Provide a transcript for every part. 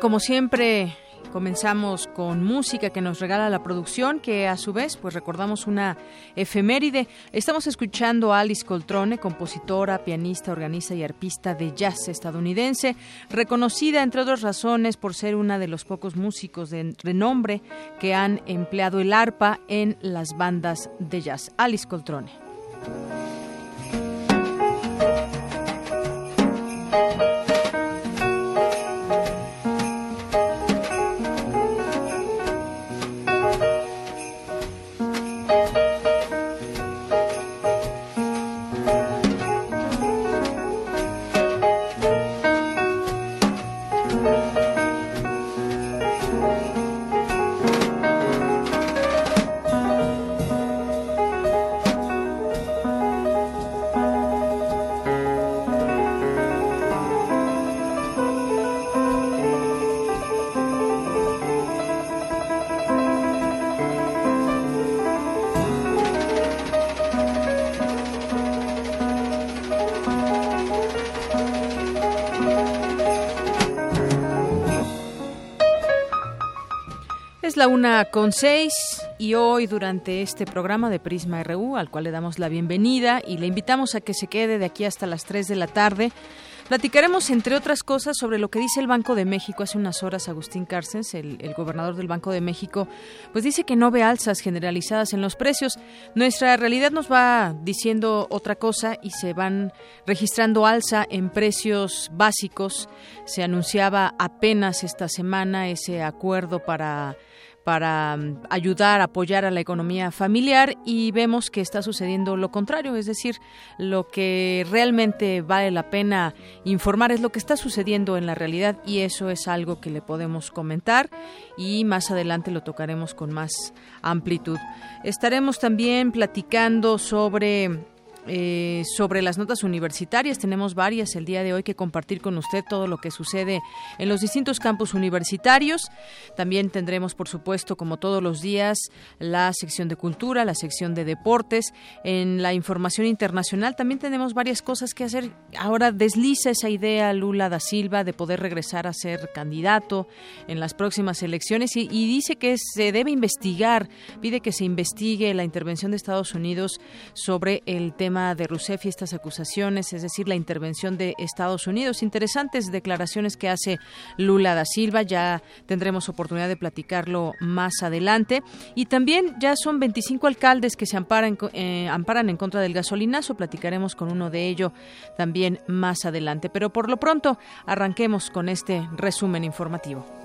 Como siempre, comenzamos con música que nos regala la producción, que a su vez, pues recordamos una efeméride. Estamos escuchando a Alice Coltrone, compositora, pianista, organista y arpista de jazz estadounidense, reconocida, entre otras razones, por ser una de los pocos músicos de renombre que han empleado el arpa en las bandas de jazz. Alice Coltrone. Una con seis y hoy durante este programa de Prisma RU, al cual le damos la bienvenida y le invitamos a que se quede de aquí hasta las 3 de la tarde, platicaremos entre otras cosas sobre lo que dice el Banco de México. Hace unas horas Agustín Carcens, el, el gobernador del Banco de México, pues dice que no ve alzas generalizadas en los precios. Nuestra realidad nos va diciendo otra cosa y se van registrando alza en precios básicos. Se anunciaba apenas esta semana ese acuerdo para para mm, ayudar, apoyar a la economía familiar y vemos que está sucediendo lo contrario, es decir, lo que realmente vale la pena informar es lo que está sucediendo en la realidad y eso es algo que le podemos comentar y más adelante lo tocaremos con más amplitud. Estaremos también platicando sobre eh, sobre las notas universitarias. Tenemos varias el día de hoy que compartir con usted todo lo que sucede en los distintos campus universitarios. También tendremos, por supuesto, como todos los días, la sección de cultura, la sección de deportes. En la información internacional también tenemos varias cosas que hacer. Ahora desliza esa idea Lula da Silva de poder regresar a ser candidato en las próximas elecciones y, y dice que se debe investigar, pide que se investigue la intervención de Estados Unidos sobre el tema de Rousseff y estas acusaciones, es decir, la intervención de Estados Unidos. Interesantes declaraciones que hace Lula da Silva, ya tendremos oportunidad de platicarlo más adelante. Y también ya son 25 alcaldes que se amparan, eh, amparan en contra del gasolinazo, platicaremos con uno de ellos también más adelante. Pero por lo pronto, arranquemos con este resumen informativo.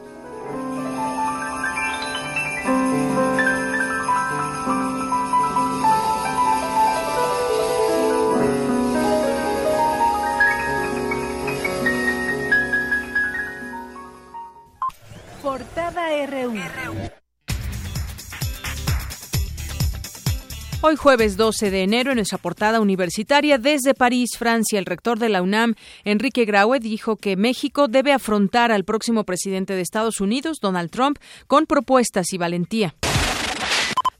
Hoy jueves 12 de enero, en nuestra portada universitaria desde París, Francia, el rector de la UNAM, Enrique Graue, dijo que México debe afrontar al próximo presidente de Estados Unidos, Donald Trump, con propuestas y valentía.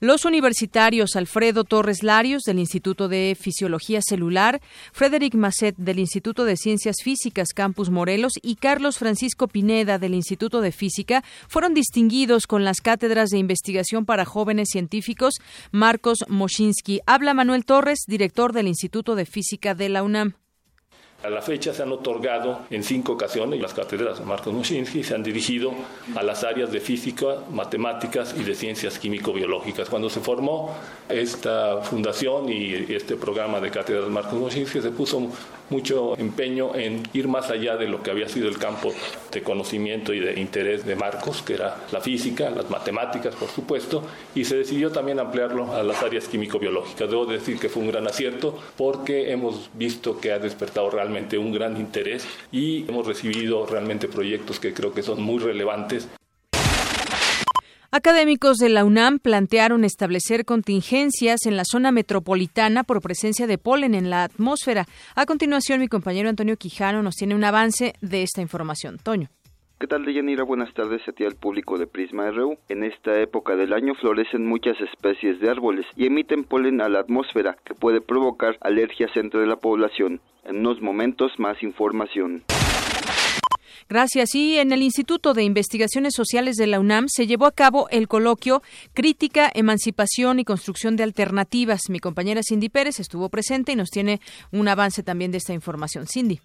Los universitarios Alfredo Torres Larios del Instituto de Fisiología Celular, Frederic Masset del Instituto de Ciencias Físicas Campus Morelos y Carlos Francisco Pineda del Instituto de Física fueron distinguidos con las cátedras de investigación para jóvenes científicos Marcos Moschinsky. Habla Manuel Torres, director del Instituto de Física de la UNAM. A la fecha se han otorgado en cinco ocasiones las cátedras Marcos Muschinsky se han dirigido a las áreas de física, matemáticas y de ciencias químico-biológicas. Cuando se formó esta fundación y este programa de cátedras Marcos Muschinsky se puso mucho empeño en ir más allá de lo que había sido el campo de conocimiento y de interés de Marcos, que era la física, las matemáticas, por supuesto, y se decidió también ampliarlo a las áreas químico-biológicas. Debo decir que fue un gran acierto porque hemos visto que ha despertado realmente un gran interés y hemos recibido realmente proyectos que creo que son muy relevantes. Académicos de la UNAM plantearon establecer contingencias en la zona metropolitana por presencia de polen en la atmósfera. A continuación, mi compañero Antonio Quijano nos tiene un avance de esta información. Toño. ¿Qué tal, Deyanira? Buenas tardes a ti al público de Prisma RU. En esta época del año florecen muchas especies de árboles y emiten polen a la atmósfera que puede provocar alergias entre la población. En unos momentos más información. Gracias. Y en el Instituto de Investigaciones Sociales de la UNAM se llevó a cabo el coloquio Crítica, Emancipación y Construcción de Alternativas. Mi compañera Cindy Pérez estuvo presente y nos tiene un avance también de esta información. Cindy.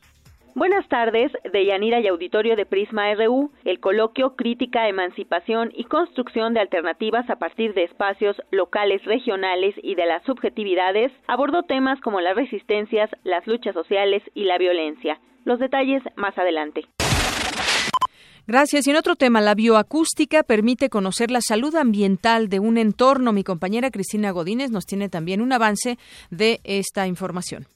Buenas tardes, de Yanira y Auditorio de Prisma RU, el coloquio Crítica, Emancipación y Construcción de Alternativas a partir de espacios locales, regionales y de las subjetividades abordó temas como las resistencias, las luchas sociales y la violencia. Los detalles más adelante. Gracias. Y en otro tema, la bioacústica permite conocer la salud ambiental de un entorno. Mi compañera Cristina Godínez nos tiene también un avance de esta información.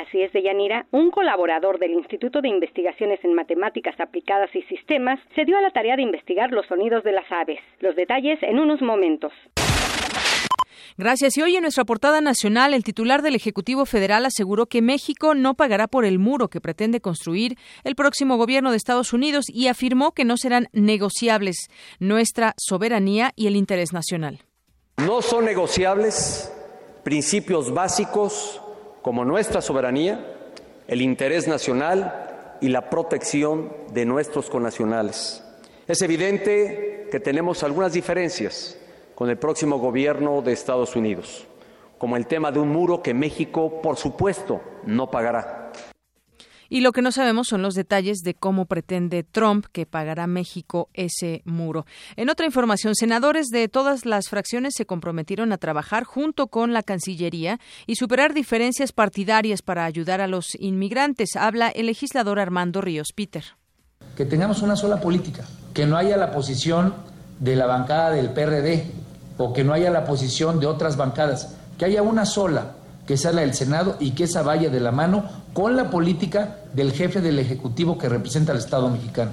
Así es, Deyanira, un colaborador del Instituto de Investigaciones en Matemáticas Aplicadas y Sistemas se dio a la tarea de investigar los sonidos de las aves. Los detalles en unos momentos. Gracias. Y hoy en nuestra portada nacional, el titular del Ejecutivo Federal aseguró que México no pagará por el muro que pretende construir el próximo gobierno de Estados Unidos y afirmó que no serán negociables nuestra soberanía y el interés nacional. No son negociables principios básicos como nuestra soberanía, el interés nacional y la protección de nuestros connacionales. Es evidente que tenemos algunas diferencias con el próximo gobierno de Estados Unidos, como el tema de un muro que México, por supuesto, no pagará. Y lo que no sabemos son los detalles de cómo pretende Trump que pagará México ese muro. En otra información, senadores de todas las fracciones se comprometieron a trabajar junto con la Cancillería y superar diferencias partidarias para ayudar a los inmigrantes. Habla el legislador Armando Ríos Peter. Que tengamos una sola política, que no haya la posición de la bancada del PRD o que no haya la posición de otras bancadas, que haya una sola, que sea la del Senado y que esa vaya de la mano con la política del jefe del Ejecutivo que representa al Estado mexicano.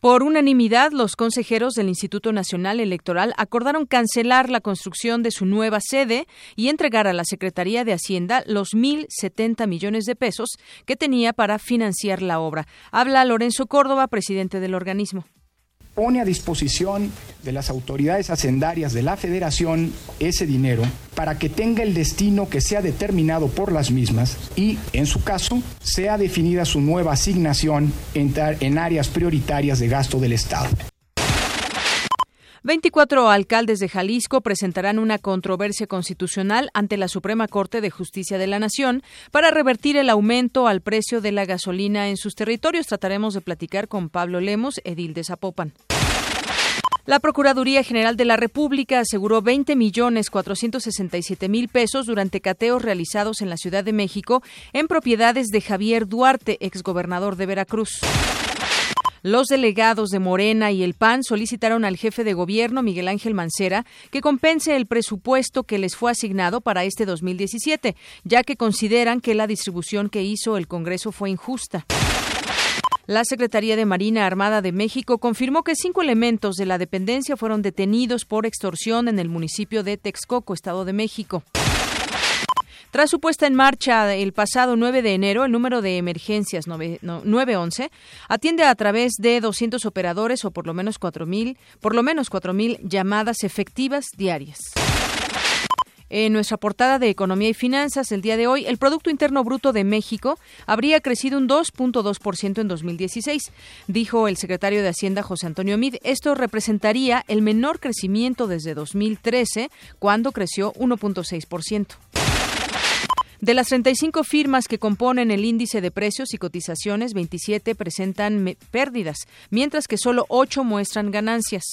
Por unanimidad, los consejeros del Instituto Nacional Electoral acordaron cancelar la construcción de su nueva sede y entregar a la Secretaría de Hacienda los 1.070 millones de pesos que tenía para financiar la obra. Habla Lorenzo Córdoba, presidente del organismo pone a disposición de las autoridades hacendarias de la federación ese dinero para que tenga el destino que sea determinado por las mismas y, en su caso, sea definida su nueva asignación en, áreas prioritarias de gasto del Estado. 24 alcaldes de Jalisco presentarán una controversia constitucional ante la Suprema Corte de Justicia de la Nación para revertir el aumento al precio de la gasolina en sus territorios. Trataremos de platicar con Pablo Lemos, edil de Zapopan. La Procuraduría General de la República aseguró 20 millones 467 mil pesos durante cateos realizados en la Ciudad de México en propiedades de Javier Duarte, exgobernador de Veracruz. Los delegados de Morena y el PAN solicitaron al jefe de gobierno, Miguel Ángel Mancera, que compense el presupuesto que les fue asignado para este 2017, ya que consideran que la distribución que hizo el Congreso fue injusta. La Secretaría de Marina Armada de México confirmó que cinco elementos de la dependencia fueron detenidos por extorsión en el municipio de Texcoco, Estado de México. Tras su puesta en marcha el pasado 9 de enero, el número de emergencias 911 atiende a través de 200 operadores o por lo menos 4000, por lo menos 4000 llamadas efectivas diarias. En nuestra portada de Economía y Finanzas el día de hoy, el Producto Interno Bruto de México habría crecido un 2.2% en 2016, dijo el secretario de Hacienda José Antonio Mid. Esto representaría el menor crecimiento desde 2013, cuando creció 1.6%. De las 35 firmas que componen el índice de precios y cotizaciones, 27 presentan pérdidas, mientras que solo 8 muestran ganancias.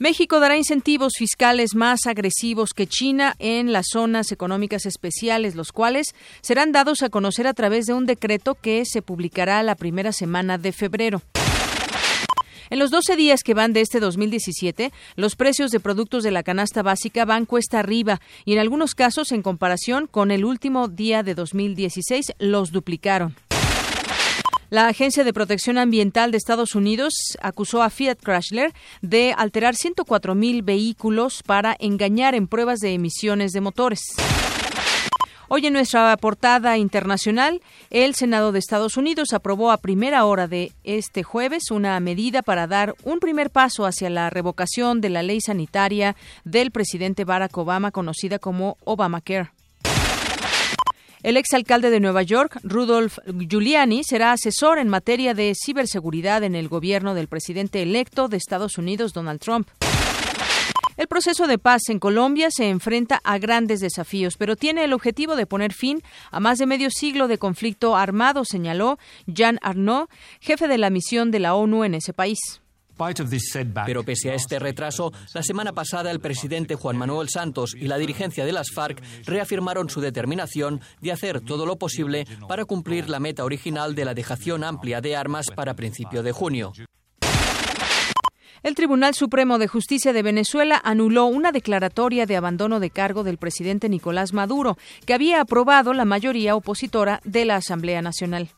México dará incentivos fiscales más agresivos que China en las zonas económicas especiales, los cuales serán dados a conocer a través de un decreto que se publicará la primera semana de febrero. En los 12 días que van de este 2017, los precios de productos de la canasta básica van cuesta arriba y en algunos casos, en comparación con el último día de 2016, los duplicaron. La Agencia de Protección Ambiental de Estados Unidos acusó a Fiat Chrysler de alterar 104 mil vehículos para engañar en pruebas de emisiones de motores. Hoy en nuestra portada internacional, el Senado de Estados Unidos aprobó a primera hora de este jueves una medida para dar un primer paso hacia la revocación de la ley sanitaria del presidente Barack Obama, conocida como Obamacare. El exalcalde de Nueva York, Rudolph Giuliani, será asesor en materia de ciberseguridad en el gobierno del presidente electo de Estados Unidos, Donald Trump. El proceso de paz en Colombia se enfrenta a grandes desafíos, pero tiene el objetivo de poner fin a más de medio siglo de conflicto armado, señaló Jean Arnaud, jefe de la misión de la ONU en ese país. Pero pese a este retraso, la semana pasada el presidente Juan Manuel Santos y la dirigencia de las FARC reafirmaron su determinación de hacer todo lo posible para cumplir la meta original de la dejación amplia de armas para principio de junio. El Tribunal Supremo de Justicia de Venezuela anuló una declaratoria de abandono de cargo del presidente Nicolás Maduro, que había aprobado la mayoría opositora de la Asamblea Nacional.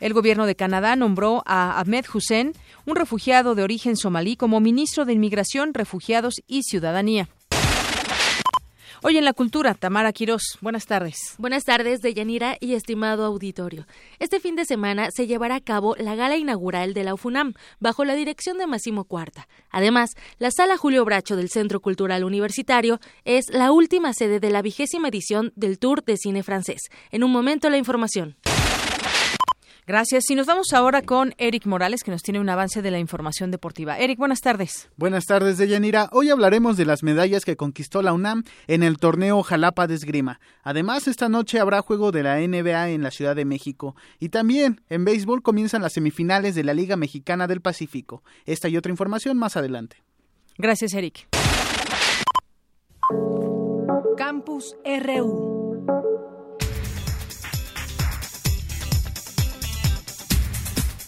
El gobierno de Canadá nombró a Ahmed Hussein, un refugiado de origen somalí, como ministro de Inmigración, Refugiados y Ciudadanía. Hoy en la cultura, Tamara Quirós. Buenas tardes. Buenas tardes, Deyanira y estimado auditorio. Este fin de semana se llevará a cabo la gala inaugural de la UFUNAM, bajo la dirección de Massimo Cuarta. Además, la Sala Julio Bracho del Centro Cultural Universitario es la última sede de la vigésima edición del Tour de Cine Francés. En un momento, la información. Gracias. Y nos vamos ahora con Eric Morales, que nos tiene un avance de la información deportiva. Eric, buenas tardes. Buenas tardes, Deyanira. Hoy hablaremos de las medallas que conquistó la UNAM en el torneo Jalapa de Esgrima. Además, esta noche habrá juego de la NBA en la Ciudad de México. Y también, en béisbol comienzan las semifinales de la Liga Mexicana del Pacífico. Esta y otra información más adelante. Gracias, Eric. Campus RU.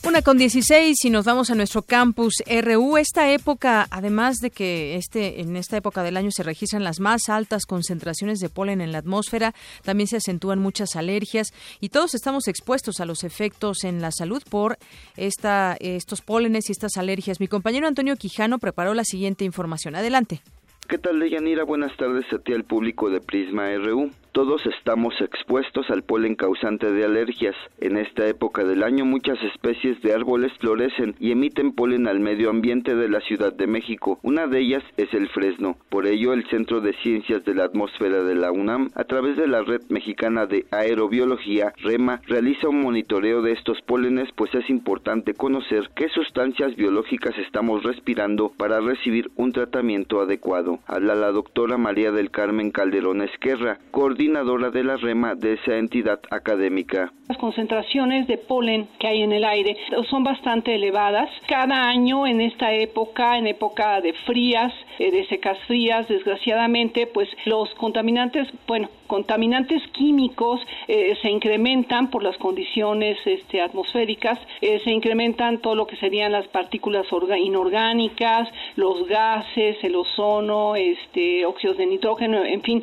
Una con 16 y nos vamos a nuestro campus RU. Esta época, además de que este, en esta época del año se registran las más altas concentraciones de polen en la atmósfera, también se acentúan muchas alergias y todos estamos expuestos a los efectos en la salud por esta, estos pólenes y estas alergias. Mi compañero Antonio Quijano preparó la siguiente información. Adelante. ¿Qué tal, Deyanira? Buenas tardes a ti al público de Prisma RU. Todos estamos expuestos al polen causante de alergias. En esta época del año muchas especies de árboles florecen y emiten polen al medio ambiente de la Ciudad de México. Una de ellas es el fresno. Por ello, el Centro de Ciencias de la Atmósfera de la UNAM, a través de la Red Mexicana de Aerobiología, REMA, realiza un monitoreo de estos pólenes, pues es importante conocer qué sustancias biológicas estamos respirando para recibir un tratamiento adecuado. Habla la doctora María del Carmen Calderón Esquerra, coordinadora de la REMA de esa entidad académica. Las concentraciones de polen que hay en el aire son bastante elevadas. Cada año en esta época, en época de frías, eh, de secas frías, desgraciadamente, pues los contaminantes, bueno, contaminantes químicos eh, se incrementan por las condiciones este, atmosféricas, eh, se incrementan todo lo que serían las partículas inorgánicas, los gases, el ozono, este, óxidos de nitrógeno, en fin,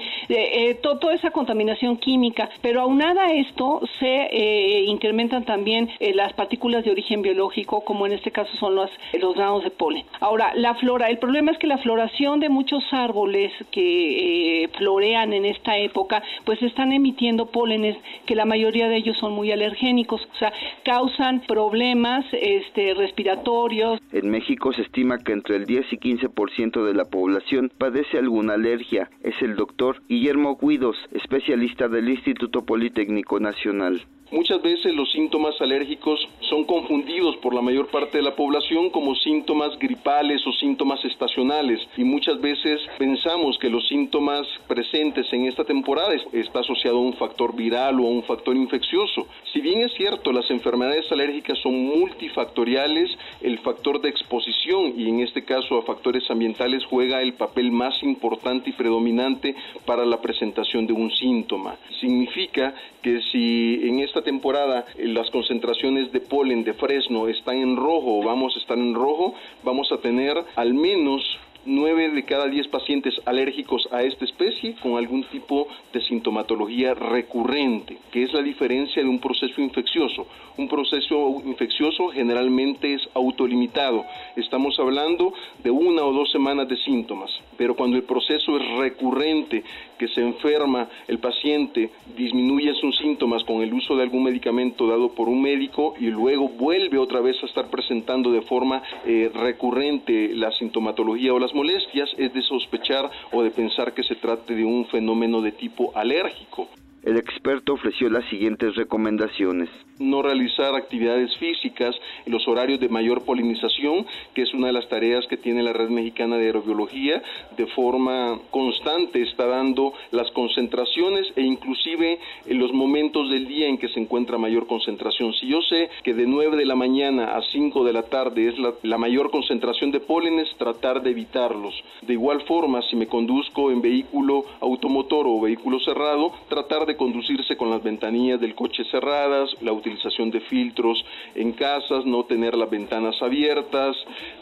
toda esa contaminación química. Pero aunada a esto, se incrementan también las partículas de origen biológico, como en este caso son los, los granos de polen. Ahora, la flora, el problema es que la floración de muchos árboles que florean en esta época pues están emitiendo pólenes que la mayoría de ellos son muy alergénicos, o sea, causan problemas este, respiratorios. En México se estima que entre el 10 y 15% de la población padece alguna alergia. Es el doctor Guillermo Guidos, especialista del Instituto Politécnico Nacional Muchas veces los síntomas alérgicos son confundidos por la mayor parte de la población como síntomas gripales o síntomas estacionales y muchas veces pensamos que los síntomas presentes en esta temporada está asociado a un factor viral o a un factor infeccioso. Si bien es cierto, las enfermedades alérgicas son multifactoriales, el factor de exposición y en este caso a factores ambientales juega el papel más importante y predominante para la presentación de un síntoma. Significa que si en esta temporada las concentraciones de polen de fresno están en rojo vamos a estar en rojo, vamos a tener al menos 9 de cada 10 pacientes alérgicos a esta especie con algún tipo de sintomatología recurrente, que es la diferencia de un proceso infeccioso. Un proceso infeccioso generalmente es autolimitado. Estamos hablando de una o dos semanas de síntomas, pero cuando el proceso es recurrente, que se enferma el paciente, disminuye sus síntomas con el uso de algún medicamento dado por un médico y luego vuelve otra vez a estar presentando de forma eh, recurrente la sintomatología o las molestias, es de sospechar o de pensar que se trate de un fenómeno de tipo alérgico. El experto ofreció las siguientes recomendaciones. No realizar actividades físicas en los horarios de mayor polinización, que es una de las tareas que tiene la Red Mexicana de Aerobiología, de forma constante está dando las concentraciones e inclusive en los momentos del día en que se encuentra mayor concentración. Si yo sé que de 9 de la mañana a 5 de la tarde es la, la mayor concentración de pólenes, tratar de evitarlos. De igual forma, si me conduzco en vehículo automotor o vehículo cerrado, tratar de conducirse con las ventanillas del coche cerradas, la utilización de filtros en casas, no tener las ventanas abiertas,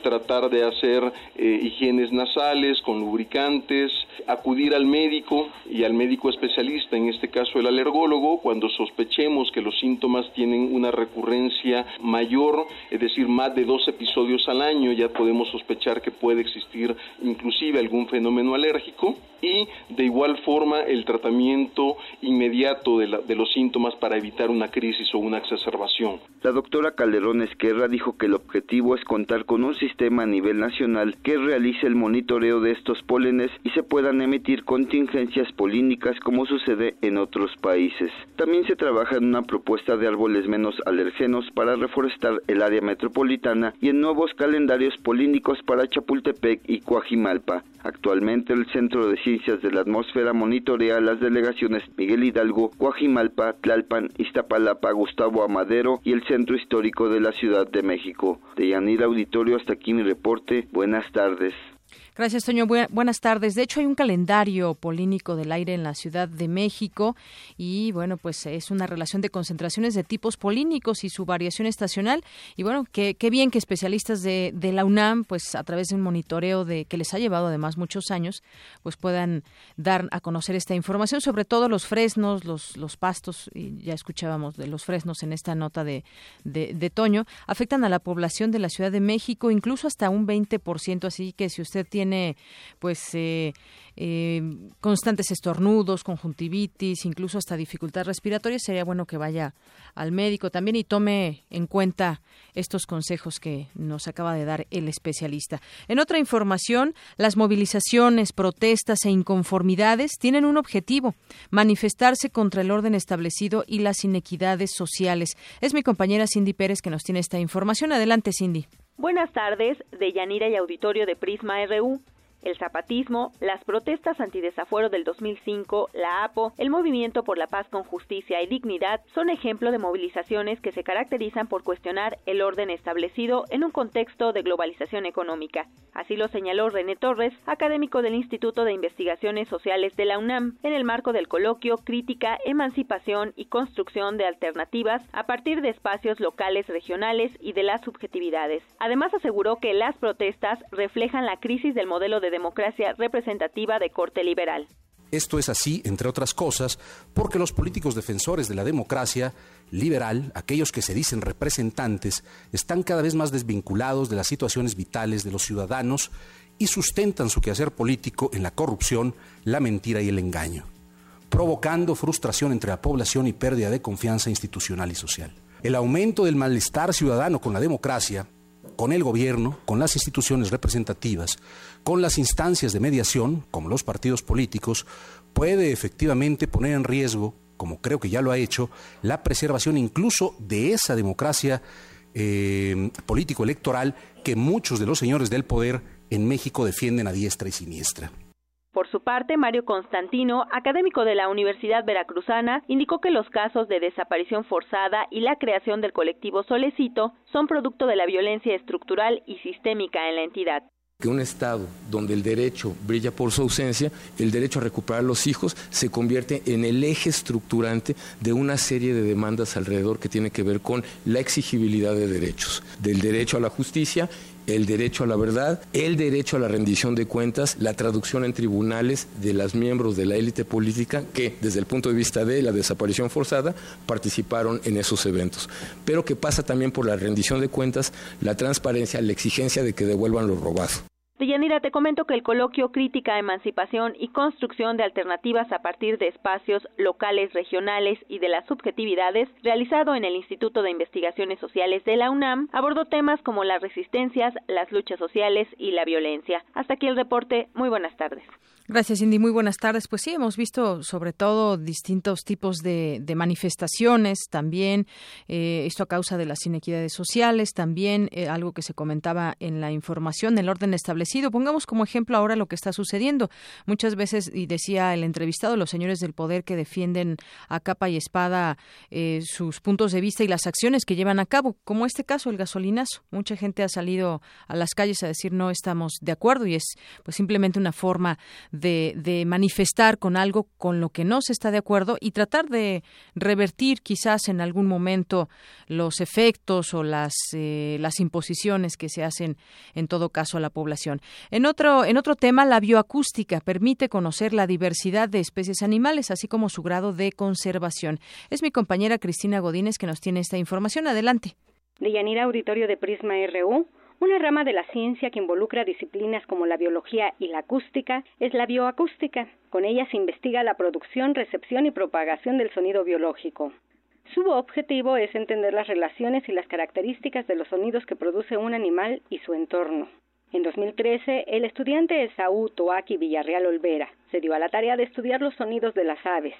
tratar de hacer eh, higienes nasales con lubricantes, acudir al médico y al médico especialista, en este caso el alergólogo, cuando sospechemos que los síntomas tienen una recurrencia mayor, es decir, más de dos episodios al año, ya podemos sospechar que puede existir inclusive algún fenómeno alérgico. Y de igual forma el tratamiento inmediato de, de, los síntomas para evitar una crisis o una exacerbación. La doctora Calderón Esquerra dijo que el objetivo es contar con un sistema a nivel nacional que realice el monitoreo de estos pólenes y se puedan emitir contingencias polínicas como sucede en otros países. También se trabaja en una propuesta de árboles menos alergenos para reforestar el área metropolitana y en nuevos calendarios polínicos para Chapultepec y Coajimalpa. Actualmente el Centro de Ciencias de la Atmósfera monitorea las delegaciones Miguel Hidalgo, Coajimalpa, Tlalpan, Iztapalapa, Gustavo Amadero y el Centro Histórico de la Ciudad de México. De Yanir Auditorio, hasta aquí mi reporte. Buenas tardes. Gracias, Toño. buenas tardes. De hecho, hay un calendario polínico del aire en la Ciudad de México y, bueno, pues es una relación de concentraciones de tipos polínicos y su variación estacional. Y, bueno, qué, qué bien que especialistas de, de, la UNAM, pues a través de un monitoreo de que les ha llevado además muchos años, pues puedan dar a conocer esta información, sobre todo los fresnos, los, los pastos, y ya escuchábamos de los fresnos en esta nota de, de, de Toño, afectan a la población de la Ciudad de México, incluso hasta un 20%. Así que si usted tiene tiene pues eh, eh, constantes estornudos, conjuntivitis, incluso hasta dificultad respiratoria, sería bueno que vaya al médico también y tome en cuenta estos consejos que nos acaba de dar el especialista. En otra información, las movilizaciones, protestas e inconformidades tienen un objetivo, manifestarse contra el orden establecido y las inequidades sociales. Es mi compañera Cindy Pérez que nos tiene esta información. Adelante, Cindy. Buenas tardes, de Yanira y Auditorio de Prisma RU el zapatismo, las protestas antidesafuero del 2005, la APO, el Movimiento por la Paz con Justicia y Dignidad son ejemplo de movilizaciones que se caracterizan por cuestionar el orden establecido en un contexto de globalización económica. Así lo señaló René Torres, académico del Instituto de Investigaciones Sociales de la UNAM, en el marco del coloquio Crítica, Emancipación y Construcción de Alternativas a partir de espacios locales, regionales y de las subjetividades. Además aseguró que las protestas reflejan la crisis del modelo de democracia representativa de corte liberal. Esto es así, entre otras cosas, porque los políticos defensores de la democracia liberal, aquellos que se dicen representantes, están cada vez más desvinculados de las situaciones vitales de los ciudadanos y sustentan su quehacer político en la corrupción, la mentira y el engaño, provocando frustración entre la población y pérdida de confianza institucional y social. El aumento del malestar ciudadano con la democracia con el gobierno, con las instituciones representativas, con las instancias de mediación, como los partidos políticos, puede efectivamente poner en riesgo como creo que ya lo ha hecho, la preservación incluso de esa democracia eh, político-electoral que muchos de los señores del poder en México defienden a diestra y siniestra. Por su parte, Mario Constantino, académico de la Universidad Veracruzana, indicó que los casos de desaparición forzada y la creación del colectivo Solecito son producto de la violencia estructural y sistémica en la entidad. Que un Estado donde el derecho brilla por su ausencia, el derecho a recuperar los hijos se convierte en el eje estructurante de una serie de demandas alrededor que tiene que ver con la exigibilidad de derechos, del derecho a la justicia el derecho a la verdad, el derecho a la rendición de cuentas, la traducción en tribunales de los miembros de la élite política que, desde el punto de vista de la desaparición forzada, participaron en esos eventos. Pero que pasa también por la rendición de cuentas, la transparencia, la exigencia de que devuelvan lo robado. Deyanira, te comento que el coloquio Crítica, Emancipación y Construcción de Alternativas a partir de espacios locales, regionales y de las subjetividades, realizado en el Instituto de Investigaciones Sociales de la UNAM, abordó temas como las resistencias, las luchas sociales y la violencia. Hasta aquí el reporte. Muy buenas tardes. Gracias, Cindy. Muy buenas tardes. Pues sí, hemos visto sobre todo distintos tipos de, manifestaciones, también eh, esto a causa de las inequidades sociales, también eh, algo que se comentaba en la información, el orden establecido. Pongamos como ejemplo ahora lo que está sucediendo. Muchas veces, y decía el entrevistado, los señores del poder que defienden a capa y espada eh, sus puntos de vista y las acciones que llevan a cabo, como este caso, el gasolinazo. Mucha gente ha salido a las calles a decir no estamos de acuerdo y es pues simplemente una forma de, manifestar con algo con lo que no se está de acuerdo y tratar de revertir quizás en algún momento los efectos o las, eh, las imposiciones que se hacen en todo caso a la población. En otro, en otro tema, la bioacústica permite conocer la diversidad de especies animales, así como su grado de conservación. Es mi compañera Cristina Godínez que nos tiene esta información. Adelante. De Auditorio de Prisma RU. Una rama de la ciencia que involucra disciplinas como la biología y la acústica es la bioacústica. Con ella se investiga la producción, recepción y propagación del sonido biológico. Su objetivo es entender las relaciones y las características de los sonidos que produce un animal y su entorno. En 2013, el estudiante Esaú Toaki Villarreal Olvera se dio a la tarea de estudiar los sonidos de las aves.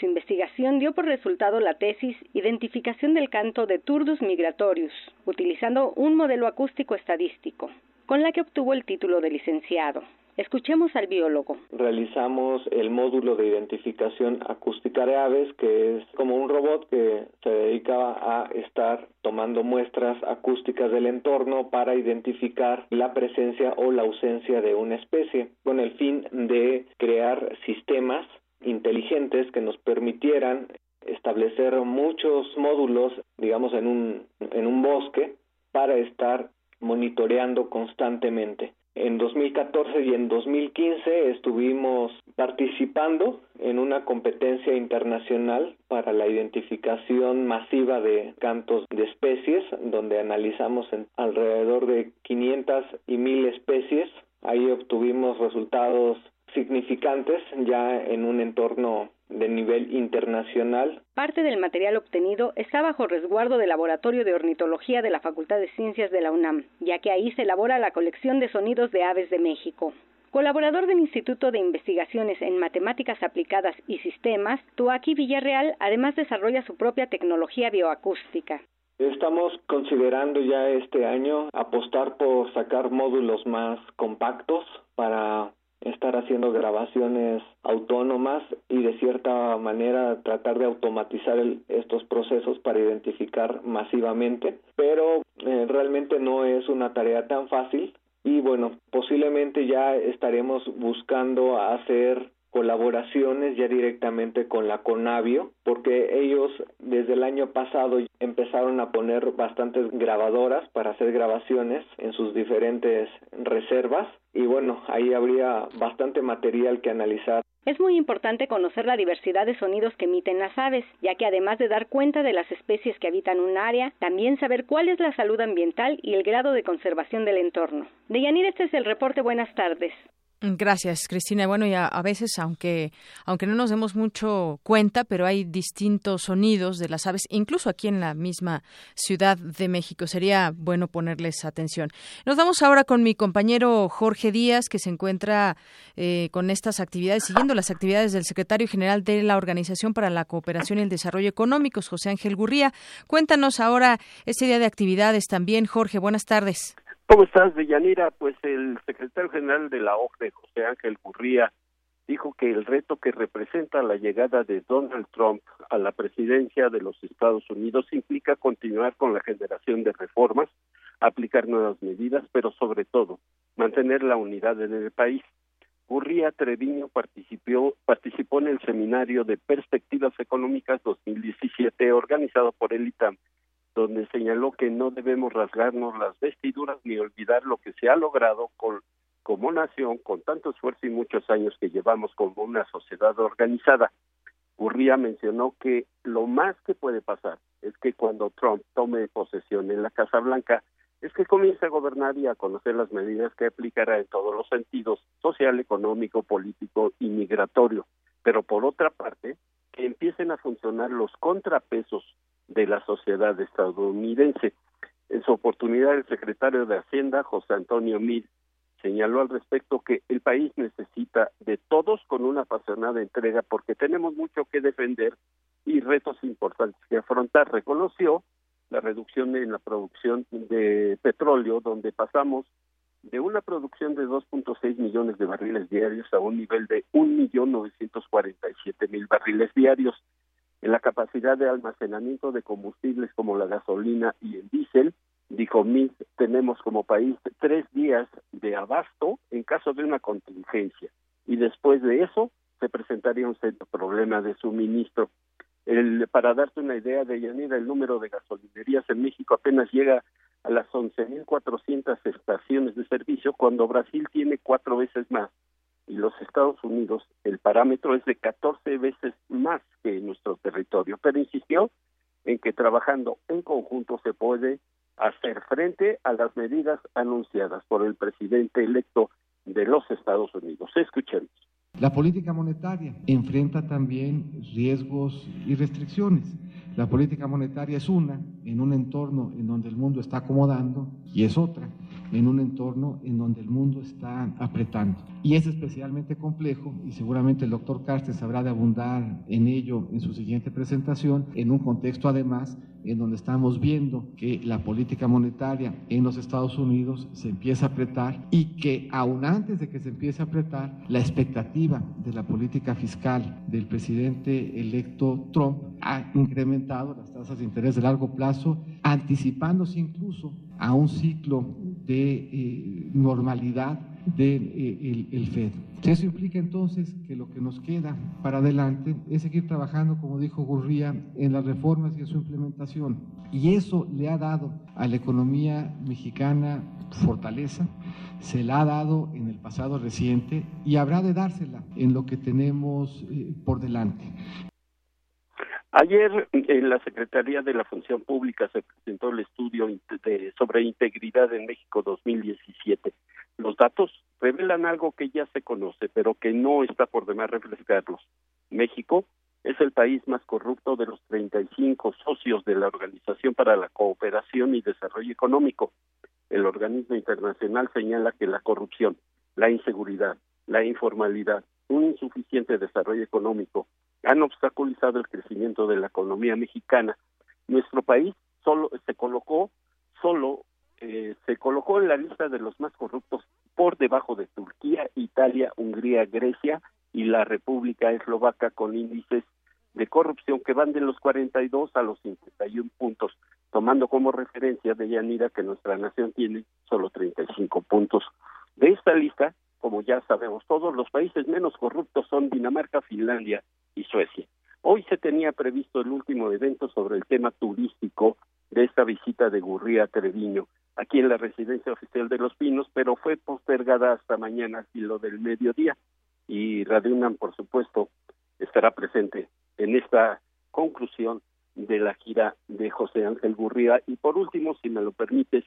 Su investigación dio por resultado la tesis Identificación del canto de Turdus migratorius, utilizando un modelo acústico estadístico, con la que obtuvo el título de licenciado. Escuchemos al biólogo. Realizamos el módulo de identificación acústica de aves, que es como un robot que se dedicaba a estar tomando muestras acústicas del entorno para identificar la presencia o la ausencia de una especie, con el fin de crear sistemas inteligentes que nos permitieran establecer muchos módulos, digamos, en un, en un bosque para estar monitoreando constantemente. En 2014 y en 2015 estuvimos participando en una competencia internacional para la identificación masiva de cantos de especies, donde analizamos en alrededor de 500 y 1000 especies. Ahí obtuvimos resultados significantes ya en un entorno de nivel internacional. Parte del material obtenido está bajo resguardo del Laboratorio de Ornitología de la Facultad de Ciencias de la UNAM, ya que ahí se elabora la colección de sonidos de aves de México. Colaborador del Instituto de Investigaciones en Matemáticas Aplicadas y Sistemas, Tuaki Villarreal además desarrolla su propia tecnología bioacústica. Estamos considerando ya este año apostar por sacar módulos más compactos para estar haciendo grabaciones autónomas y de cierta manera tratar de automatizar estos procesos para identificar masivamente, pero eh, realmente no es una tarea tan fácil. Y bueno, posiblemente ya estaremos buscando hacer colaboraciones ya directamente con la Conavio, porque ellos desde el año pasado empezaron a poner bastantes grabadoras para hacer grabaciones en sus diferentes reservas y bueno, ahí habría bastante material que analizar. Es muy importante conocer la diversidad de sonidos que emiten las aves, ya que además de dar cuenta de las especies que habitan un área, también saber cuál es la salud ambiental y el grado de conservación del entorno. Deyanir, este es el reporte. Buenas tardes. Gracias, Cristina. Bueno, ya a, veces, aunque, aunque no nos demos mucho cuenta, pero hay distintos sonidos de las aves, incluso aquí en la misma Ciudad de México. Sería bueno ponerles atención. Nos vamos ahora con mi compañero Jorge Díaz, que se encuentra eh, con estas actividades, siguiendo las actividades del secretario general de la Organización para la Cooperación y el Desarrollo Económicos, José Ángel Gurría. Cuéntanos ahora este día de actividades también, Jorge. Buenas tardes. ¿Cómo estás, Deyanira? Pues el secretario general de la OCDE, José Ángel Gurría, dijo que el reto que representa la llegada de Donald Trump a la presidencia de los Estados Unidos implica continuar con la generación de reformas, aplicar nuevas medidas, pero sobre todo mantener la unidad en el país. Gurría Treviño participó, participó en el seminario de Perspectivas Económicas 2017 organizado por el ITAM donde señaló que no debemos rasgarnos las vestiduras ni olvidar lo que se ha logrado con, como nación con tanto esfuerzo y muchos años que llevamos como una sociedad organizada. Urría mencionó que lo más que puede pasar es que cuando Trump tome posesión en la Casa Blanca, es que comience a gobernar y a conocer las medidas que aplicará en todos los sentidos, social, económico, político y migratorio. Pero por otra parte, que empiecen a funcionar los contrapesos de la sociedad estadounidense. En su oportunidad, el secretario de Hacienda, José Antonio Mid, señaló al respecto que el país necesita de todos con una apasionada entrega porque tenemos mucho que defender y retos importantes que afrontar. Reconoció la reducción en la producción de petróleo, donde pasamos de una producción de 2.6 millones de barriles diarios a un nivel de 1.947.000 barriles diarios en la capacidad de almacenamiento de combustibles como la gasolina y el diésel, dijo Mid, tenemos como país tres días de abasto en caso de una contingencia y después de eso se presentaría un serio problema de suministro. El, para darte una idea de Yanira, el número de gasolinerías en México apenas llega a las 11.400 estaciones de servicio, cuando Brasil tiene cuatro veces más y los Estados Unidos, el parámetro es de 14 veces más que en nuestro territorio, pero insistió en que trabajando en conjunto se puede hacer frente a las medidas anunciadas por el presidente electo de los Estados Unidos. Escuchemos. La política monetaria enfrenta también riesgos y restricciones. La política monetaria es una en un entorno en donde el mundo está acomodando y es otra en un entorno en donde el mundo está apretando. Y es especialmente complejo, y seguramente el doctor Carsten sabrá de abundar en ello en su siguiente presentación, en un contexto además en donde estamos viendo que la política monetaria en los Estados Unidos se empieza a apretar y que aún antes de que se empiece a apretar, la expectativa de la política fiscal del presidente electo Trump ha incrementado las tasas de interés de largo plazo, anticipándose incluso a un ciclo de eh, normalidad del de, el, FED. Eso implica entonces que lo que nos queda para adelante es seguir trabajando, como dijo Gurría, en las reformas y en su implementación. Y eso le ha dado a la economía mexicana fortaleza, se la ha dado en el pasado reciente y habrá de dársela en lo que tenemos eh, por delante. Ayer en la Secretaría de la Función Pública se presentó el estudio de, sobre integridad en México 2017. Los datos revelan algo que ya se conoce, pero que no está por demás refrescarlos. México es el país más corrupto de los 35 socios de la Organización para la Cooperación y Desarrollo Económico. El organismo internacional señala que la corrupción, la inseguridad, la informalidad, un insuficiente desarrollo económico, han obstaculizado el crecimiento de la economía mexicana. Nuestro país solo se colocó solo eh, se colocó en la lista de los más corruptos por debajo de Turquía, Italia, Hungría, Grecia y la República Eslovaca con índices de corrupción que van de los 42 a los 51 puntos, tomando como referencia de Yanira que nuestra nación tiene solo 35 puntos. De esta lista, como ya sabemos todos, los países menos corruptos son Dinamarca, Finlandia y Suecia. Hoy se tenía previsto el último evento sobre el tema turístico de esta visita de Gurría Treviño aquí en la residencia oficial de Los Pinos, pero fue postergada hasta mañana y lo del mediodía y Radio por supuesto, estará presente en esta conclusión de la gira de José Ángel Gurría. Y por último, si me lo permites,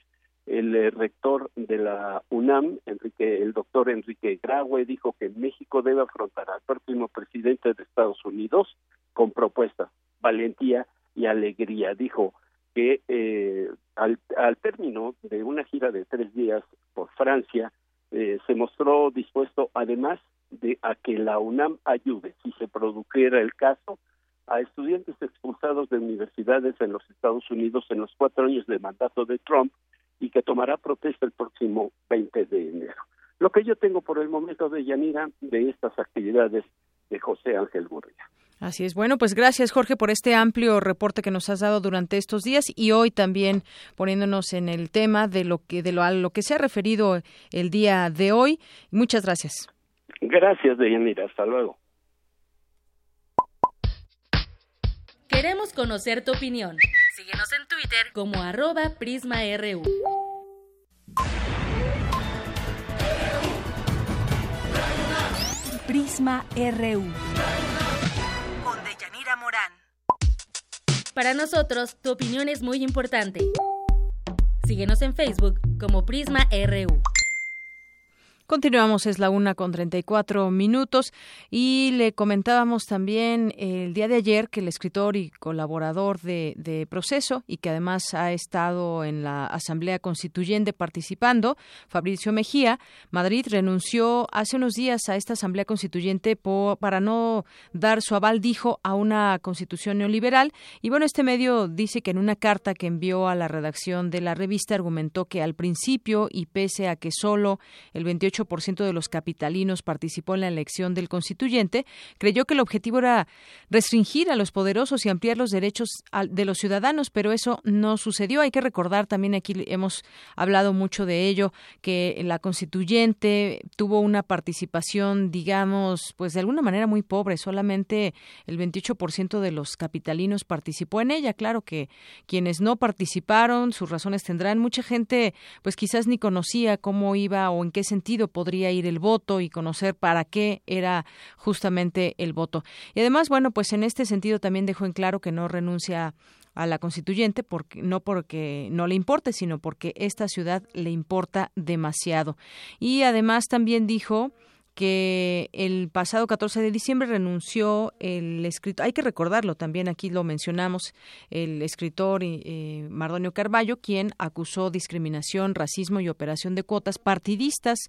el eh, rector de la UNAM, Enrique, el doctor Enrique Graue, dijo que México debe afrontar al próximo presidente de Estados Unidos con propuestas, valentía y alegría. Dijo que eh, al, al, término de una gira de tres días por Francia, eh, se mostró dispuesto, además de a que la UNAM ayude, si se produjera el caso, a estudiantes expulsados de universidades en los Estados Unidos en los cuatro años de mandato de Trump y que tomará protesta el próximo 20 de enero. Lo que yo tengo por el momento de Yanira de estas actividades de José Ángel Gurria. Así es. Bueno, pues gracias Jorge por este amplio reporte que nos has dado durante estos días y hoy también poniéndonos en el tema de lo que de lo a lo que se ha referido el día de hoy. Muchas gracias. Gracias, Deyanira. Hasta luego. Queremos conocer tu opinión. Síguenos en Twitter como arroba PrismaRU. Prisma RU. Con Deyanira Morán. Para nosotros, tu opinión es muy importante. Síguenos en Facebook como Prisma RU. Continuamos, es la una con 34 minutos y le comentábamos también el día de ayer que el escritor y colaborador de, de, Proceso y que además ha estado en la Asamblea Constituyente participando, Fabricio Mejía, Madrid renunció hace unos días a esta Asamblea Constituyente por, para no dar su aval, dijo, a una constitución neoliberal. Y bueno, este medio dice que en una carta que envió a la redacción de la revista argumentó que al principio y pese a que solo el 28 ciento de los capitalinos participó en la elección del constituyente, creyó que el objetivo era restringir a los poderosos y ampliar los derechos de los ciudadanos, pero eso no sucedió. Hay que recordar también aquí hemos hablado mucho de ello que la constituyente tuvo una participación, digamos, pues de alguna manera muy pobre, solamente el 28% de los capitalinos participó en ella. Claro que quienes no participaron, sus razones tendrán. Mucha gente, pues quizás ni conocía cómo iba o en qué sentido podría ir el voto y conocer para qué era justamente el voto. Y además, bueno, pues en este sentido también dejó en claro que no renuncia a la constituyente porque no porque no le importe, sino porque esta ciudad le importa demasiado. Y además también dijo que el pasado 14 de diciembre renunció el escritor, hay que recordarlo también, aquí lo mencionamos, el escritor eh, Mardonio Carballo, quien acusó discriminación, racismo y operación de cuotas partidistas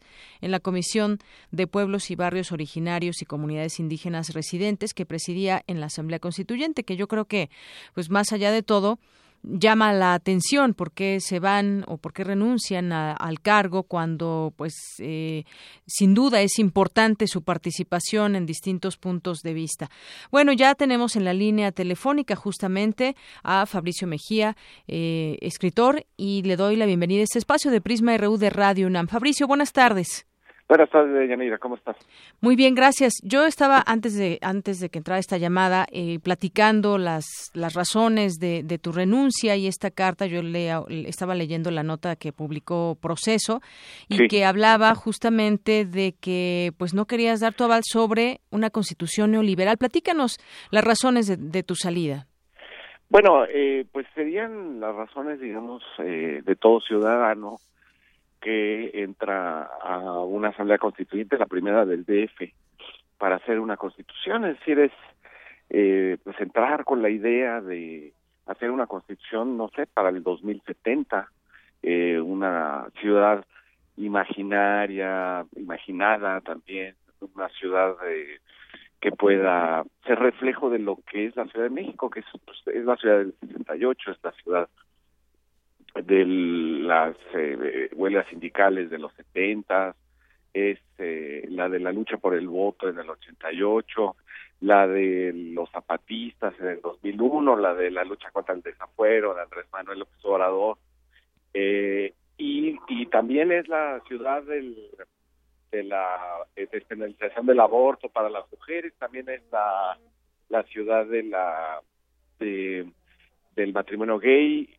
en la Comisión de Pueblos y Barrios Originarios y Comunidades Indígenas Residentes que presidía en la Asamblea Constituyente, que yo creo que, pues más allá de todo, llama la atención por qué se van o por qué renuncian al cargo cuando pues eh, sin duda es importante su participación en distintos puntos de vista. Bueno, ya tenemos en la línea telefónica justamente a Fabricio Mejía, eh, escritor, y le doy la bienvenida a este espacio de Prisma RU de Radio UNAM. Fabricio, buenas tardes. Buenas tardes, Yanira, ¿cómo estás? Muy bien, gracias. Yo estaba antes de antes de que entrara esta llamada eh, platicando las las razones de, de, tu renuncia y esta carta. Yo le, estaba leyendo la nota que publicó Proceso y que hablaba justamente de que pues no querías dar tu aval sobre una constitución neoliberal. Platícanos las razones de, de tu salida. Bueno, eh, pues serían las razones, digamos, eh, de todo ciudadano que entra a una asamblea constituyente, la primera del DF, para hacer una constitución, es decir, es eh, pues entrar con la idea de hacer una constitución, no sé, para el 2070, eh, una ciudad imaginaria, imaginada también, una ciudad eh, que pueda ser reflejo de lo que es la Ciudad de México, que es, pues, es la ciudad del 68, es la ciudad de las eh, huelgas sindicales de los 70, es eh, la de la lucha por el voto en el 88, la de los zapatistas en el 2001, la de la lucha contra el desafuero de Andrés Manuel López Obrador, eh, y, y también es la ciudad del, de la despenalización del aborto para las mujeres, también es la, la ciudad de la de, del matrimonio gay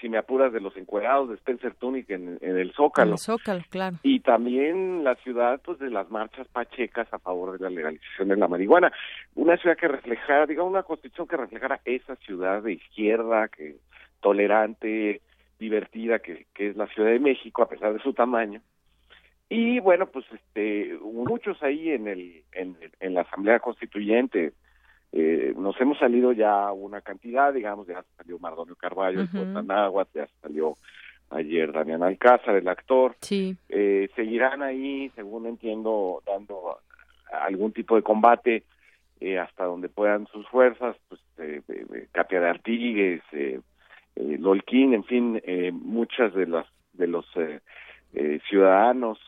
si me apuras, de los encuerados de Spencer Tunic en, el Zócalo. el Zócalo, claro. Y también la ciudad, pues, de las marchas pachecas a favor de la legalización de la marihuana. Una ciudad que reflejara, digamos, una constitución que reflejara esa ciudad de izquierda, que tolerante, divertida que, que es la Ciudad de México, a pesar de su tamaño. Y bueno, pues este, muchos ahí en, el, en, en la Asamblea Constituyente. Eh, nos hemos salido ya una cantidad, digamos, ya salió Mardonio Carballo, uh -huh. ya salió ayer Damián Alcázar, el actor. Sí. Eh, seguirán ahí, según entiendo, dando algún tipo de combate eh, hasta donde puedan sus fuerzas, pues eh, Capia de Artigues, eh, Lolquín, en fin, muchas de las de los ciudadanos,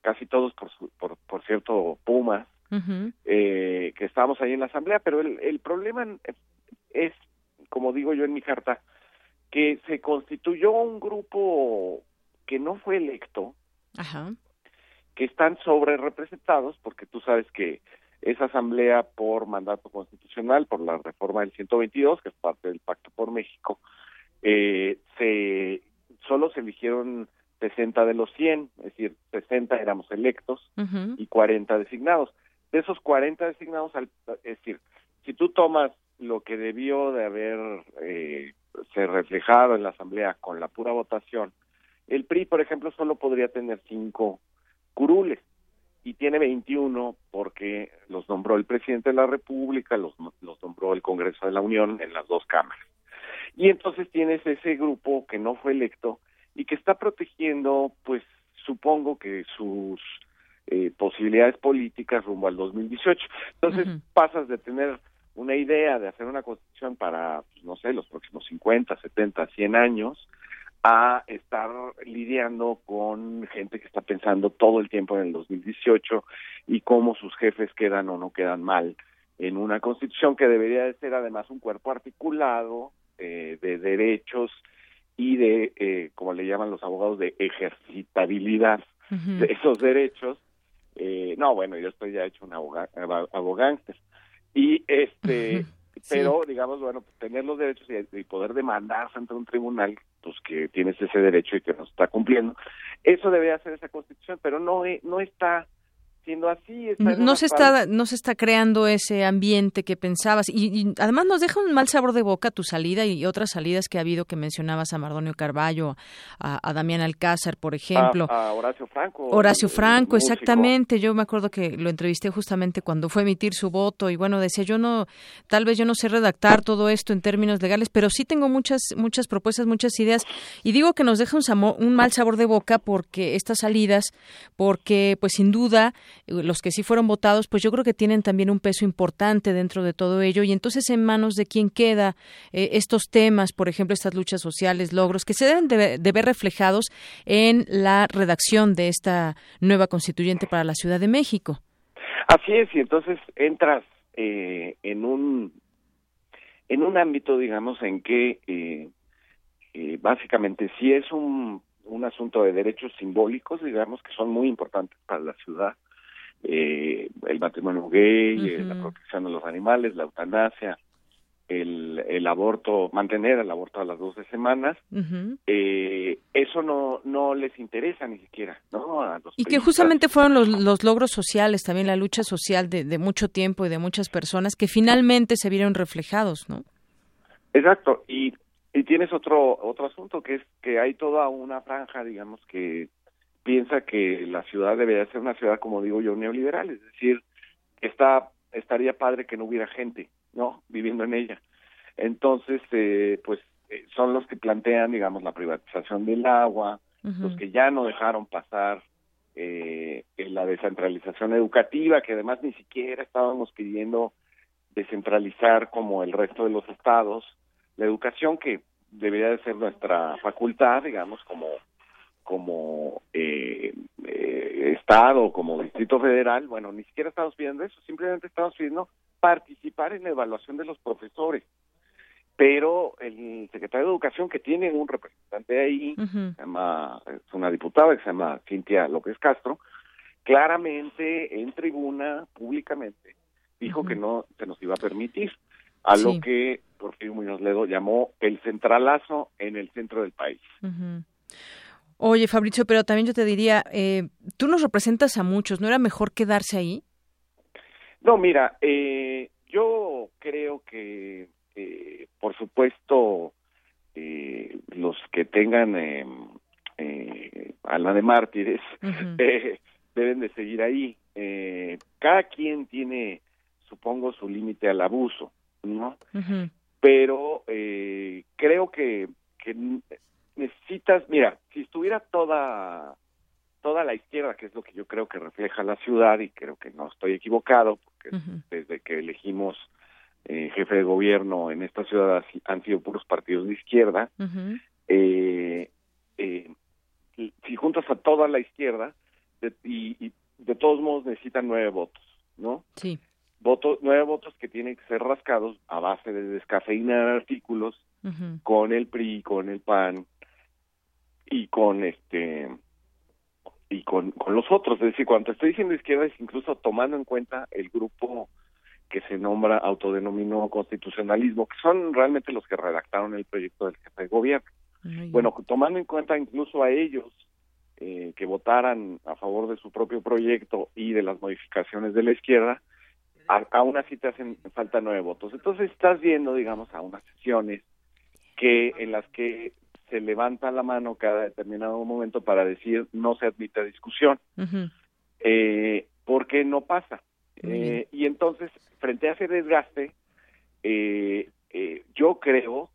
casi todos por, por, por cierto Pumas, uh -huh. que estábamos ahí en la asamblea, pero el, el problema es, como digo yo en mi carta, que se constituyó un grupo que no fue electo, Ajá. que están sobre representados, porque tú sabes que esa asamblea por mandato constitucional, por la reforma del 122, que es parte del Pacto por México, eh, se solo se eligieron 60 de los 100, es decir, 60 éramos electos uh -huh. y 40 designados. De esos 40 designados, es decir, si tú tomas lo que debió de haber eh, se reflejado en la asamblea con la pura votación, el PRI, por ejemplo, solo podría tener cinco curules y tiene 21 porque los nombró el presidente de la República, los, los nombró el Congreso de la Unión en las dos cámaras. Y entonces tienes ese grupo que no fue electo y que está protegiendo, pues supongo que sus eh, posibilidades políticas rumbo al 2018. Entonces uh -huh. pasas de tener una idea de hacer una constitución para, pues, no sé, los próximos 50, 70, 100 años, a estar lidiando con gente que está pensando todo el tiempo en el 2018 y cómo sus jefes quedan o no quedan mal en una constitución que debería de ser además un cuerpo articulado eh, de derechos y de, eh, como le llaman los abogados, de ejercitabilidad uh -huh. de esos derechos. Eh, no, bueno, yo estoy ya hecho un abogánster. Y este, uh -huh. pero sí. digamos, bueno, tener los derechos y, y, poder demandar ante un tribunal, pues que tienes ese derecho y que no está cumpliendo. Eso debería ser esa constitución, pero no, no está siendo así. No se está no se está creando ese ambiente que pensabas y, y, además nos deja un mal sabor de boca tu salida y otras salidas que ha habido que mencionabas a Mardonio Carballo, a, a Damián Alcázar, por ejemplo. A, a Horacio Franco. Horacio Franco, exactamente. Yo me acuerdo que lo entrevisté justamente cuando fue a emitir su voto y bueno, decía, yo no, tal vez yo no sé redactar todo esto en términos legales, pero sí tengo muchas, muchas propuestas, muchas ideas y digo que nos deja un, un mal sabor de boca porque estas salidas, porque pues sin duda los que sí fueron votados, pues yo creo que tienen también un peso importante dentro de todo ello y entonces en manos de quién queda eh, estos temas, por ejemplo, estas luchas sociales, logros, que se deben de, ver reflejados en la redacción de esta nueva constituyente para la Ciudad de México. Así es, y entonces entras eh, en un en un ámbito, digamos, en que eh, eh, básicamente si es un, un asunto de derechos simbólicos, digamos, que son muy importantes para la ciudad, eh, el matrimonio gay, uh -huh. la protección de los animales, la eutanasia, el, el aborto, mantener el aborto a las 12 semanas, uh -huh. eh, eso no, no les interesa ni siquiera, ¿no? A los y que justamente fueron los, los logros sociales, también la lucha social de, de mucho tiempo y de muchas personas que finalmente se vieron reflejados, ¿no? Exacto, y, y tienes otro, otro asunto que es que hay toda una franja, digamos, que piensa que la ciudad debería ser una ciudad, como digo yo, neoliberal, es decir, está estaría padre que no hubiera gente, ¿no? Viviendo en ella. Entonces, eh, pues eh, son los que plantean, digamos, la privatización del agua, uh -huh. los que ya no dejaron pasar eh, la descentralización educativa, que además ni siquiera estábamos pidiendo descentralizar como el resto de los estados, la educación que debería de ser nuestra facultad, digamos, como como eh, eh, Estado, como Distrito Federal, bueno, ni siquiera estamos pidiendo eso, simplemente estamos pidiendo participar en la evaluación de los profesores. Pero el secretario de Educación, que tiene un representante ahí, uh -huh. se llama, es una diputada que se llama Cintia López Castro, claramente en tribuna, públicamente, dijo uh -huh. que no se nos iba a permitir, a sí. lo que Porfirio Muñoz Ledo llamó el centralazo en el centro del país. Uh -huh. Oye, Fabricio, pero también yo te diría, eh, tú nos representas a muchos, ¿no era mejor quedarse ahí? No, mira, eh, yo creo que, eh, por supuesto, eh, los que tengan eh, eh, alma de mártires eh, deben de seguir ahí. Eh, cada quien tiene, supongo, su límite al abuso, ¿no? Pero eh, creo que, que necesitas, mira, si estuviera toda toda la izquierda, que es lo que yo creo que refleja la ciudad, y creo que no estoy equivocado, porque desde que elegimos eh, jefe de gobierno en esta ciudad han sido puros partidos de izquierda, eh, eh, si juntas a toda la izquierda, de, y, y, de todos modos necesitan nueve votos, ¿no? Sí. Votos, nueve votos que tienen que ser rascados a base de descafeinar artículos con el PRI, con el PAN y con este y con, con los otros. Es decir, cuando estoy diciendo izquierda es incluso tomando en cuenta el grupo que se nombra autodenominó constitucionalismo, que son realmente los que redactaron el proyecto del jefe de gobierno. Bueno, tomando en cuenta incluso a ellos eh, que votaran a favor de su propio proyecto y de las modificaciones de la izquierda, a, aún así te hacen falta nueve votos. Entonces estás viendo, digamos, a unas sesiones que en las que se levanta la mano cada determinado momento para decir no se admite discusión, eh, porque no pasa. Eh, y entonces, frente a ese desgaste, eh, eh, yo creo,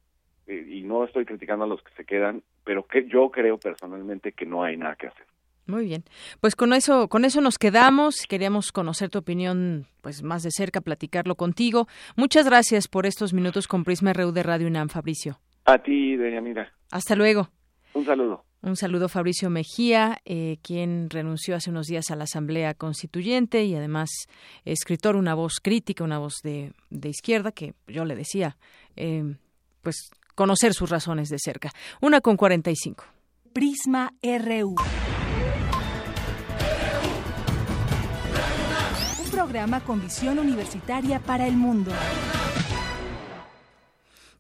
y no estoy criticando a los que se quedan, pero que yo creo personalmente que no hay nada que hacer. Muy bien. Pues con eso, con eso nos quedamos. Queríamos conocer tu opinión, pues más de cerca, platicarlo contigo. Muchas gracias por estos minutos con Prisma RU de Radio UNAM, Fabricio. A ti, doña Mira. Hasta luego. Un saludo. Un saludo Fabricio Mejía, eh, quien renunció hace unos días a la Asamblea Constituyente y además escritor, una voz crítica, una voz de, de izquierda, que yo le decía, eh, pues conocer sus razones de cerca. Una con 45. Prisma RU. Un programa con visión universitaria para el mundo.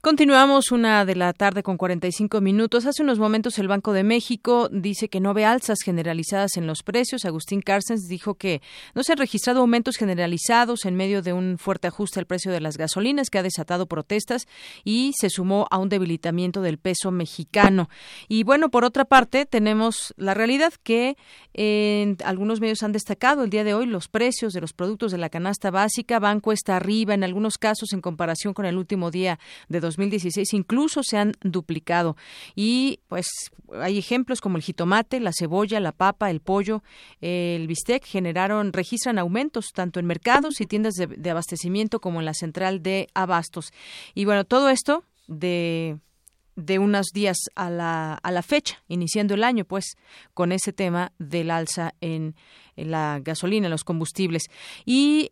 Continuamos una de la tarde con 45 minutos. Hace unos momentos el Banco de México dice que no ve alzas generalizadas en los precios. Agustín Carstens dijo que no se han registrado aumentos generalizados en medio de un fuerte ajuste al precio de las gasolinas que ha desatado protestas y se sumó a un debilitamiento del peso mexicano. Y bueno, por otra parte, tenemos la realidad que en algunos medios han destacado el día de hoy los precios de los productos de la canasta básica van cuesta arriba en algunos casos en comparación con el último día de 2016 incluso se han duplicado y pues hay ejemplos como el jitomate, la cebolla, la papa, el pollo, el bistec generaron registran aumentos tanto en mercados y tiendas de, abastecimiento como en la central de abastos y bueno todo esto de de unos días a la, a la fecha, iniciando el año, pues, con ese tema del alza en, en la gasolina, en los combustibles. Y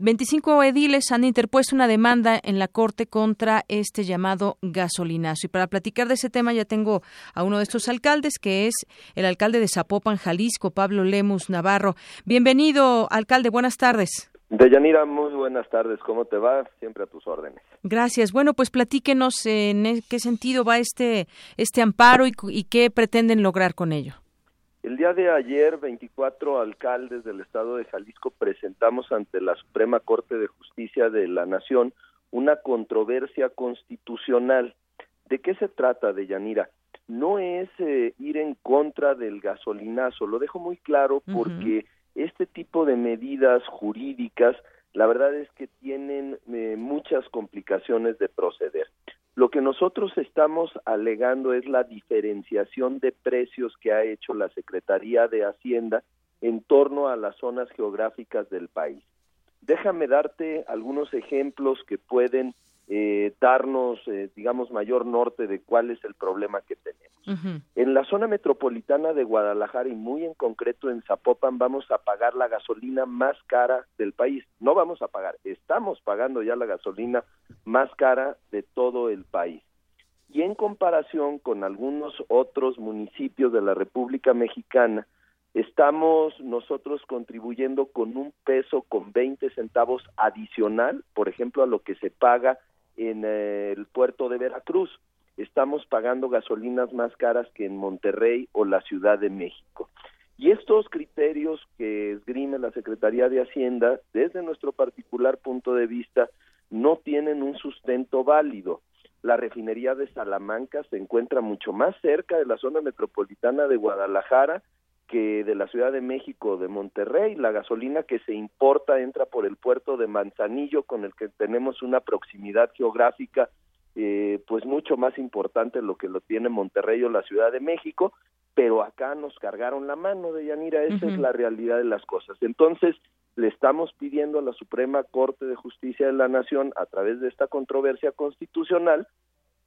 25 ediles han interpuesto una demanda en la Corte contra este llamado gasolinazo. Y para platicar de ese tema ya tengo a uno de estos alcaldes, que es el alcalde de Zapopan, Jalisco, Pablo Lemus Navarro. Bienvenido, alcalde. Buenas tardes. Deyanira, muy buenas tardes. ¿Cómo te va? Siempre a tus órdenes. Gracias. Bueno, pues platíquenos en qué sentido va este, este amparo y, y qué pretenden lograr con ello. El día de ayer, 24 alcaldes del estado de Jalisco presentamos ante la Suprema Corte de Justicia de la Nación una controversia constitucional. ¿De qué se trata, Deyanira? No es eh, ir en contra del gasolinazo, lo dejo muy claro porque este tipo de medidas jurídicas, la verdad es que tienen eh, muchas complicaciones de proceder. Lo que nosotros estamos alegando es la diferenciación de precios que ha hecho la Secretaría de Hacienda en torno a las zonas geográficas del país. Déjame darte algunos ejemplos que pueden eh, darnos, eh, digamos, mayor norte de cuál es el problema que tenemos. Uh -huh. En la zona metropolitana de Guadalajara y muy en concreto en Zapopan vamos a pagar la gasolina más cara del país. No vamos a pagar, estamos pagando ya la gasolina más cara de todo el país. Y en comparación con algunos otros municipios de la República Mexicana, estamos nosotros contribuyendo con un peso con 20 centavos adicional, por ejemplo, a lo que se paga en el puerto de Veracruz. Estamos pagando gasolinas más caras que en Monterrey o la Ciudad de México. Y estos criterios que esgrime la Secretaría de Hacienda, desde nuestro particular punto de vista, no tienen un sustento válido. la refinería de Salamanca se encuentra mucho más cerca de la zona metropolitana de Guadalajara que de la Ciudad de México, de Monterrey. La gasolina que se importa entra por el puerto de Manzanillo, con el que tenemos una proximidad geográfica eh, pues mucho más importante lo que lo tiene Monterrey o la Ciudad de México, pero acá nos cargaron la mano de Yanira, esa es la realidad de las cosas. Entonces, le estamos pidiendo a la Suprema Corte de Justicia de la Nación, a través de esta controversia constitucional,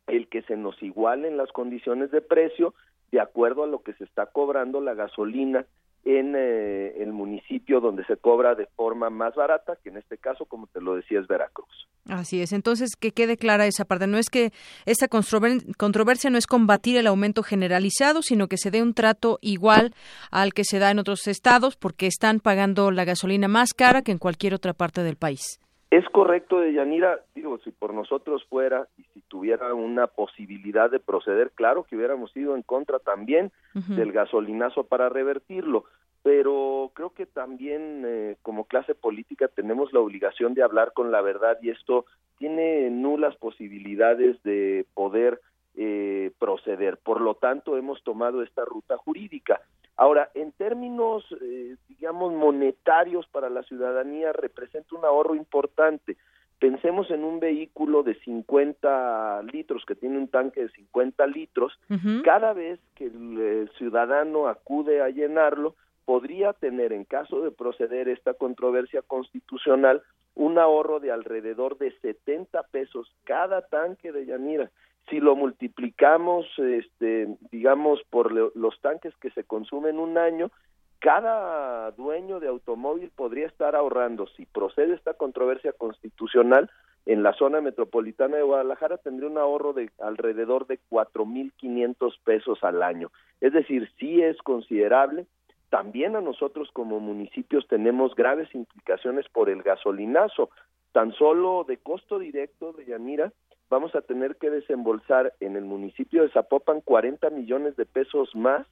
el que se nos igualen las condiciones de precio de acuerdo a lo que se está cobrando la gasolina en eh, el municipio donde se cobra de forma más barata, que en este caso, como te lo decía, es Veracruz. Así es. Entonces, que quede clara esa parte. No es que esta controversia no es combatir el aumento generalizado, sino que se dé un trato igual al que se da en otros estados, porque están pagando la gasolina más cara que en cualquier otra parte del país. Es correcto, Deyanira, digo, si por nosotros fuera y si tuviera una posibilidad de proceder, claro que hubiéramos ido en contra también del gasolinazo para revertirlo, pero creo que también eh, como clase política tenemos la obligación de hablar con la verdad y esto tiene nulas posibilidades de poder eh, proceder. Por lo tanto, hemos tomado esta ruta jurídica. Ahora, en términos, eh, digamos, monetarios para la ciudadanía, representa un ahorro importante. Pensemos en un vehículo de 50 litros, que tiene un tanque de 50 litros. Cada vez que el eh, ciudadano acude a llenarlo, podría tener, en caso de proceder esta controversia constitucional, un ahorro de alrededor de 70 pesos cada tanque de Yanira si lo multiplicamos, este, digamos, por los tanques que se consumen un año, cada dueño de automóvil podría estar ahorrando, si procede esta controversia constitucional, en la zona metropolitana de Guadalajara tendría un ahorro de alrededor de 4.500 pesos al año. Es decir, sí es considerable. También a nosotros como municipios tenemos graves implicaciones por el gasolinazo. Tan solo de costo directo de Yanira, vamos a tener que desembolsar en el municipio de Zapopan 40 millones de pesos más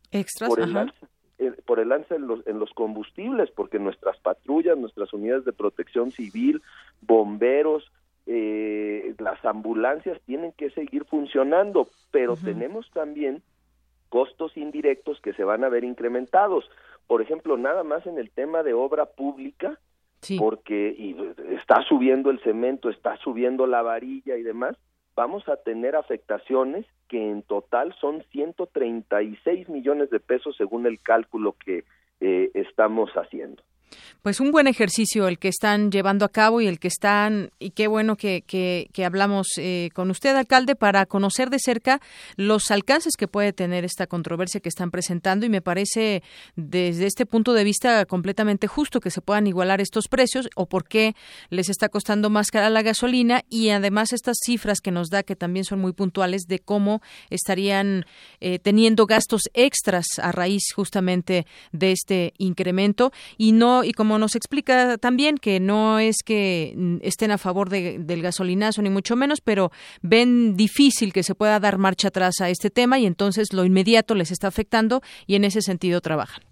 por el alza eh, por el alza en los, en los combustibles, porque nuestras patrullas, nuestras unidades de protección civil, bomberos, eh, las ambulancias tienen que seguir funcionando, pero tenemos también costos indirectos que se van a ver incrementados. Por ejemplo, nada más en el tema de obra pública, porque y está subiendo el cemento, está subiendo la varilla y demás, vamos a tener afectaciones que en total son 136 millones de pesos según el cálculo que eh, estamos haciendo. Pues un buen ejercicio el que están llevando a cabo y el que están, y qué bueno que, que, hablamos eh, con usted, alcalde, para conocer de cerca los alcances que puede tener esta controversia que están presentando. Y me parece desde este punto de vista completamente justo que se puedan igualar estos precios o por qué les está costando más cara la gasolina. Y además estas cifras que nos da que también son muy puntuales de cómo estarían eh, teniendo gastos extras a raíz justamente de este incremento. Y no y como nos explica también que no es que mm, estén a favor del gasolinazo ni mucho menos, pero ven difícil que se pueda dar marcha atrás a este tema y entonces lo inmediato les está afectando y en ese sentido trabajan.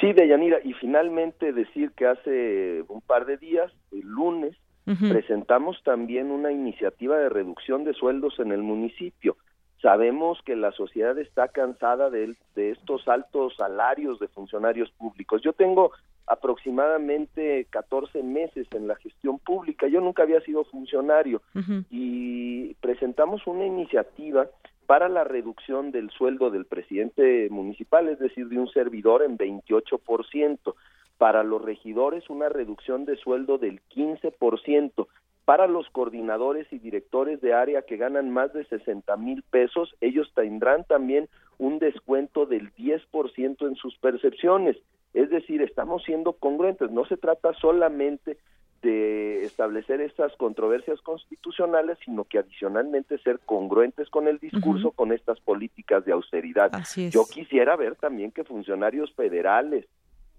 Sí, Deyanira, y finalmente decir que hace un par de días, el lunes, presentamos también una iniciativa de reducción de sueldos en el municipio. Sabemos que la sociedad está cansada de, de, estos altos salarios de funcionarios públicos. Yo tengo aproximadamente 14 meses en la gestión pública. Yo nunca había sido funcionario y presentamos una iniciativa para la reducción del sueldo del presidente municipal, es decir, de un servidor en 28%. Para los regidores una reducción de sueldo del 15%. Para los coordinadores y directores de área que ganan más de 60 mil pesos, ellos tendrán también un descuento del 10% en sus percepciones. Es decir, estamos siendo congruentes. No se trata solamente de establecer estas controversias constitucionales, sino que adicionalmente ser congruentes con el discurso, con estas políticas de austeridad. Yo quisiera ver también que funcionarios federales,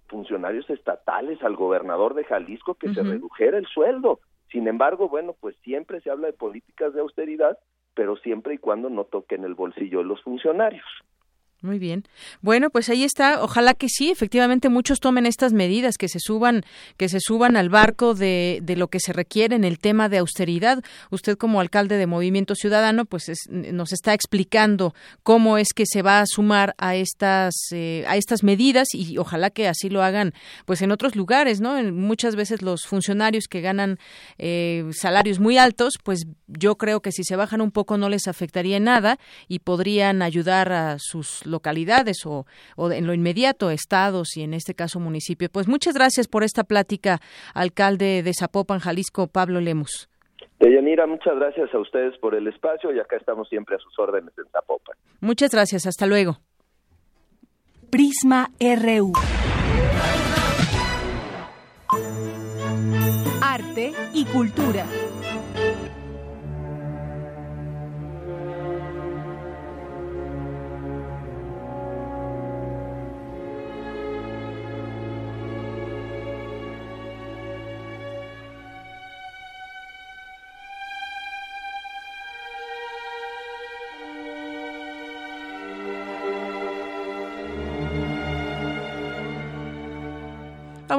funcionarios estatales, al gobernador de Jalisco, que se redujera el sueldo. Sin embargo, bueno, pues siempre se habla de políticas de austeridad, pero siempre y cuando no toquen el bolsillo de los funcionarios. Muy bien. Bueno, pues ahí está. Ojalá que sí, efectivamente muchos tomen estas medidas, que se suban, que se suban al barco de, de lo que se requiere en el tema de austeridad. Usted como alcalde de Movimiento Ciudadano, pues nos está explicando cómo es que se va a sumar a estas eh, a estas medidas y ojalá que así lo hagan, pues en otros lugares, ¿no? muchas veces los funcionarios que ganan eh, salarios muy altos, pues yo creo que si se bajan un poco no les afectaría nada y podrían ayudar a sus localidades o, en lo inmediato estados y en este caso municipio. Pues muchas gracias por esta plática, alcalde de Zapopan, Jalisco, Pablo Lemus. Deyanira, muchas gracias a ustedes por el espacio y acá estamos siempre a sus órdenes en Zapopan. Muchas gracias, hasta luego. Prisma RU. Arte y cultura.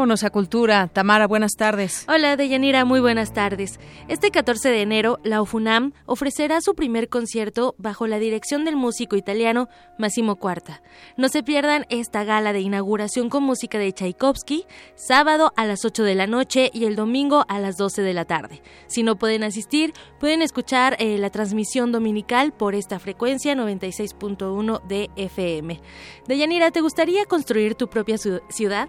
Vámonos a Cultura. Tamara, buenas tardes. Hola, Deyanira, muy buenas tardes. Este 14 de enero, la UFUNAM ofrecerá su primer concierto bajo la dirección del músico italiano Massimo Cuarta. No se pierdan esta gala de inauguración con música de Tchaikovsky, sábado a las 8 de la noche y el domingo a las 12 de la tarde. Si no pueden asistir, pueden escuchar eh, la transmisión dominical por esta frecuencia 96.1 de FM. Deyanira, ¿te gustaría construir tu propia ciudad?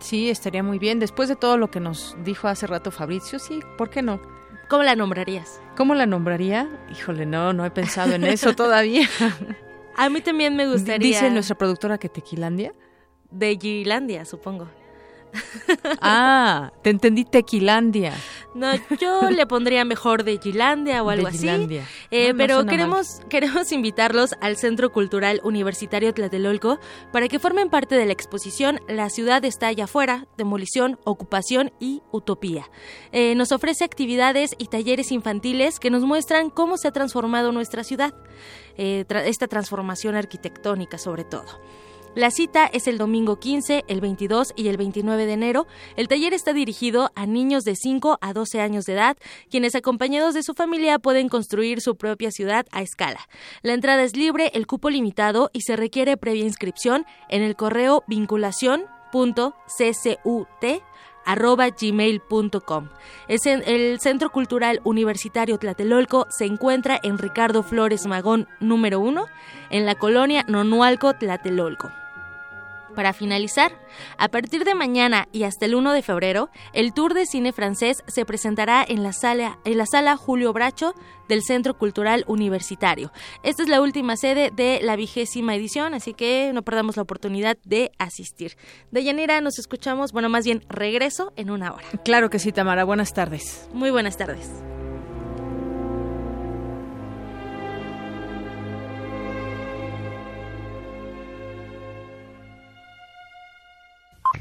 Sí, estaría muy bien. Después de todo lo que nos dijo hace rato Fabricio, sí, ¿por qué no? ¿Cómo la nombrarías? ¿Cómo la nombraría? Híjole, no, no he pensado en eso todavía. A mí también me gustaría. Dice nuestra productora que Tequilandia. De Gilandia, supongo. Ah, te entendí Tequilandia. No, yo le pondría mejor de Gilandia o algo así. Eh, pero queremos, queremos invitarlos al Centro Cultural Universitario Tlatelolco para que formen parte de la exposición La ciudad está allá afuera, demolición, ocupación y utopía. Eh, nos ofrece actividades y talleres infantiles que nos muestran cómo se ha transformado nuestra ciudad, eh, esta transformación arquitectónica sobre todo. La cita es el domingo 15, el 22 y el 29 de enero. El taller está dirigido a niños de 5 a 12 años de edad, quienes acompañados de su familia pueden construir su propia ciudad a escala. La entrada es libre, el cupo limitado y se requiere previa inscripción en el correo vinculación.ccut El Centro Cultural Universitario Tlatelolco se encuentra en Ricardo Flores Magón número 1, en la colonia Nonualco, Tlatelolco. Para finalizar, a partir de mañana y hasta el 1 de febrero, el Tour de Cine Francés se presentará en la sala, en la sala Julio Bracho del Centro Cultural Universitario. Esta es la última sede de la vigésima edición, así que no perdamos la oportunidad de asistir. De Yanira nos escuchamos, bueno, más bien regreso en una hora. Claro que sí, Tamara. Buenas tardes. Muy buenas tardes.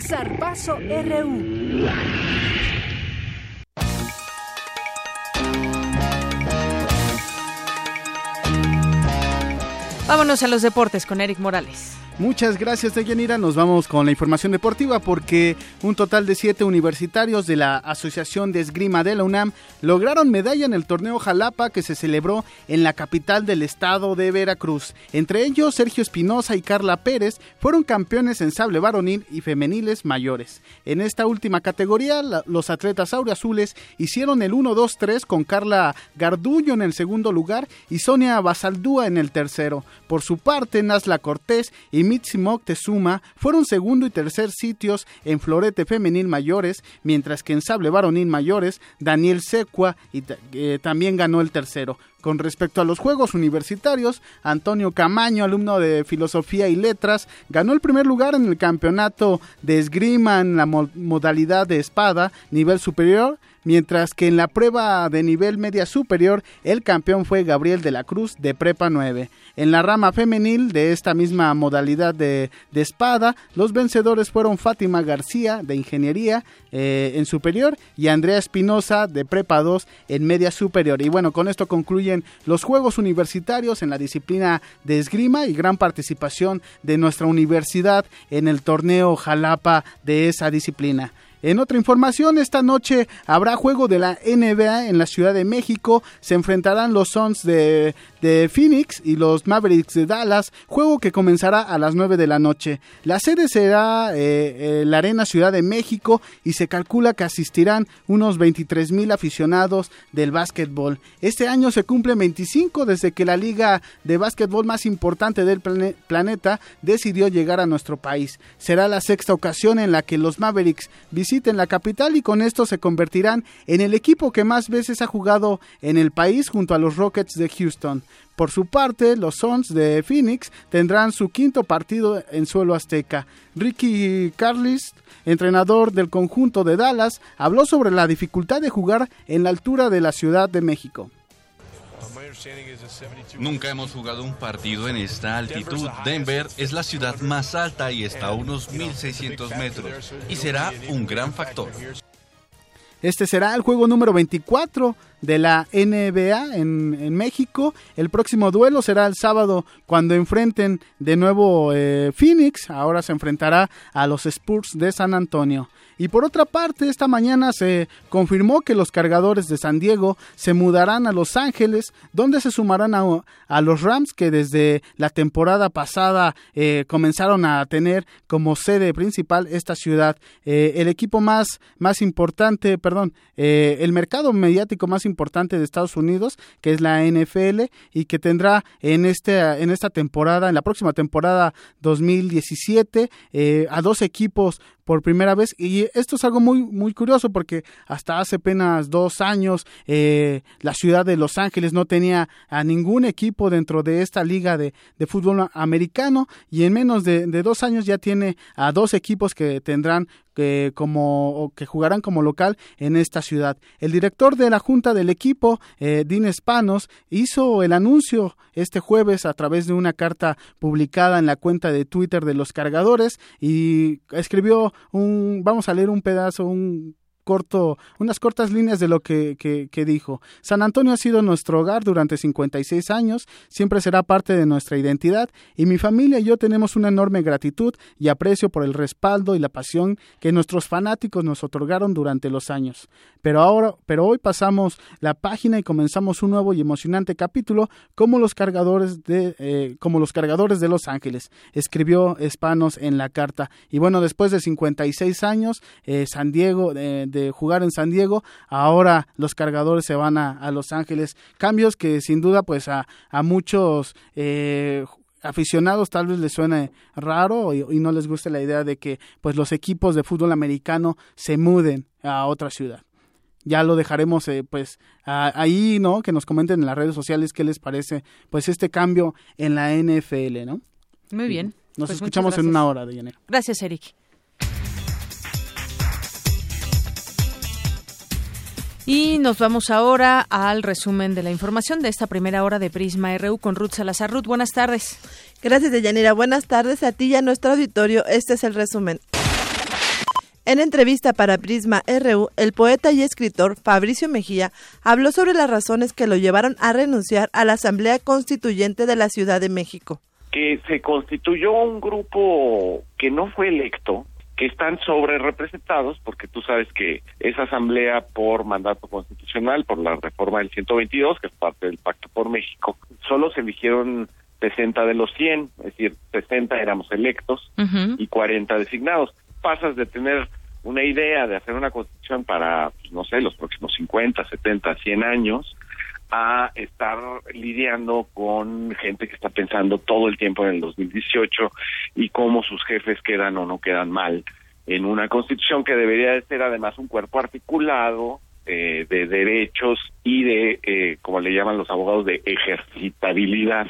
Zarpazo RU. Vámonos a los deportes con Eric Morales. Muchas gracias, Deyanira. Nos vamos con la información deportiva porque un total de siete universitarios de la Asociación de Esgrima de la UNAM lograron medalla en el torneo Jalapa que se celebró en la capital del estado de Veracruz. Entre ellos, Sergio Espinosa y Carla Pérez fueron campeones en sable varonil y femeniles mayores. En esta última categoría, los atletas azules hicieron el 1-2-3 con Carla Gardullo en el segundo lugar y Sonia Basaldúa en el tercero. Por su parte, Nasla Cortés y Mitzi Moctezuma fueron segundo y tercer sitios en florete femenil mayores, mientras que en sable varonil mayores, Daniel Secua y, eh, también ganó el tercero. Con respecto a los Juegos Universitarios, Antonio Camaño, alumno de Filosofía y Letras, ganó el primer lugar en el campeonato de esgrima en la modalidad de espada nivel superior, mientras que en la prueba de nivel media superior el campeón fue Gabriel de la Cruz de Prepa 9. En la rama femenil de esta misma modalidad de, espada, los vencedores fueron Fátima García de Ingeniería eh, en superior y Andrea Espinosa de Prepa 2 en media superior. Y bueno, con esto concluye incluyen los Juegos Universitarios en la disciplina de esgrima y gran participación de nuestra universidad en el torneo Jalapa de esa disciplina. En otra información, esta noche habrá juego de la NBA en la Ciudad de México. Se enfrentarán los Suns de, Phoenix y los Mavericks de Dallas, juego que comenzará a las 9 de la noche. La sede será eh, eh, la Arena Ciudad de México y se calcula que asistirán unos 23 mil aficionados del básquetbol. Este año se cumple 25 desde que la liga de básquetbol más importante del planeta decidió llegar a nuestro país. Será la sexta ocasión en la que los Mavericks en la capital y con esto se convertirán en el equipo que más veces ha jugado en el país junto a los Rockets de Houston. Por su parte, los Suns de Phoenix tendrán su quinto partido en suelo azteca. Ricky Carlis, entrenador del conjunto de Dallas, habló sobre la dificultad de jugar en la altura de la Ciudad de México. Nunca hemos jugado un partido en esta altitud. Denver es la ciudad más alta y está a unos 1.600 metros y será un gran factor. Este será el juego número 24 de la NBA en, México. El próximo duelo será el sábado cuando enfrenten de nuevo eh, Phoenix. Ahora se enfrentará a los Spurs de San Antonio. Y por otra parte, esta mañana se confirmó que los cargadores de San Diego se mudarán a Los Ángeles, donde se sumarán a, los Rams que desde la temporada pasada eh, comenzaron a tener como sede principal esta ciudad. Eh, el equipo más, más importante, perdón, el mercado mediático más importante de Estados Unidos, que es la NFL, y que tendrá en, este, en esta temporada, en la próxima temporada 2017, a dos equipos por primera vez. Y esto es algo muy, muy curioso porque hasta hace apenas dos años eh, la ciudad de Los Ángeles no tenía a ningún equipo dentro de esta liga de, fútbol americano y en menos de, de, dos años ya tiene a dos equipos que tendrán que, como, que jugarán como local en esta ciudad. El director de la junta del equipo, eh, Dean Spanos, hizo el anuncio este jueves a través de una carta publicada en la cuenta de Twitter de los cargadores y escribió un, vamos a leer un pedazo, un corto, unas cortas líneas de lo que, que, dijo. San Antonio ha sido nuestro hogar durante 56 años, siempre será parte de nuestra identidad y mi familia y yo tenemos una enorme gratitud y aprecio por el respaldo y la pasión que nuestros fanáticos nos otorgaron durante los años. Pero ahora, pero hoy pasamos la página y comenzamos un nuevo y emocionante capítulo como los cargadores de, eh, como los cargadores de Los Ángeles, escribió Espanos en la carta. Y bueno, después de 56 años, eh, San Diego de jugar en San Diego, ahora los cargadores se van a, Los Ángeles. Cambios que sin duda pues a, muchos eh, aficionados tal vez les suene raro y, no les guste la idea de que pues los equipos de fútbol americano se muden a otra ciudad. Ya lo dejaremos eh, pues ahí, ¿no? Que nos comenten en las redes sociales qué les parece pues este cambio en la NFL, ¿no? Muy bien. Nos pues escuchamos en una hora de enero. Gracias, Eric. Y nos vamos ahora al resumen de la información de esta primera hora de Prisma RU con Ruth Salazar. Ruth, buenas tardes. Gracias, Deyanira. Buenas tardes a ti y a nuestro auditorio. Este es el resumen. En entrevista para Prisma RU, el poeta y escritor Fabricio Mejía habló sobre las razones que lo llevaron a renunciar a la Asamblea Constituyente de la Ciudad de México. Que se constituyó un grupo que no fue electo, que están sobre representados, porque tú sabes que esa asamblea por mandato constitucional, por la reforma del 122, que es parte del Pacto por México, solo se eligieron 60 de los 100, es decir, 60 éramos electos y 40 designados. Pasas de tener una idea de hacer una constitución para, pues, no sé, los próximos 50, 70, 100 años, a estar lidiando con gente que está pensando todo el tiempo en el 2018 y cómo sus jefes quedan o no quedan mal en una constitución que debería de ser además un cuerpo articulado eh, de derechos y de, eh, como le llaman los abogados, de ejercitabilidad.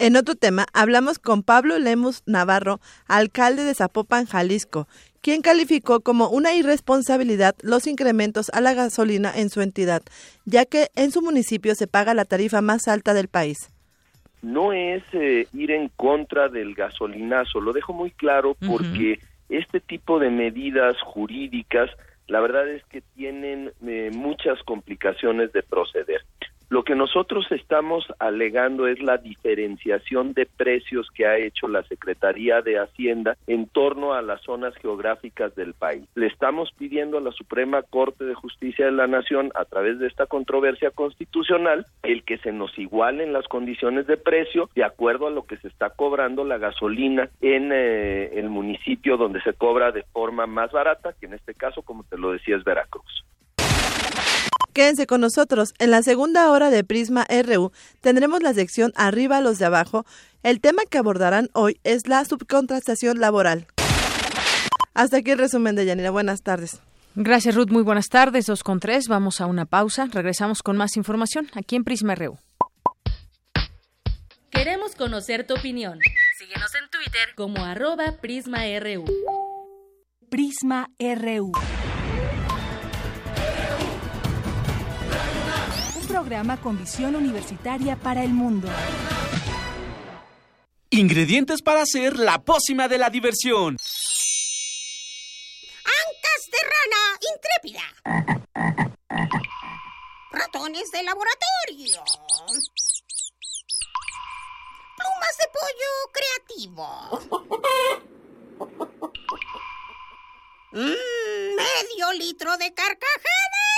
En otro tema, hablamos con Pablo Lemus Navarro, alcalde de Zapopan, Jalisco, quien calificó como una irresponsabilidad los incrementos a la gasolina en su entidad, ya que en su municipio se paga la tarifa más alta del país. No es eh, ir en contra del gasolinazo, lo dejo muy claro porque este tipo de medidas jurídicas, la verdad es que tienen eh, muchas complicaciones de proceder. Lo que nosotros estamos alegando es la diferenciación de precios que ha hecho la Secretaría de Hacienda en torno a las zonas geográficas del país. Le estamos pidiendo a la Suprema Corte de Justicia de la Nación, a través de esta controversia constitucional, el que se nos igualen las condiciones de precio de acuerdo a lo que se está cobrando la gasolina en eh, el municipio donde se cobra de forma más barata, que en este caso, como te lo decía, es Veracruz. Quédense con nosotros. En la segunda hora de Prisma RU tendremos la sección Arriba los de abajo. El tema que abordarán hoy es la subcontratación laboral. Hasta aquí el resumen de Yanira. Buenas tardes. Gracias, Ruth. Muy buenas tardes. Dos con tres. Vamos a una pausa. Regresamos con más información aquí en Prisma RU. Queremos conocer tu opinión. Síguenos en Twitter como arroba PrismaRU. Prisma RU. Programa con visión universitaria para el mundo. Ingredientes para hacer la pócima de la diversión. Ancas de rana intrépida. Ratones de laboratorio plumas de pollo creativo. Mm, medio litro de carcajadas.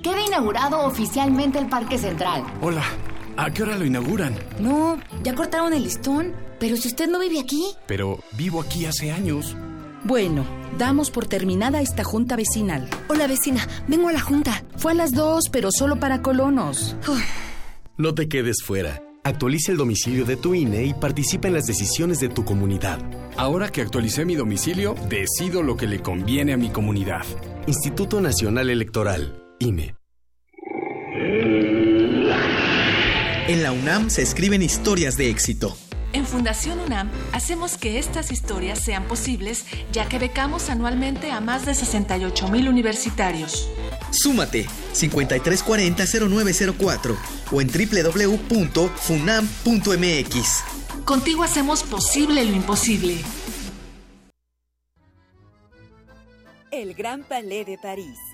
Queda inaugurado oficialmente el Parque Central. Hola, ¿a qué hora lo inauguran? No, ya cortaron el listón, pero si usted no vive aquí. Pero vivo aquí hace años. Bueno, damos por terminada esta junta vecinal. Hola vecina, vengo a la junta. Fue a las dos, pero solo para colonos. No te quedes fuera. Actualiza el domicilio de tu INE y participa en las decisiones de tu comunidad. Ahora que actualicé mi domicilio, decido lo que le conviene a mi comunidad. Instituto Nacional Electoral, INE. En la UNAM se escriben historias de éxito en Fundación UNAM hacemos que estas historias sean posibles ya que becamos anualmente a más de 68 mil universitarios. Súmate 5340-0904 o en www.funam.mx. Contigo hacemos posible lo imposible. El Gran Palais de París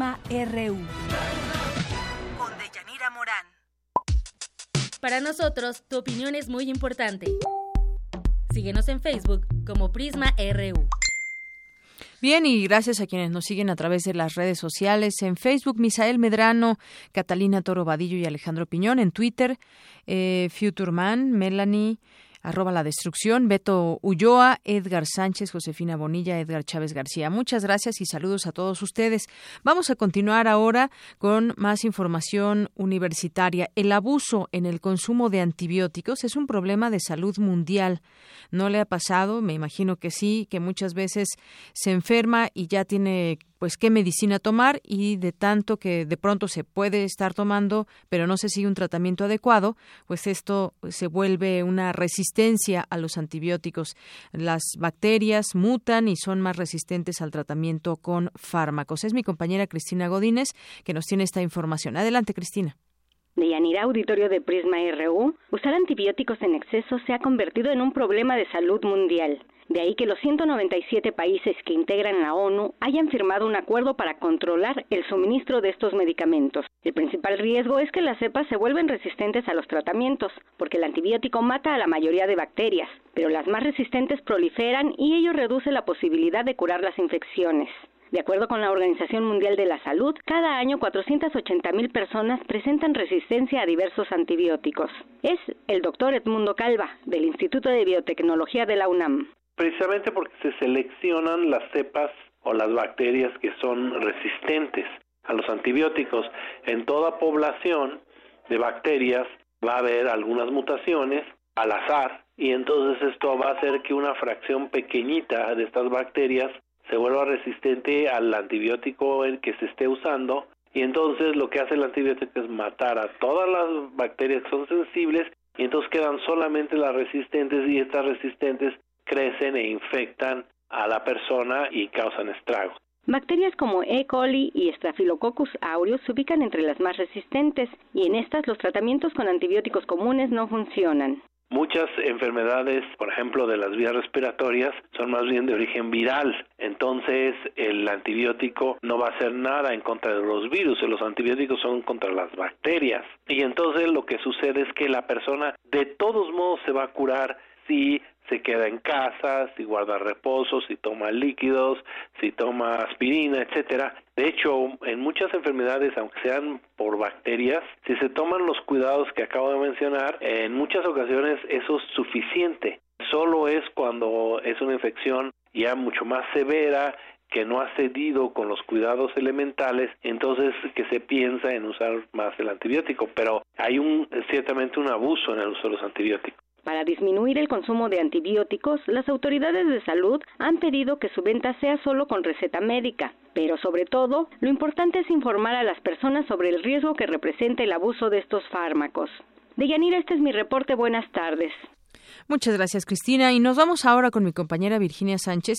RU. Con Deyanira Morán. Para nosotros, tu opinión es muy importante. Síguenos en Facebook como Prisma RU. Bien, y gracias a quienes nos siguen a través de las redes sociales. En Facebook, Misael Medrano, Catalina Toro Vadillo y Alejandro Piñón. En Twitter, eh, Futurman, Melanie arroba la destrucción, Beto Ulloa, Edgar Sánchez, Josefina Bonilla, Edgar Chávez García. Muchas gracias y saludos a todos ustedes. Vamos a continuar ahora con más información universitaria. El abuso en el consumo de antibióticos es un problema de salud mundial. ¿No le ha pasado? Me imagino que sí, que muchas veces se enferma y ya tiene pues qué medicina tomar y de tanto que de pronto se puede estar tomando, pero no se sigue un tratamiento adecuado, pues esto se vuelve una resistencia a los antibióticos. Las bacterias mutan y son más resistentes al tratamiento con fármacos. Es mi compañera Cristina Godínez que nos tiene esta información. Adelante, Cristina. De Yanira Auditorio de Prisma RU, usar antibióticos en exceso se ha convertido en un problema de salud mundial. De ahí que los 197 países que integran la ONU hayan firmado un acuerdo para controlar el suministro de estos medicamentos. El principal riesgo es que las cepas se vuelven resistentes a los tratamientos, porque el antibiótico mata a la mayoría de bacterias, pero las más resistentes proliferan y ello reduce la posibilidad de curar las infecciones. De acuerdo con la Organización Mundial de la Salud, cada año 480 mil personas presentan resistencia a diversos antibióticos. Es el doctor Edmundo Calva, del Instituto de Biotecnología de la UNAM precisamente porque se seleccionan las cepas o las bacterias que son resistentes a los antibióticos. En toda población de bacterias va a haber algunas mutaciones al azar y entonces esto va a hacer que una fracción pequeñita de estas bacterias se vuelva resistente al antibiótico en que se esté usando y entonces lo que hace el antibiótico es matar a todas las bacterias que son sensibles y entonces quedan solamente las resistentes y estas resistentes crecen e infectan a la persona y causan estragos. Bacterias como E. coli y Staphylococcus aureus se ubican entre las más resistentes y en estas los tratamientos con antibióticos comunes no funcionan. Muchas enfermedades, por ejemplo, de las vías respiratorias, son más bien de origen viral. Entonces, el antibiótico no va a hacer nada en contra de los virus. Los antibióticos son contra las bacterias. Y entonces lo que sucede es que la persona de todos modos se va a curar si se queda en casa, si guarda reposo, si toma líquidos, si toma aspirina, etcétera. De hecho, en muchas enfermedades, aunque sean por bacterias, si se toman los cuidados que acabo de mencionar, en muchas ocasiones eso es suficiente. Solo es cuando es una infección ya mucho más severa que no ha cedido con los cuidados elementales, entonces que se piensa en usar más el antibiótico, pero hay un ciertamente un abuso en el uso de los antibióticos. Para disminuir el consumo de antibióticos, las autoridades de salud han pedido que su venta sea solo con receta médica, pero sobre todo, lo importante es informar a las personas sobre el riesgo que representa el abuso de estos fármacos. Deyanira, este es mi reporte. Buenas tardes. Muchas gracias, Cristina. Y nos vamos ahora con mi compañera Virginia Sánchez,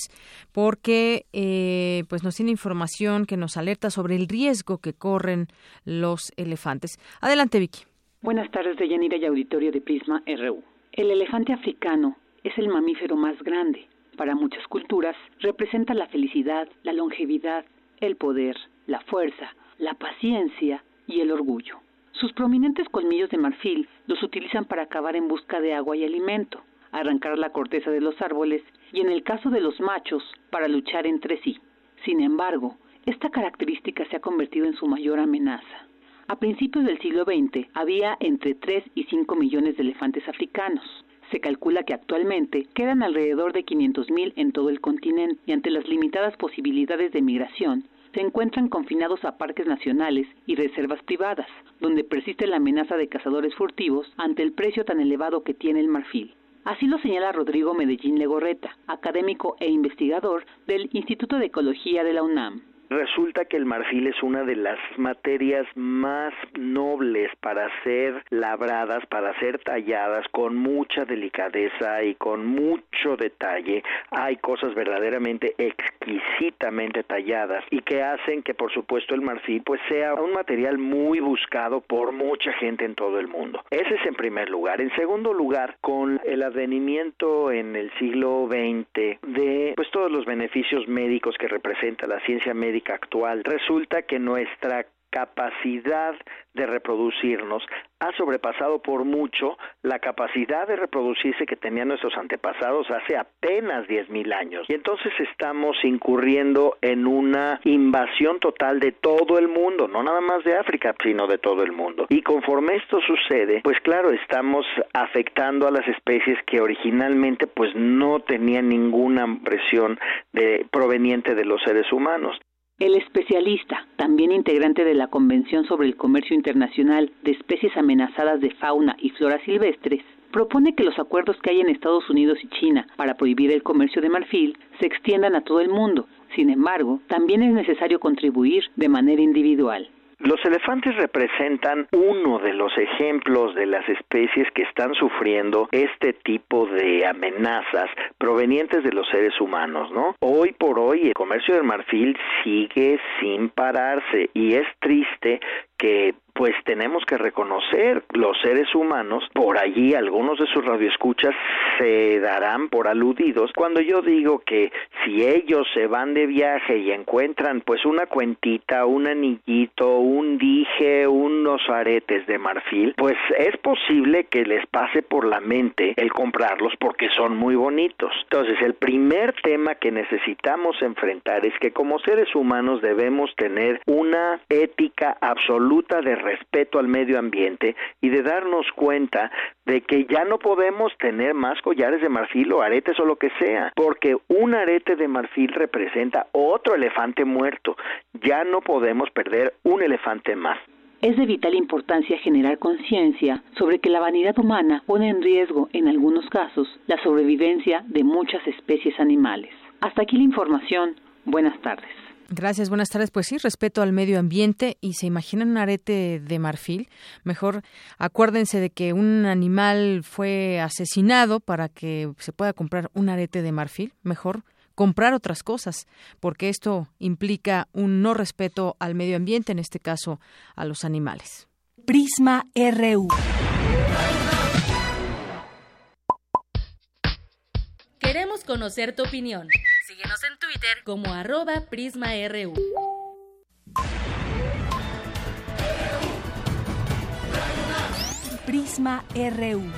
porque eh, pues nos tiene información que nos alerta sobre el riesgo que corren los elefantes. Adelante, Vicky. Buenas tardes, Deyanira y auditorio de Prisma RU. El elefante africano es el mamífero más grande. Para muchas culturas representa la felicidad, la longevidad, el poder, la fuerza, la paciencia y el orgullo. Sus prominentes colmillos de marfil los utilizan para cavar en busca de agua y alimento, arrancar la corteza de los árboles y en el caso de los machos, para luchar entre sí. Sin embargo, esta característica se ha convertido en su mayor amenaza. A principios del siglo XX había entre 3 y 5 millones de elefantes africanos. Se calcula que actualmente quedan alrededor de 500.000 en todo el continente y ante las limitadas posibilidades de migración, se encuentran confinados a parques nacionales y reservas privadas, donde persiste la amenaza de cazadores furtivos ante el precio tan elevado que tiene el marfil. Así lo señala Rodrigo Medellín Legorreta, académico e investigador del Instituto de Ecología de la UNAM. Resulta que el marfil es una de las materias más nobles para ser labradas, para ser talladas con mucha delicadeza y con mucho detalle. Hay cosas verdaderamente exquisitamente talladas y que hacen que por supuesto el marfil pues sea un material muy buscado por mucha gente en todo el mundo. Ese es en primer lugar. En segundo lugar, con el advenimiento en el siglo XX de pues todos los beneficios médicos que representa la ciencia médica actual, resulta que nuestra capacidad de reproducirnos ha sobrepasado por mucho la capacidad de reproducirse que tenían nuestros antepasados hace apenas 10.000 años. Y entonces estamos incurriendo en una invasión total de todo el mundo, no nada más de África, sino de todo el mundo. Y conforme esto sucede, pues claro, estamos afectando a las especies que originalmente pues no tenían ninguna presión de, proveniente de los seres humanos. El especialista, también integrante de la Convención sobre el Comercio Internacional de Especies Amenazadas de Fauna y Flora Silvestres, propone que los acuerdos que hay en Estados Unidos y China para prohibir el comercio de marfil se extiendan a todo el mundo, Sin embargo, también es necesario contribuir de manera individual. Los elefantes representan uno de los ejemplos de las especies que están sufriendo este tipo de amenazas provenientes de los seres humanos, ¿no? Hoy por hoy el comercio del marfil sigue sin pararse y es triste que pues tenemos que reconocer los seres humanos, por allí algunos de sus radioescuchas se darán por aludidos cuando yo digo que si ellos se van de viaje y encuentran pues una cuentita, un anillito, un dije, unos aretes de marfil, pues es posible que les pase por la mente el comprarlos porque son muy bonitos. Entonces el primer tema que necesitamos enfrentar es que como seres humanos debemos tener una ética absoluta de respeto al medio ambiente y de darnos cuenta de que ya no podemos tener más collares de marfil o aretes o lo que sea, porque un arete de marfil representa otro elefante muerto. Ya no podemos perder un elefante más. Es de vital importancia generar conciencia sobre que la vanidad humana pone en riesgo, en algunos casos, la sobrevivencia de muchas especies animales. Hasta aquí la información. Buenas tardes. Gracias, buenas tardes. Pues sí, respeto al medio ambiente y se imaginan un arete de marfil. Mejor acuérdense de que un animal fue asesinado para que se pueda comprar un arete de marfil. Mejor comprar otras cosas, porque esto implica un no respeto al medio ambiente, en este caso a los animales. Prisma RU. Queremos conocer tu opinión. Síguenos en Twitter como arroba PrismaRU. Prisma RU.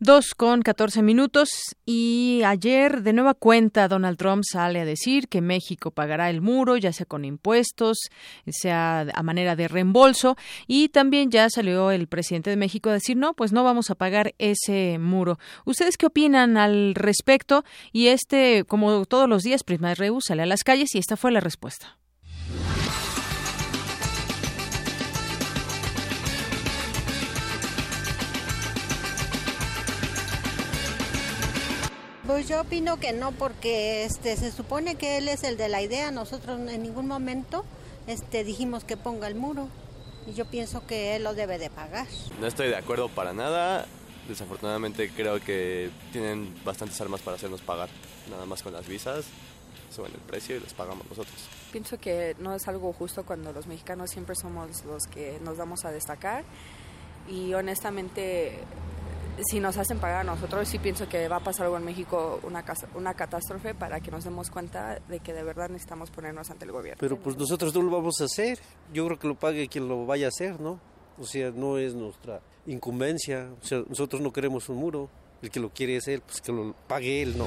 Dos con catorce minutos y ayer de nueva cuenta Donald Trump sale a decir que México pagará el muro, ya sea con impuestos, sea a manera de reembolso y también ya salió el presidente de México a decir no, pues no vamos a pagar ese muro. ¿Ustedes qué opinan al respecto? Y este, como todos los días, Prisma RU sale a las calles y esta fue la respuesta. Pues yo opino que no, porque este se supone que él es el de la idea. Nosotros en ningún momento este, dijimos que ponga el muro. Y yo pienso que él lo debe de pagar. No estoy de acuerdo para nada. Desafortunadamente creo que tienen bastantes armas para hacernos pagar. Nada más con las visas, suben el precio y les pagamos nosotros. Pienso que no es algo justo cuando los mexicanos siempre somos los que nos vamos a destacar. Y honestamente si nos hacen pagar a nosotros, sí pienso que va a pasar algo en México, una, una catástrofe, para que nos demos cuenta de que de verdad necesitamos ponernos ante el gobierno. Pero pues nosotros no lo vamos a hacer. Yo creo que lo pague quien lo vaya a hacer, ¿no? O sea, no es nuestra incumbencia. O sea, nosotros no queremos un muro. El que lo quiere es él, pues que lo pague él, ¿no?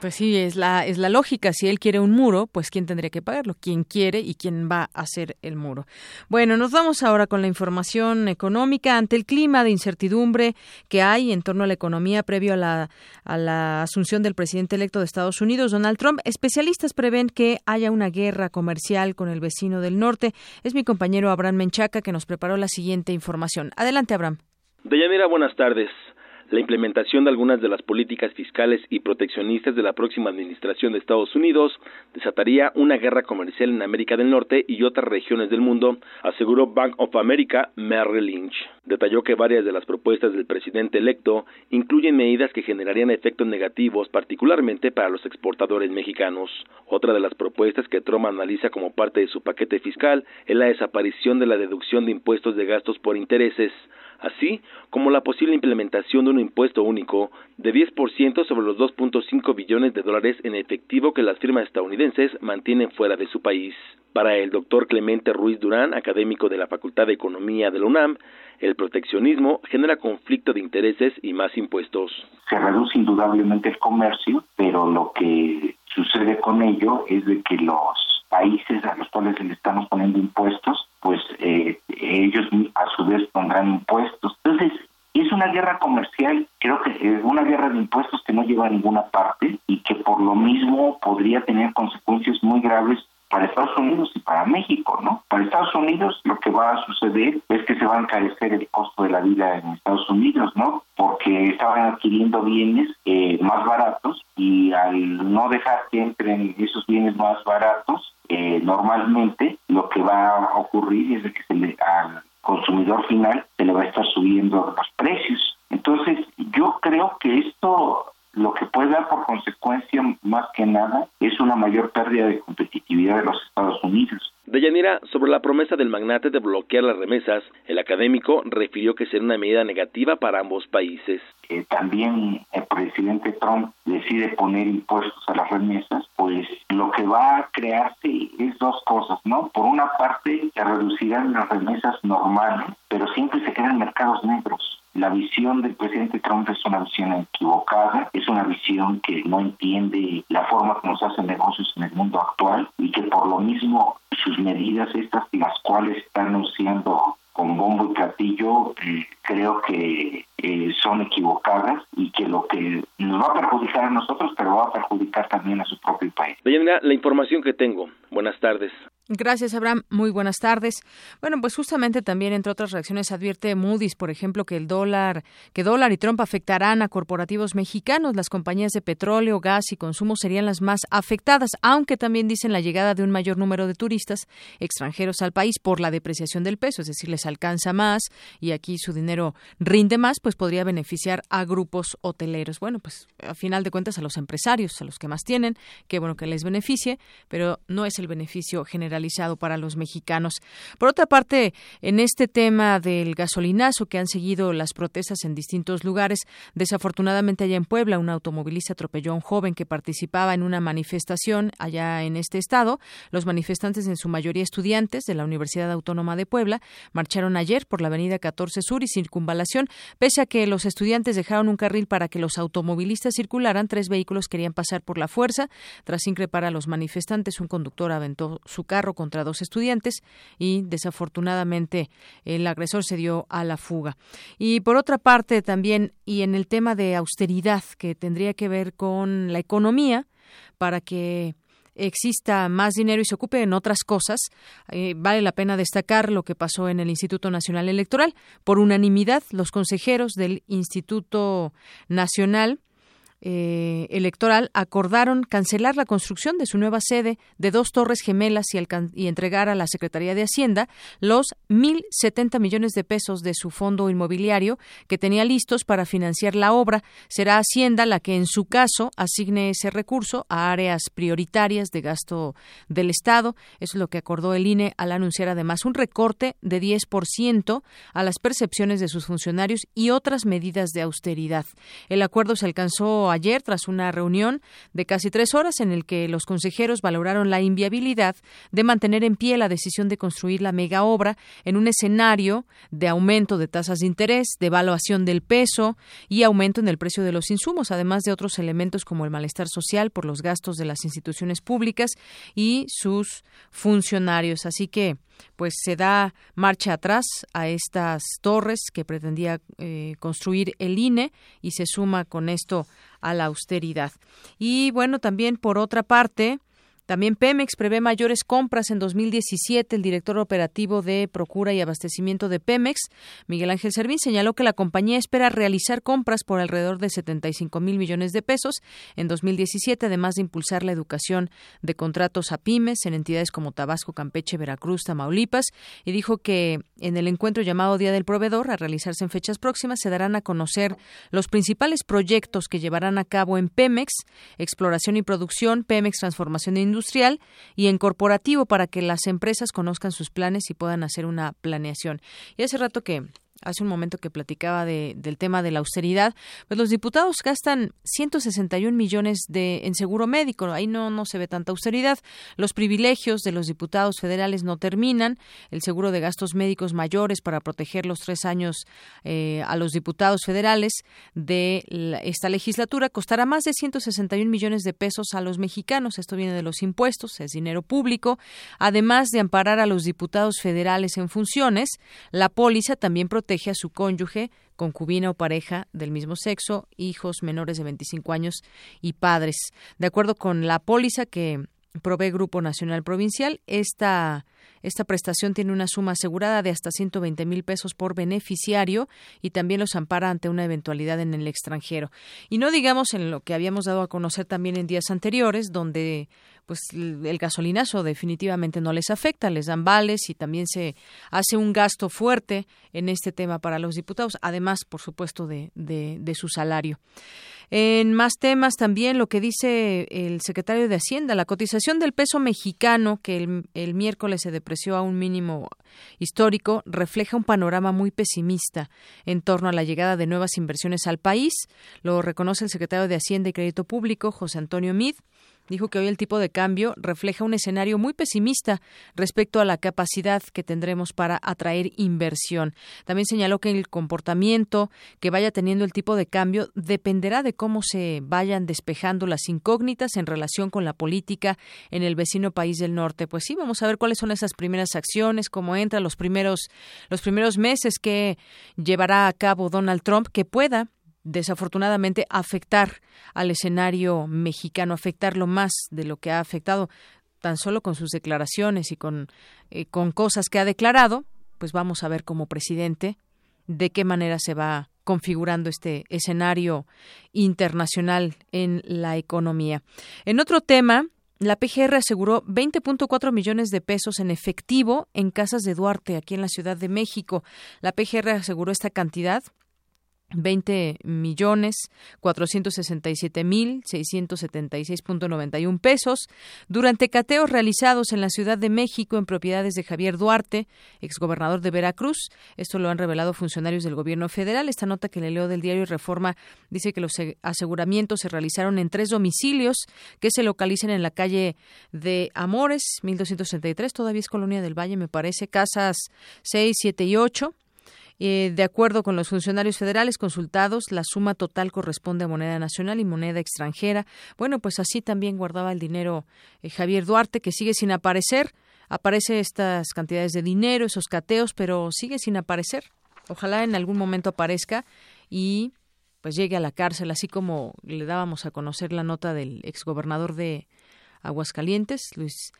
Pues sí, es la, es la lógica. Si él quiere un muro, pues ¿quién tendría que pagarlo? ¿Quién quiere y quién va a hacer el muro? Bueno, nos vamos ahora con la información económica. Ante el clima de incertidumbre que hay en torno a la economía previo a la, a la asunción del presidente electo de Estados Unidos, Donald Trump, especialistas prevén que haya una guerra comercial con el vecino del norte. Es mi compañero Abraham Menchaca que nos preparó la siguiente información. Adelante, Abraham. Deyanira, buenas tardes. La implementación de algunas de las políticas fiscales y proteccionistas de la próxima administración de Estados Unidos desataría una guerra comercial en América del Norte y otras regiones del mundo, aseguró Bank of America Merrill Lynch. Detalló que varias de las propuestas del presidente electo incluyen medidas que generarían efectos negativos, particularmente para los exportadores mexicanos. Otra de las propuestas que Trump analiza como parte de su paquete fiscal es la desaparición de la deducción de impuestos de gastos por intereses, así como la posible implementación de un impuesto único de 10% sobre los 2.5 billones de dólares en efectivo que las firmas estadounidenses mantienen fuera de su país. Para el doctor Clemente Ruiz Durán, académico de la Facultad de Economía de la UNAM, el proteccionismo genera conflicto de intereses y más impuestos. Se reduce indudablemente el comercio, pero lo que sucede con ello es de que los países a los cuales le estamos poniendo impuestos, pues eh, ellos a su vez pondrán impuestos. Entonces, es una guerra comercial, creo que es una guerra de impuestos que no lleva a ninguna parte y que por lo mismo podría tener consecuencias muy graves para Estados Unidos y para México, ¿no? Para Estados Unidos lo que va a suceder es que se va a encarecer el costo de vida en Estados Unidos, ¿no? Porque estaban adquiriendo bienes eh, más baratos y al no dejar que entren esos bienes más baratos, eh, normalmente lo que va a ocurrir es que se le, al consumidor final se le va a estar subiendo los precios. Entonces, yo creo que esto lo que puede dar por consecuencia más que nada es una mayor pérdida de competitividad de los Estados Unidos. Deyanira, sobre la promesa del magnate de bloquear las remesas, el académico refirió que será una medida negativa para ambos países. Eh, también el presidente Trump decide poner impuestos a las remesas, pues lo que va a crearse es dos cosas, ¿no? Por una parte, se reducirán las remesas normales, pero siempre se quedan mercados negros la visión del presidente Trump es una visión equivocada, es una visión que no entiende la forma como se hacen negocios en el mundo actual y que por lo mismo sus medidas estas, las cuales están anunciando con bombo y platillo, eh, creo que eh, son equivocadas y que lo que nos va a perjudicar a nosotros, pero va a perjudicar también a su propio país. la información que tengo. Buenas tardes. Gracias, Abraham. Muy buenas tardes. Bueno, pues justamente también, entre otras reacciones, advierte Moody's, por ejemplo, que el dólar, que dólar y Trump afectarán a corporativos mexicanos. Las compañías de petróleo, gas y consumo serían las más afectadas, aunque también dicen la llegada de un mayor número de turistas extranjeros al país por la depreciación del peso, es decir, les alcanza más y aquí su dinero rinde más, pues podría beneficiar a grupos hoteleros. Bueno, pues a final de cuentas a los empresarios, a los que más tienen, qué bueno que les beneficie, pero no es el beneficio general para los mexicanos. Por otra parte, en este tema del gasolinazo que han seguido las protestas en distintos lugares, desafortunadamente allá en Puebla, un automovilista atropelló a un joven que participaba en una manifestación allá en este estado. Los manifestantes, en su mayoría estudiantes de la Universidad Autónoma de Puebla, marcharon ayer por la avenida 14 Sur y Circunvalación, pese a que los estudiantes dejaron un carril para que los automovilistas circularan, tres vehículos querían pasar por la fuerza. Tras increpar a los manifestantes, un conductor aventó su carro contra dos estudiantes y desafortunadamente el agresor se dio a la fuga. Y por otra parte también, y en el tema de austeridad que tendría que ver con la economía, para que exista más dinero y se ocupe en otras cosas, eh, vale la pena destacar lo que pasó en el Instituto Nacional Electoral. Por unanimidad, los consejeros del Instituto Nacional eh, electoral acordaron cancelar la construcción de su nueva sede de dos torres gemelas y, entregar a la Secretaría de Hacienda los 1.070 millones de pesos de su fondo inmobiliario que tenía listos para financiar la obra. Será Hacienda la que, en su caso, asigne ese recurso a áreas prioritarias de gasto del Estado. Eso es lo que acordó el INE al anunciar además un recorte de 10% a las percepciones de sus funcionarios y otras medidas de austeridad. El acuerdo se alcanzó ayer tras una reunión de casi tres horas en el que los consejeros valoraron la inviabilidad de mantener en pie la decisión de construir la mega obra en un escenario de aumento de tasas de interés, devaluación del peso y aumento en el precio de los insumos, además de otros elementos como el malestar social por los gastos de las instituciones públicas y sus funcionarios. Así que pues se da marcha atrás a estas torres que pretendía eh, construir el INE y se suma con esto a la austeridad. Y bueno, también por otra parte, también Pemex prevé mayores compras en 2017. El director operativo de Procura y Abastecimiento de Pemex, Miguel Ángel Servín, señaló que la compañía espera realizar compras por alrededor de 75 mil millones de pesos en 2017, además de impulsar la educación de contratos a pymes en entidades como Tabasco, Campeche, Veracruz, Tamaulipas, y dijo que en el encuentro llamado Día del Proveedor, a realizarse en fechas próximas, se darán a conocer los principales proyectos que llevarán a cabo en Pemex, exploración y producción, Pemex Transformación de Industria, industrial y en corporativo para que las empresas conozcan sus planes y puedan hacer una planeación. Y hace rato que hace un momento que platicaba de, del tema de la austeridad, pues los diputados gastan 161 millones de, en seguro médico. Ahí no, no se ve tanta austeridad. Los privilegios de los diputados federales no terminan. El seguro de gastos médicos mayores para proteger los tres años eh, a los diputados federales de esta legislatura costará más de 161 millones de pesos a los mexicanos. Esto viene de los impuestos, es dinero público. Además de amparar a los diputados federales en funciones, la póliza también protege protege a su cónyuge, concubina o pareja del mismo sexo, hijos menores de 25 años y padres. De acuerdo con la póliza que provee Grupo Nacional Provincial. Esta, esta prestación tiene una suma asegurada de hasta 120 mil pesos por beneficiario y también los ampara ante una eventualidad en el extranjero. Y no digamos en lo que habíamos dado a conocer también en días anteriores, donde pues el gasolinazo definitivamente no les afecta, les dan vales y también se hace un gasto fuerte en este tema para los diputados, además, por supuesto, de, de, su salario. En más temas también lo que dice el secretario de Hacienda, la cotización del peso mexicano que el, el, miércoles se depreció a un mínimo histórico refleja un panorama muy pesimista en torno a la llegada de nuevas inversiones al país. Lo reconoce el secretario de Hacienda y Crédito Público, José Antonio Mid dijo que hoy el tipo de cambio refleja un escenario muy pesimista respecto a la capacidad que tendremos para atraer inversión. También señaló que el comportamiento que vaya teniendo el tipo de cambio dependerá de cómo se vayan despejando las incógnitas en relación con la política en el vecino país del norte. Pues sí, vamos a ver cuáles son esas primeras acciones, cómo entran los primeros los primeros meses que llevará a cabo Donald Trump que pueda desafortunadamente afectar al escenario mexicano, afectarlo más de lo que ha afectado tan solo con sus declaraciones y con, eh, con cosas que ha declarado, pues vamos a ver como presidente de qué manera se va configurando este escenario internacional en la economía. En otro tema, la PGR aseguró 20.4 millones de pesos en efectivo en casas de Duarte, aquí en la Ciudad de México. La PGR aseguró esta cantidad 20 millones 467 mil 676.91 pesos durante cateos realizados en la Ciudad de México en propiedades de Javier Duarte, exgobernador de Veracruz. Esto lo han revelado funcionarios del gobierno federal. Esta nota que le leo del diario Reforma dice que los aseguramientos se realizaron en tres domicilios que se localizan en la calle de Amores, 1263, todavía es Colonia del Valle, me parece, casas 6, 7 y 8 eh, de acuerdo con los funcionarios federales consultados, la suma total corresponde a moneda nacional y moneda extranjera. Bueno, pues así también guardaba el dinero eh, Javier Duarte, que sigue sin aparecer. Aparece estas cantidades de dinero, esos cateos, pero sigue sin aparecer. Ojalá en algún momento aparezca y pues llegue a la cárcel, así como le dábamos a conocer la nota del exgobernador de Aguascalientes, Luis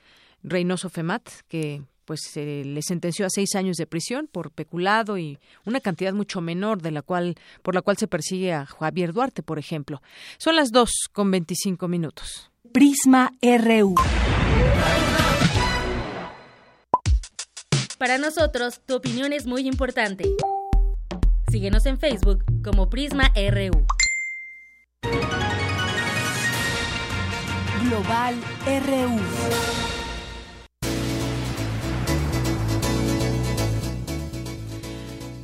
Reynoso Femat, que pues se le sentenció a seis años de prisión por peculado y una cantidad mucho menor de la cual por la cual se persigue a Javier Duarte, por ejemplo. Son las dos con veinticinco minutos. Prisma RU. Para nosotros, tu opinión es muy importante. Síguenos en Facebook como Prisma RU. Global RU.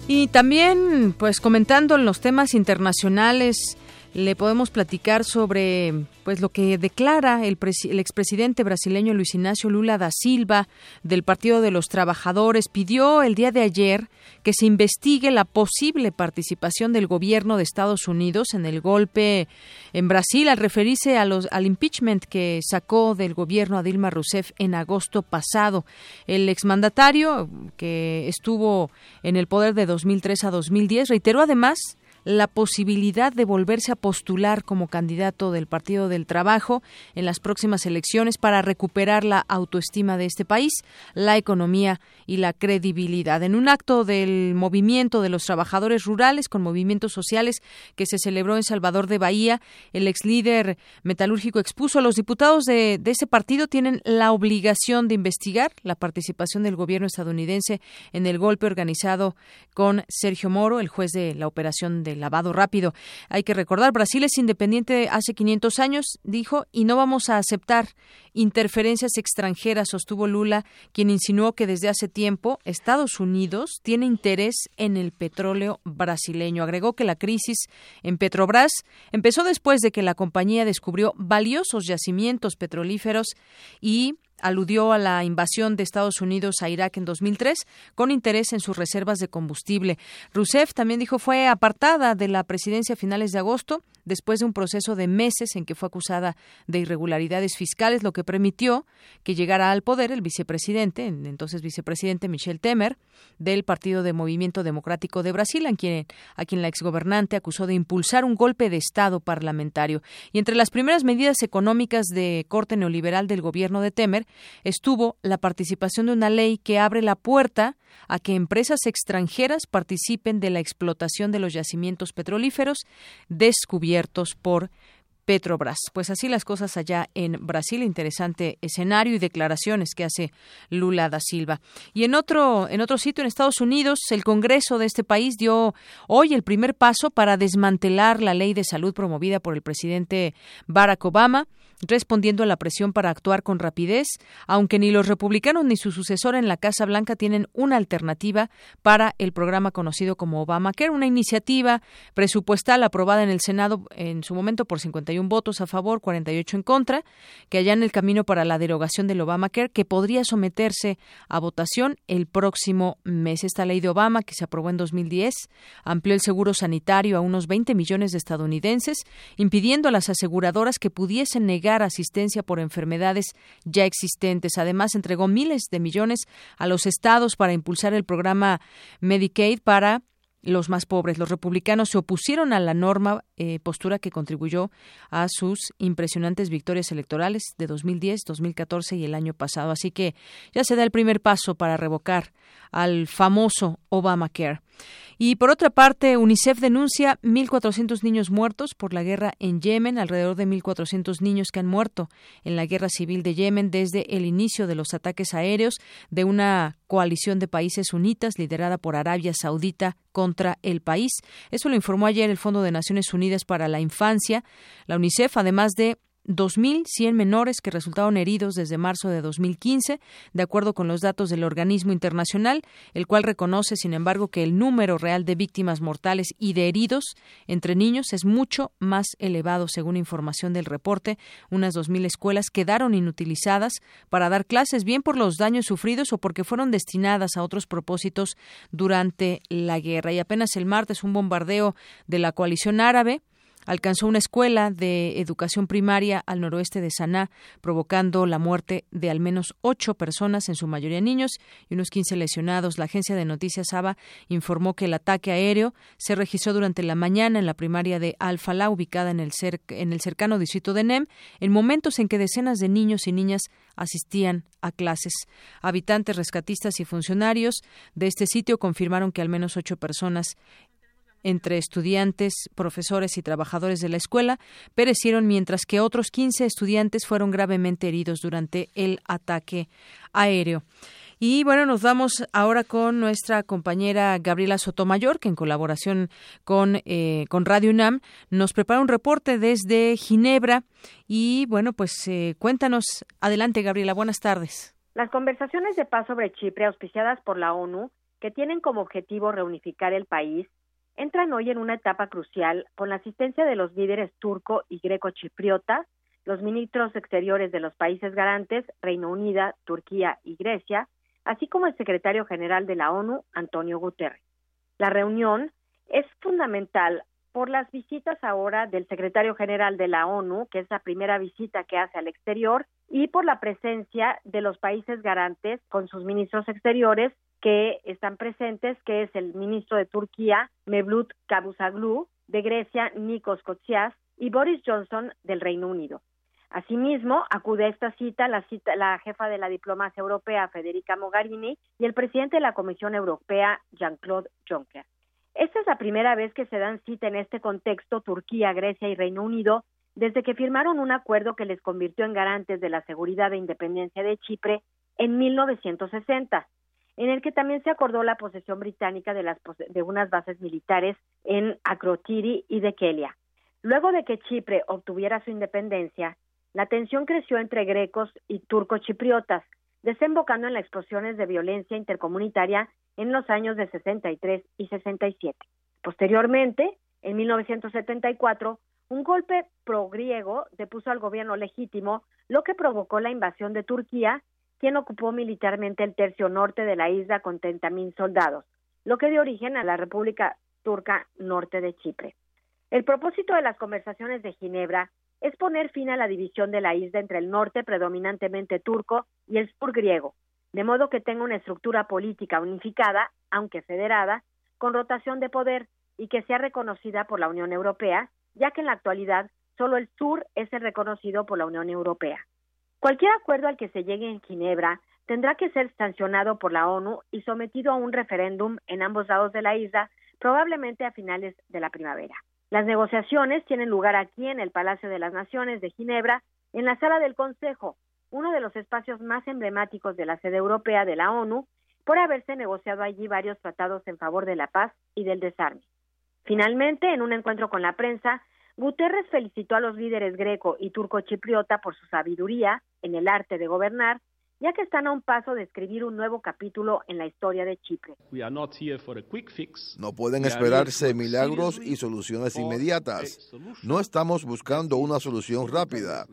Y también, pues comentando en los temas internacionales, le podemos platicar sobre pues lo que declara el, el, expresidente brasileño Luis Ignacio Lula da Silva del Partido de los Trabajadores pidió el día de ayer que se investigue la posible participación del gobierno de Estados Unidos en el golpe en Brasil al referirse a los, al impeachment que sacó del gobierno a Dilma Rousseff en agosto pasado. El exmandatario que estuvo en el poder de 2003 a 2010 reiteró además la posibilidad de volverse a postular como candidato del Partido del Trabajo en las próximas elecciones para recuperar la autoestima de este país, la economía y la credibilidad. En un acto del movimiento de los trabajadores rurales con movimientos sociales que se celebró en Salvador de Bahía, el ex líder metalúrgico expuso a los diputados de, ese partido tienen la obligación de investigar la participación del gobierno estadounidense en el golpe organizado con Sergio Moro, el juez de la operación lavado rápido. Hay que recordar, Brasil es independiente hace 500 años, dijo, y no vamos a aceptar interferencias extranjeras, sostuvo Lula, quien insinuó que desde hace tiempo Estados Unidos tiene interés en el petróleo brasileño. Agregó que la crisis en Petrobras empezó después de que la compañía descubrió valiosos yacimientos petrolíferos y aludió a la invasión de Estados Unidos a Irak en 2003 con interés en sus reservas de combustible. Rousseff también dijo fue apartada de la presidencia a finales de agosto después de un proceso de meses en que fue acusada de irregularidades fiscales, lo que permitió que llegara al poder el vicepresidente, entonces vicepresidente Michel Temer, del Partido de Movimiento Democrático de Brasil, a quien, la exgobernante acusó de impulsar un golpe de Estado parlamentario. Y entre las primeras medidas económicas de corte neoliberal del gobierno de Temer estuvo la participación de una ley que abre la puerta a que empresas extranjeras participen de la explotación de los yacimientos petrolíferos descubiertos por Petrobras. Pues así las cosas allá en Brasil, interesante escenario y declaraciones que hace Lula da Silva. Y en otro en otro sitio en Estados Unidos, el Congreso de este país dio hoy el primer paso para desmantelar la ley de salud promovida por el presidente Barack Obama respondiendo a la presión para actuar con rapidez, aunque ni los republicanos ni su sucesor en la Casa Blanca tienen una alternativa para el programa conocido como Obamacare, una iniciativa presupuestal aprobada en el Senado en su momento por 51 votos a favor, 48 en contra, que en el camino para la derogación del Obamacare, que podría someterse a votación el próximo mes. Esta ley de Obama, que se aprobó en 2010, amplió el seguro sanitario a unos 20 millones de estadounidenses, impidiendo a las aseguradoras que pudiesen negar asistencia por enfermedades ya existentes. Además, entregó miles de millones a los estados para impulsar el programa Medicaid para los más pobres. Los republicanos se opusieron a la norma, eh, postura que contribuyó a sus impresionantes victorias electorales de 2010, 2014 y el año pasado. Así que ya se da el primer paso para revocar al famoso Obamacare. Y por otra parte, UNICEF denuncia 1.400 niños muertos por la guerra en Yemen, alrededor de 1.400 niños que han muerto en la guerra civil de Yemen desde el inicio de los ataques aéreos de una coalición de países sunitas liderada por Arabia Saudita contra el país. Eso lo informó ayer el Fondo de Naciones Unidas para la Infancia. La UNICEF, además de 2.100 menores que resultaron heridos desde marzo de 2015, de acuerdo con los datos del organismo internacional, el cual reconoce, sin embargo, que el número real de víctimas mortales y de heridos entre niños es mucho más elevado, según información del reporte. Unas 2.000 escuelas quedaron inutilizadas para dar clases, bien por los daños sufridos o porque fueron destinadas a otros propósitos durante la guerra. Y apenas el martes un bombardeo de la coalición árabe alcanzó una escuela de educación primaria al noroeste de Saná, provocando la muerte de al menos ocho personas, en su mayoría niños, y unos quince lesionados. La agencia de noticias ABA informó que el ataque aéreo se registró durante la mañana en la primaria de Al-Falá, ubicada en el, en el cercano distrito de Nem, en momentos en que decenas de niños y niñas asistían a clases. Habitantes, rescatistas y funcionarios de este sitio confirmaron que al menos ocho personas entre estudiantes, profesores y trabajadores de la escuela perecieron, mientras que otros 15 estudiantes fueron gravemente heridos durante el ataque aéreo. Y bueno, nos vamos ahora con nuestra compañera Gabriela Sotomayor, que en colaboración con, eh, con Radio UNAM nos prepara un reporte desde Ginebra. Y bueno, pues eh, cuéntanos. Adelante, Gabriela. Buenas tardes. Las conversaciones de paz sobre Chipre, auspiciadas por la ONU, que tienen como objetivo reunificar el país, entran hoy en una etapa crucial con la asistencia de los líderes turco y greco-chipriotas, los ministros exteriores de los países garantes, Reino Unido, Turquía y Grecia, así como el secretario general de la ONU, Antonio Guterres. La reunión es fundamental por las visitas ahora del secretario general de la ONU, que es la primera visita que hace al exterior, y por la presencia de los países garantes con sus ministros exteriores que están presentes, que es el ministro de Turquía, Mevlut Cavusoglu, de Grecia, Nikos Koutsias, y Boris Johnson del Reino Unido. Asimismo, acude a esta cita la, cita la jefa de la diplomacia europea, Federica Mogherini, y el presidente de la Comisión Europea, Jean-Claude Juncker. Esta es la primera vez que se dan cita en este contexto Turquía, Grecia y Reino Unido desde que firmaron un acuerdo que les convirtió en garantes de la seguridad e independencia de Chipre en 1960 en el que también se acordó la posesión británica de, las, de unas bases militares en Akrotiri y de Kelia. Luego de que Chipre obtuviera su independencia, la tensión creció entre grecos y turco-chipriotas, desembocando en las explosiones de violencia intercomunitaria en los años de 63 y 67. Posteriormente, en 1974, un golpe pro-griego depuso al gobierno legítimo, lo que provocó la invasión de Turquía quien ocupó militarmente el tercio norte de la isla con 30.000 soldados, lo que dio origen a la República Turca Norte de Chipre. El propósito de las conversaciones de Ginebra es poner fin a la división de la isla entre el norte predominantemente turco y el sur griego, de modo que tenga una estructura política unificada, aunque federada, con rotación de poder y que sea reconocida por la Unión Europea, ya que en la actualidad solo el sur es reconocido por la Unión Europea. Cualquier acuerdo al que se llegue en Ginebra tendrá que ser sancionado por la ONU y sometido a un referéndum en ambos lados de la isla, probablemente a finales de la primavera. Las negociaciones tienen lugar aquí en el Palacio de las Naciones de Ginebra, en la sala del Consejo, uno de los espacios más emblemáticos de la sede europea de la ONU, por haberse negociado allí varios tratados en favor de la paz y del desarme. Finalmente, en un encuentro con la prensa, Guterres felicitó a los líderes greco y turco chipriota por su sabiduría en el arte de gobernar, ya que están a un paso de escribir un nuevo capítulo en la historia de Chipre. No pueden esperarse milagros y soluciones inmediatas. No estamos buscando una solución rápida.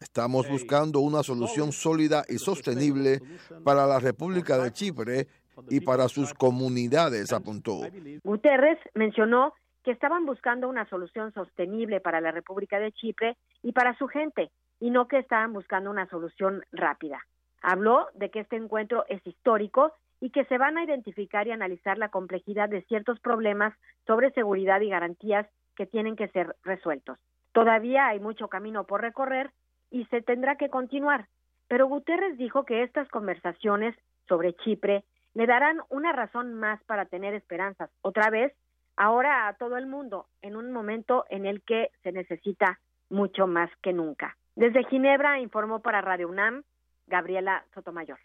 Estamos buscando una solución sólida y sostenible para la República de Chipre y para sus comunidades, apuntó. Guterres mencionó que estaban buscando una solución sostenible para la República de Chipre y para su gente, y no que estaban buscando una solución rápida. Habló de que este encuentro es histórico y que se van a identificar y analizar la complejidad de ciertos problemas sobre seguridad y garantías que tienen que ser resueltos. Todavía hay mucho camino por recorrer y se tendrá que continuar, pero Guterres dijo que estas conversaciones sobre Chipre le darán una razón más para tener esperanzas otra vez ahora a todo el mundo en un momento en el que se necesita mucho más que nunca. Desde Ginebra informó para Radio UNAM Gabriela Sotomayor.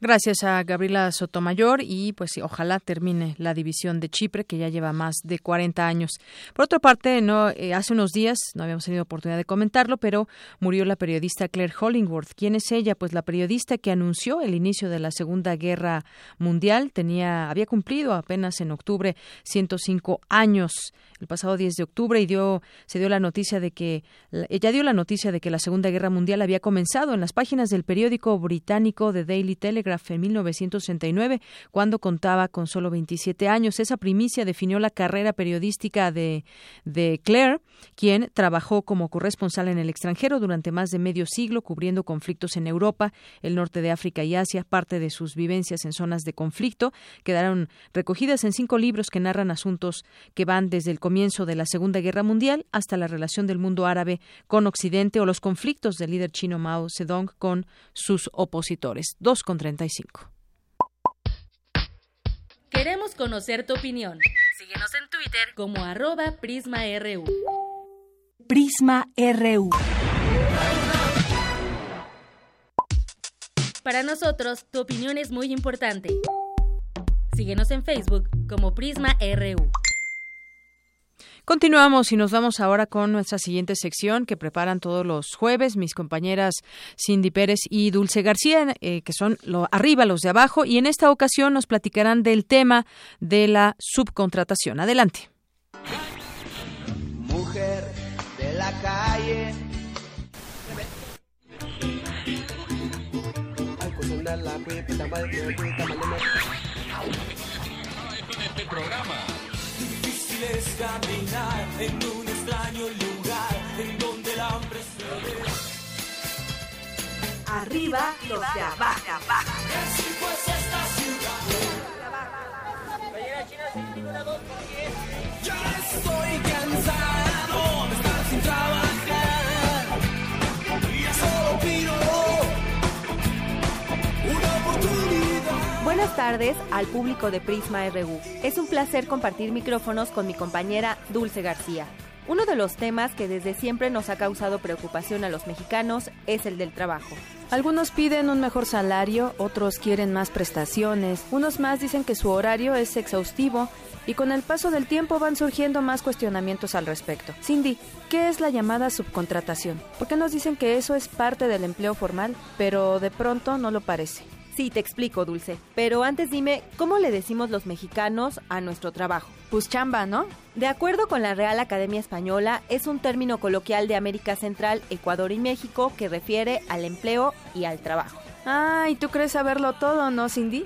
Gracias a Gabriela Sotomayor y pues ojalá termine la división de Chipre que ya lleva más de 40 años. Por otra parte, no eh, hace unos días no habíamos tenido oportunidad de comentarlo, pero murió la periodista Claire Hollingworth. ¿Quién es ella? Pues la periodista que anunció el inicio de la Segunda Guerra Mundial tenía había cumplido apenas en octubre 105 años el pasado 10 de octubre y dio se dio la noticia de que ella dio la noticia de que la Segunda Guerra Mundial había comenzado en las páginas del periódico británico The Daily Telegraph en 1969, cuando contaba con solo 27 años. Esa primicia definió la carrera periodística de, de Claire, quien trabajó como corresponsal en el extranjero durante más de medio siglo, cubriendo conflictos en Europa, el norte de África y Asia. Parte de sus vivencias en zonas de conflicto quedaron recogidas en cinco libros que narran asuntos que van desde el comienzo de la Segunda Guerra Mundial hasta la relación del mundo árabe con Occidente o los conflictos del líder chino Mao Zedong con sus opositores. Dos con 35. Queremos conocer tu opinión. Síguenos en Twitter como arroba PrismaRU. Prisma RU. Para nosotros, tu opinión es muy importante. Síguenos en Facebook como Prisma RU. Continuamos y nos vamos ahora con nuestra siguiente sección que preparan todos los jueves mis compañeras Cindy Pérez y Dulce García, eh, que son lo, arriba los de abajo, y en esta ocasión nos platicarán del tema de la subcontratación. Adelante. Mujer de la calle. Este programa es caminar en un extraño lugar en donde el hambre se ve. Arriba los de abajo. Así pues esta ciudad. Ya estoy cansado tardes al público de Prisma RU. Es un placer compartir micrófonos con mi compañera Dulce García. Uno de los temas que desde siempre nos ha causado preocupación a los mexicanos es el del trabajo. Algunos piden un mejor salario, otros quieren más prestaciones, unos más dicen que su horario es exhaustivo y con el paso del tiempo van surgiendo más cuestionamientos al respecto. Cindy, ¿qué es la llamada subcontratación? ¿Por qué nos dicen que eso es parte del empleo formal, pero de pronto no lo parece? Sí, te explico, Dulce. Pero antes dime, ¿cómo le decimos los mexicanos a nuestro trabajo? Pues chamba, ¿no? De acuerdo con la Real Academia Española, es un término coloquial de América Central, Ecuador y México que refiere al empleo y al trabajo. Ah, ¿y tú crees saberlo todo, no, Cindy?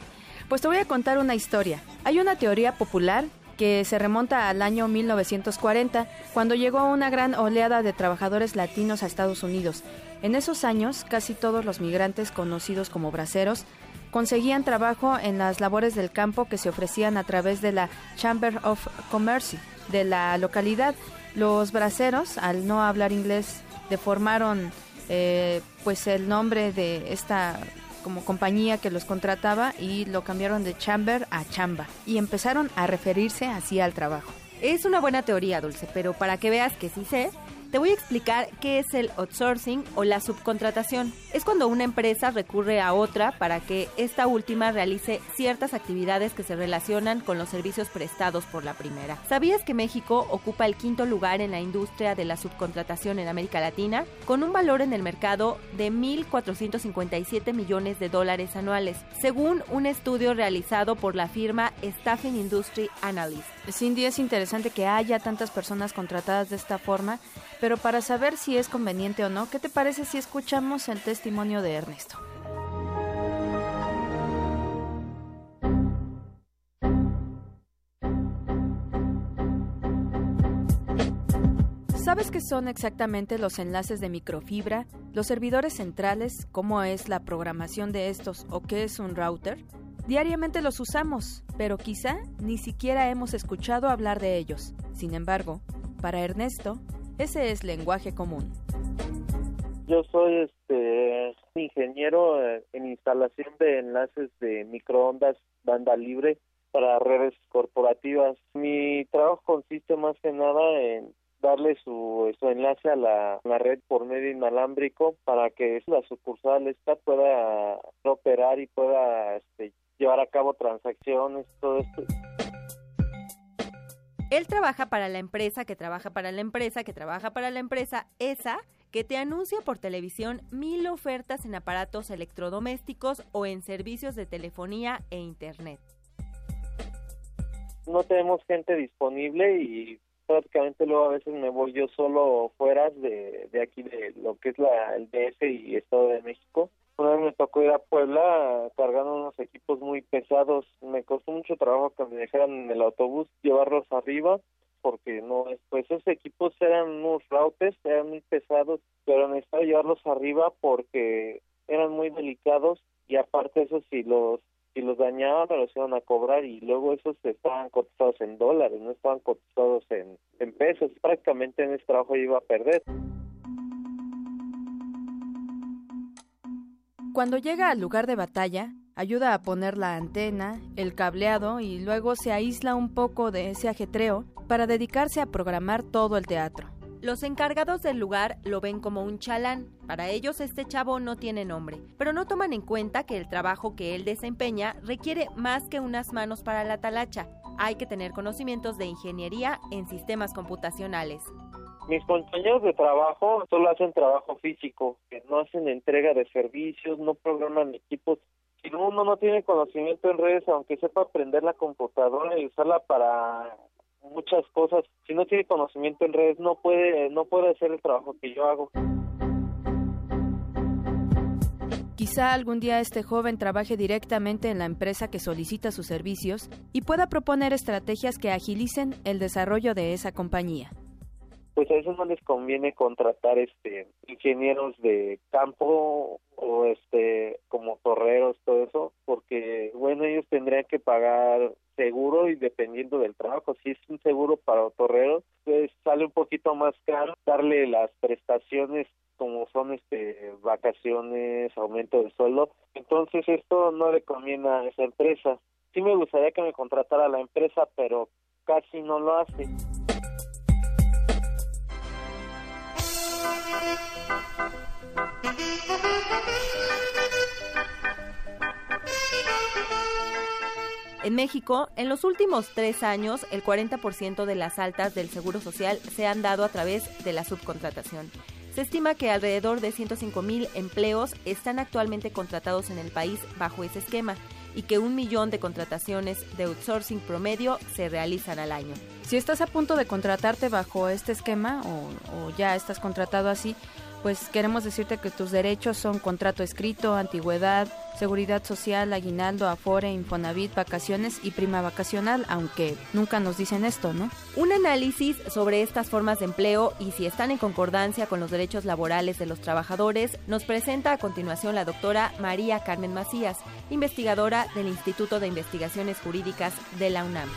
Pues te voy a contar una historia. Hay una teoría popular que se remonta al año 1940, cuando llegó una gran oleada de trabajadores latinos a Estados Unidos. En esos años, casi todos los migrantes conocidos como braceros conseguían trabajo en las labores del campo que se ofrecían a través de la Chamber of Commerce de la localidad. Los braceros, al no hablar inglés, deformaron eh, pues el nombre de esta como compañía que los contrataba y lo cambiaron de chamber a chamba y empezaron a referirse así al trabajo. Es una buena teoría, Dulce, pero para que veas que sí sé, te voy a explicar qué es el outsourcing o la subcontratación. Es cuando una empresa recurre a otra para que esta última realice ciertas actividades que se relacionan con los servicios prestados por la primera. ¿Sabías que México ocupa el quinto lugar en la industria de la subcontratación en América Latina, con un valor en el mercado de 1.457 millones de dólares anuales, según un estudio realizado por la firma Staffing Industry Analyst? Cindy, es interesante que haya tantas personas contratadas de esta forma pero para saber si es conveniente o no, ¿qué te parece si escuchamos el testimonio de Ernesto? ¿Sabes qué son exactamente los enlaces de microfibra, los servidores centrales, cómo es la programación de estos o qué es un router? Diariamente los usamos, pero quizá ni siquiera hemos escuchado hablar de ellos. Sin embargo, para Ernesto, ese es lenguaje común. Yo soy este ingeniero en instalación de enlaces de microondas banda libre para redes corporativas. Mi trabajo consiste más que nada en darle su, enlace a la, red por medio inalámbrico para que la sucursal esta pueda operar y pueda este, llevar a cabo transacciones, todo esto. Él trabaja para la empresa que trabaja para la empresa que trabaja para la empresa esa que te anuncia por televisión mil ofertas en aparatos electrodomésticos o en servicios de telefonía e internet. No tenemos gente disponible y prácticamente luego a veces me voy yo solo fuera de, de aquí de lo que es la, el DF y Estado de México una vez me tocó ir a Puebla cargando unos equipos muy pesados. Me costó mucho trabajo que me dejaran en el autobús llevarlos arriba porque no, pues esos equipos eran unos routers, eran muy pesados, pero necesitaba llevarlos arriba porque eran muy delicados y aparte eso si los si los dañaban me los iban a cobrar y luego esos estaban cotizados en dólares, no estaban cotizados en, en pesos, prácticamente en ese trabajo iba a perder. Cuando llega al lugar de batalla, ayuda a poner la antena, el cableado y luego se aísla un poco de ese ajetreo para dedicarse a programar todo el teatro. Los encargados del lugar lo ven como un chalán. Para ellos este chavo no tiene nombre, pero no toman en cuenta que el trabajo que él desempeña requiere más que unas manos para la talacha. Hay que tener conocimientos de ingeniería en sistemas computacionales. Mis compañeros de trabajo solo hacen trabajo físico, que no hacen entrega de servicios, no programan equipos. Si uno no tiene conocimiento en redes, aunque sepa aprender la computadora y usarla para muchas cosas, si no tiene conocimiento en redes, no puede, no puede hacer el trabajo que yo hago. Quizá algún día este joven trabaje directamente en la empresa que solicita sus servicios y pueda proponer estrategias que agilicen el desarrollo de esa compañía pues a eso no les conviene contratar este ingenieros de campo o este como torreros todo eso porque bueno ellos tendrían que pagar seguro y dependiendo del trabajo. Si es un seguro para torreros pues sale un poquito más caro darle las prestaciones como son este vacaciones aumento de sueldo. Entonces esto no le conviene a esa empresa. Sí me gustaría que me contratara la empresa pero casi no lo hace En México, en los últimos tres años, el 40% de las altas del Seguro Social se han dado a través de la subcontratación. Se estima que alrededor de 105 mil empleos están actualmente contratados en el país bajo ese esquema y que un millón de contrataciones de outsourcing promedio se realizan al año. Si estás a punto de contratarte bajo este esquema o, o ya estás contratado así, pues queremos decirte que tus derechos son contrato escrito, antigüedad, seguridad social, aguinaldo, afore, infonavit, vacaciones y prima vacacional, aunque nunca nos dicen esto, ¿no? Un análisis sobre estas formas de empleo y si están en concordancia con los derechos laborales de los trabajadores nos presenta a continuación la doctora María Carmen Macías, investigadora del Instituto de Investigaciones Jurídicas de la UNAM.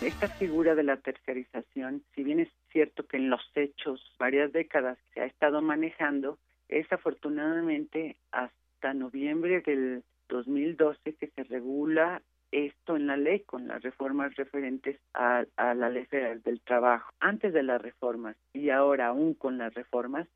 Esta figura de la tercerización, si bien es cierto que en los hechos varias décadas se ha estado manejando, es afortunadamente hasta noviembre del 2012 que se regula esto en la ley con las reformas referentes a, a, la ley del trabajo. Antes de las reformas y ahora aún con las reformas,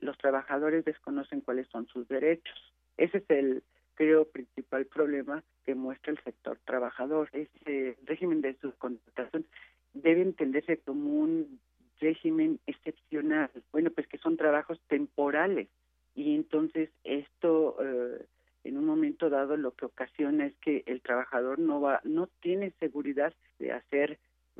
los trabajadores desconocen cuáles son sus derechos. Ese es el, creo, principal problema que muestra el sector trabajador. Ese régimen de subcontratación debe entenderse como un régimen excepcional. Bueno, pues que son trabajos temporales y entonces esto eh, en un momento dado lo que ocasiona es que el trabajador no va no tiene seguridad de hacer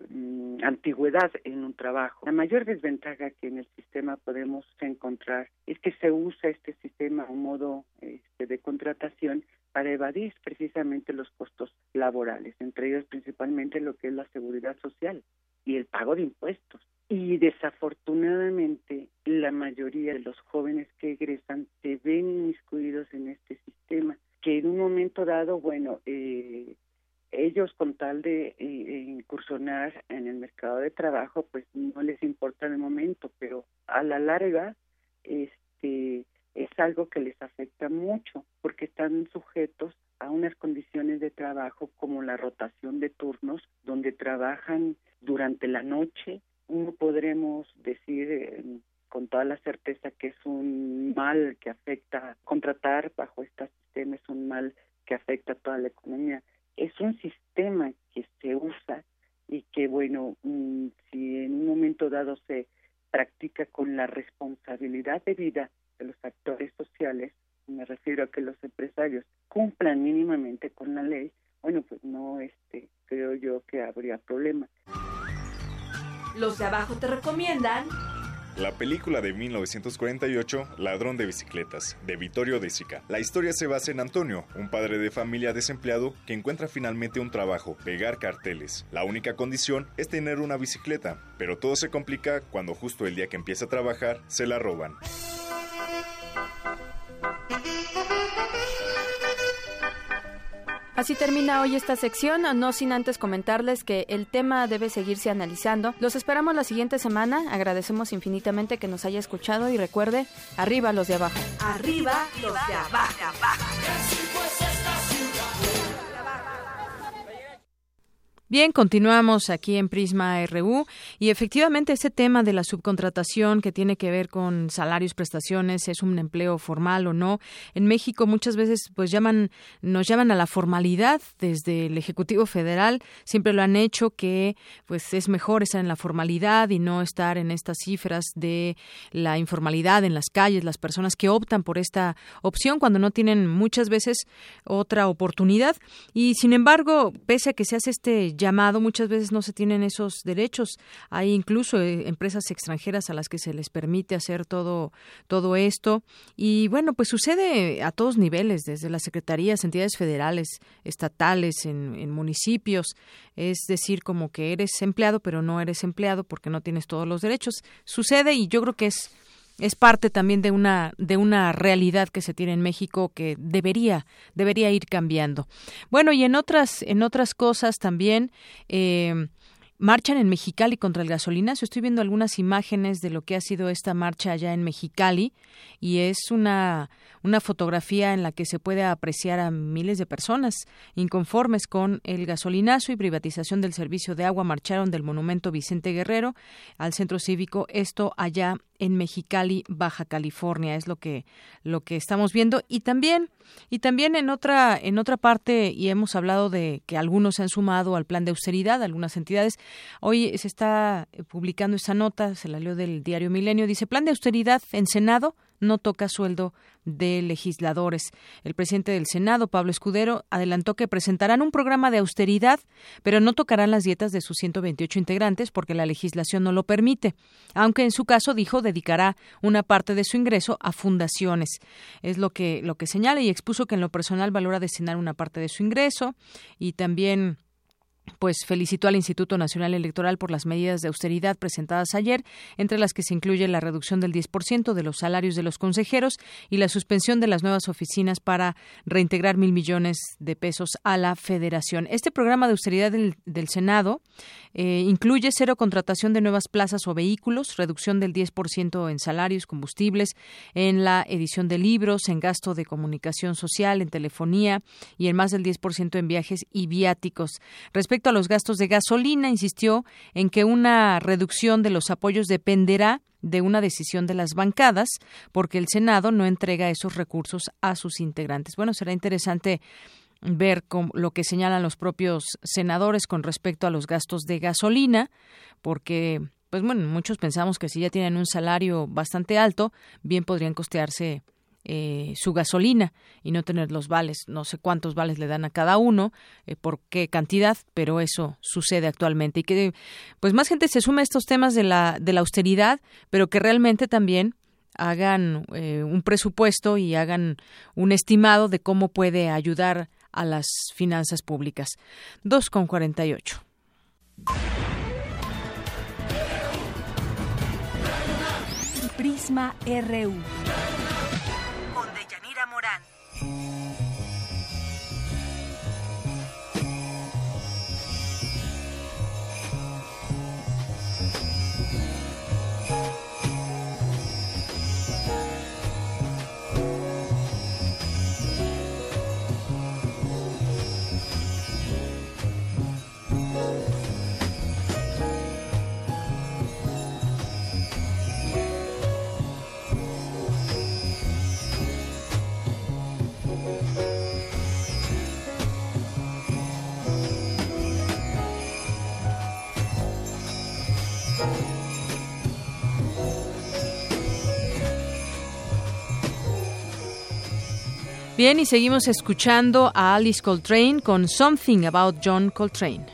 mm, antigüedad en un trabajo. La mayor desventaja que en el sistema podemos encontrar es que se usa este sistema un modo este, de contratación para evadir precisamente los costos laborales, entre ellos principalmente lo que es la seguridad social y el pago de impuestos. Y desafortunadamente la mayoría de los jóvenes que egresan se ven inmiscuidos en este sistema, que en un momento dado, bueno, eh, ellos con tal de eh, incursionar en el mercado de trabajo, pues no les importa el momento, pero a la larga, este es algo que les afecta mucho porque están sujetos a unas condiciones de trabajo como la rotación de turnos, donde trabajan durante la noche. No podremos decir eh, con toda la certeza que es un mal que afecta, contratar bajo este sistema es un mal que afecta a toda la economía. Es un sistema que se usa y que, bueno, mm, si en un momento dado se practica con la responsabilidad de vida de los actores sociales, me refiero a que los empresarios cumplan mínimamente con la ley, bueno, pues no, este, creo yo que habría problema. Los de abajo te recomiendan la película de 1948, Ladrón de Bicicletas, de Vittorio De Sica. La historia se basa en Antonio, un padre de familia desempleado que encuentra finalmente un trabajo, pegar carteles. La única condición es tener una bicicleta, pero todo se complica cuando justo el día que empieza a trabajar se la roban. Así termina hoy esta sección, no sin antes comentarles que el tema debe seguirse analizando. Los esperamos la siguiente semana, agradecemos infinitamente que nos haya escuchado y recuerde, arriba los de abajo. Arriba los de abajo. Bien, continuamos aquí en Prisma RU y efectivamente ese tema de la subcontratación que tiene que ver con salarios, prestaciones, es un empleo formal o no. En México muchas veces pues llaman nos llaman a la formalidad desde el Ejecutivo Federal, siempre lo han hecho que pues es mejor estar en la formalidad y no estar en estas cifras de la informalidad en las calles, las personas que optan por esta opción cuando no tienen muchas veces otra oportunidad y sin embargo, pese a que se hace este llamado, muchas veces no se tienen esos derechos. Hay incluso eh, empresas extranjeras a las que se les permite hacer todo, todo esto. Y bueno, pues sucede a todos niveles, desde las secretarías, entidades federales, estatales, en, en municipios. Es decir, como que eres empleado, pero no eres empleado porque no tienes todos los derechos. Sucede y yo creo que es es parte también de una de una realidad que se tiene en México que debería debería ir cambiando bueno y en otras en otras cosas también eh, marchan en Mexicali contra el gasolinazo. Estoy viendo algunas imágenes de lo que ha sido esta marcha allá en Mexicali y es una, una fotografía en la que se puede apreciar a miles de personas inconformes con el gasolinazo y privatización del servicio de agua. Marcharon del monumento Vicente Guerrero al centro cívico, esto allá en Mexicali, Baja California, es lo que lo que estamos viendo y también y también en otra en otra parte y hemos hablado de que algunos se han sumado al plan de austeridad, algunas entidades. Hoy se está publicando esa nota, se la leo del diario Milenio, dice plan de austeridad en Senado no toca sueldo de legisladores. El presidente del Senado, Pablo Escudero, adelantó que presentarán un programa de austeridad, pero no tocarán las dietas de sus 128 integrantes porque la legislación no lo permite, aunque en su caso dijo dedicará una parte de su ingreso a fundaciones. Es lo que lo que señala y expuso que en lo personal valora destinar una parte de su ingreso y también pues felicitó al Instituto Nacional Electoral por las medidas de austeridad presentadas ayer, entre las que se incluye la reducción del 10% de los salarios de los consejeros y la suspensión de las nuevas oficinas para reintegrar mil millones de pesos a la Federación. Este programa de austeridad del, Senado eh, incluye cero contratación de nuevas plazas o vehículos, reducción del 10% en salarios, combustibles, en la edición de libros, en gasto de comunicación social, en telefonía y en más del 10% en viajes y viáticos. Respecto a los gastos de gasolina, insistió en que una reducción de los apoyos dependerá de una decisión de las bancadas, porque el Senado no entrega esos recursos a sus integrantes. Bueno, será interesante ver lo que señalan los propios senadores con respecto a los gastos de gasolina, porque pues bueno, muchos pensamos que si ya tienen un salario bastante alto, bien podrían costearse eh, su gasolina y no tener los vales. No sé cuántos vales le dan a cada uno, eh, por qué cantidad, pero eso sucede actualmente. Y que pues más gente se sume a estos temas de la, de la austeridad, pero que realmente también hagan eh, un presupuesto y hagan un estimado de cómo puede ayudar a las finanzas públicas. 2,48. Prisma RU. Thank you. Bien, y seguimos escuchando a Alice Coltrane con Something About John Coltrane.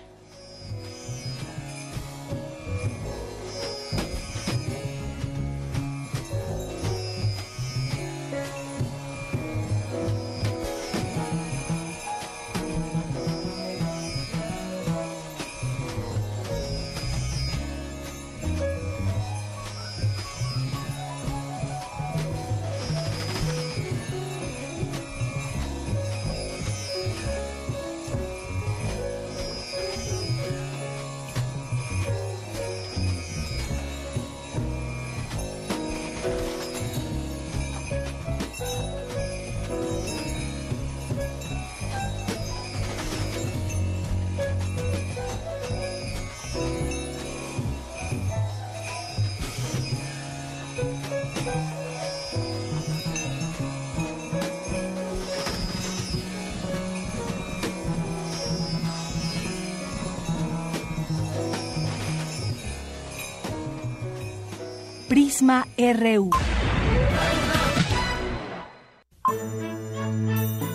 RU.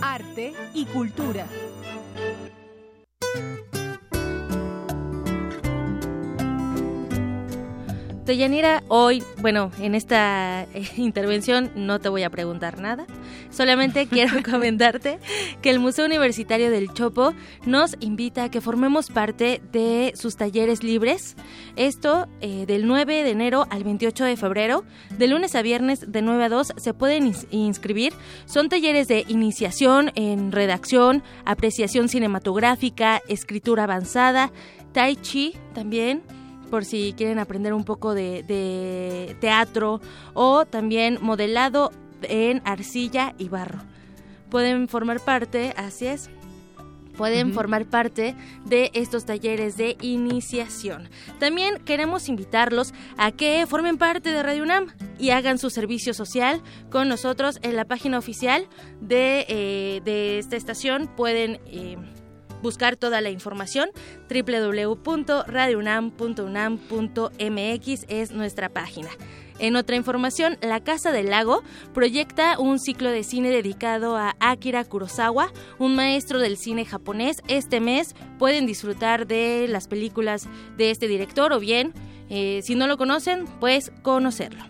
Arte y cultura. Deyanira, hoy, bueno, en esta eh, intervención no te voy a preguntar nada, solamente quiero comentarte que el Museo Universitario del Chopo nos invita a que formemos parte de sus talleres libres, esto eh, del 9 de enero al 28 de febrero, de lunes a viernes de 9 a 2 se pueden inscribir, son talleres de iniciación en redacción, apreciación cinematográfica, escritura avanzada, tai chi también, por si quieren aprender un poco de, teatro o también modelado en arcilla y barro. Pueden formar parte, así es, pueden formar parte de estos talleres de iniciación. También queremos invitarlos a que formen parte de Radio UNAM y hagan su servicio social con nosotros en la página oficial de, eh, esta estación. Pueden... Eh, buscar toda la información. www.radiounam.unam.mx es nuestra página. En otra información, la Casa del Lago proyecta un ciclo de cine dedicado a Akira Kurosawa, un maestro del cine japonés. Este mes pueden disfrutar de las películas de este director o bien, eh, si no lo conocen, pues conocerlo.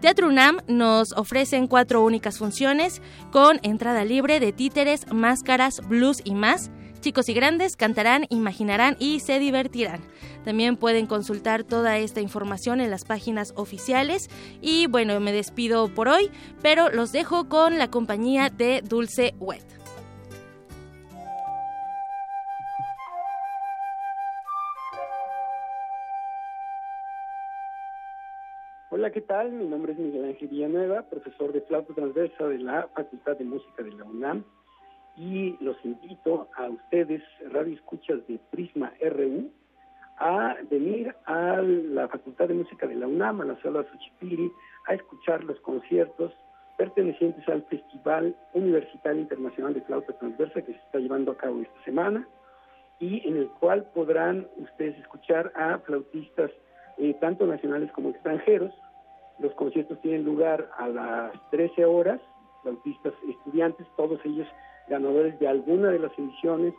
Teatro UNAM nos ofrecen cuatro únicas funciones con entrada libre de títeres, máscaras, blues y más. Chicos y grandes cantarán, imaginarán y se divertirán. También pueden consultar toda esta información en las páginas oficiales. Y bueno, me despido por hoy, pero los dejo con la compañía de Dulce Wet. Hola, ¿qué tal? Mi nombre es Miguel Ángel Villanueva, profesor de flauta transversa de la Facultad de Música de la UNAM y los invito a ustedes, radio escuchas de Prisma RU, a venir a la Facultad de Música de la UNAM, a la sala Xochipiri, a escuchar los conciertos pertenecientes al Festival Universitario Internacional de Flauta Transversa que se está llevando a cabo esta semana y en el cual podrán ustedes escuchar a flautistas eh, tanto nacionales como extranjeros. Los conciertos tienen lugar a las 13 horas, flautistas estudiantes, todos ellos ganadores de alguna de las ediciones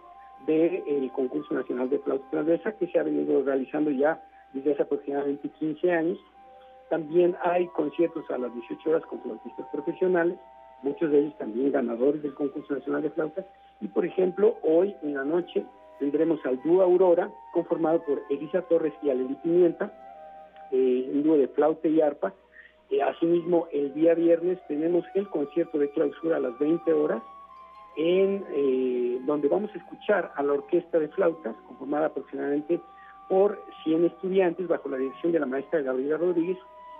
del concurso nacional de flauta transversa que se ha venido realizando ya desde hace aproximadamente 15 años. También hay conciertos a las 18 horas con flautistas profesionales, muchos de ellos también ganadores del concurso nacional de flauta. Y por ejemplo, hoy en la noche tendremos al dúo Aurora, conformado por Elisa Torres y Aleli Pimienta, eh, un dúo de flauta y arpa. Eh, asimismo, el día viernes tenemos el concierto de clausura a las 20 horas en eh, donde vamos a escuchar a la orquesta de flautas, conformada aproximadamente por 100 estudiantes bajo la dirección de la maestra Gabriela Rodríguez,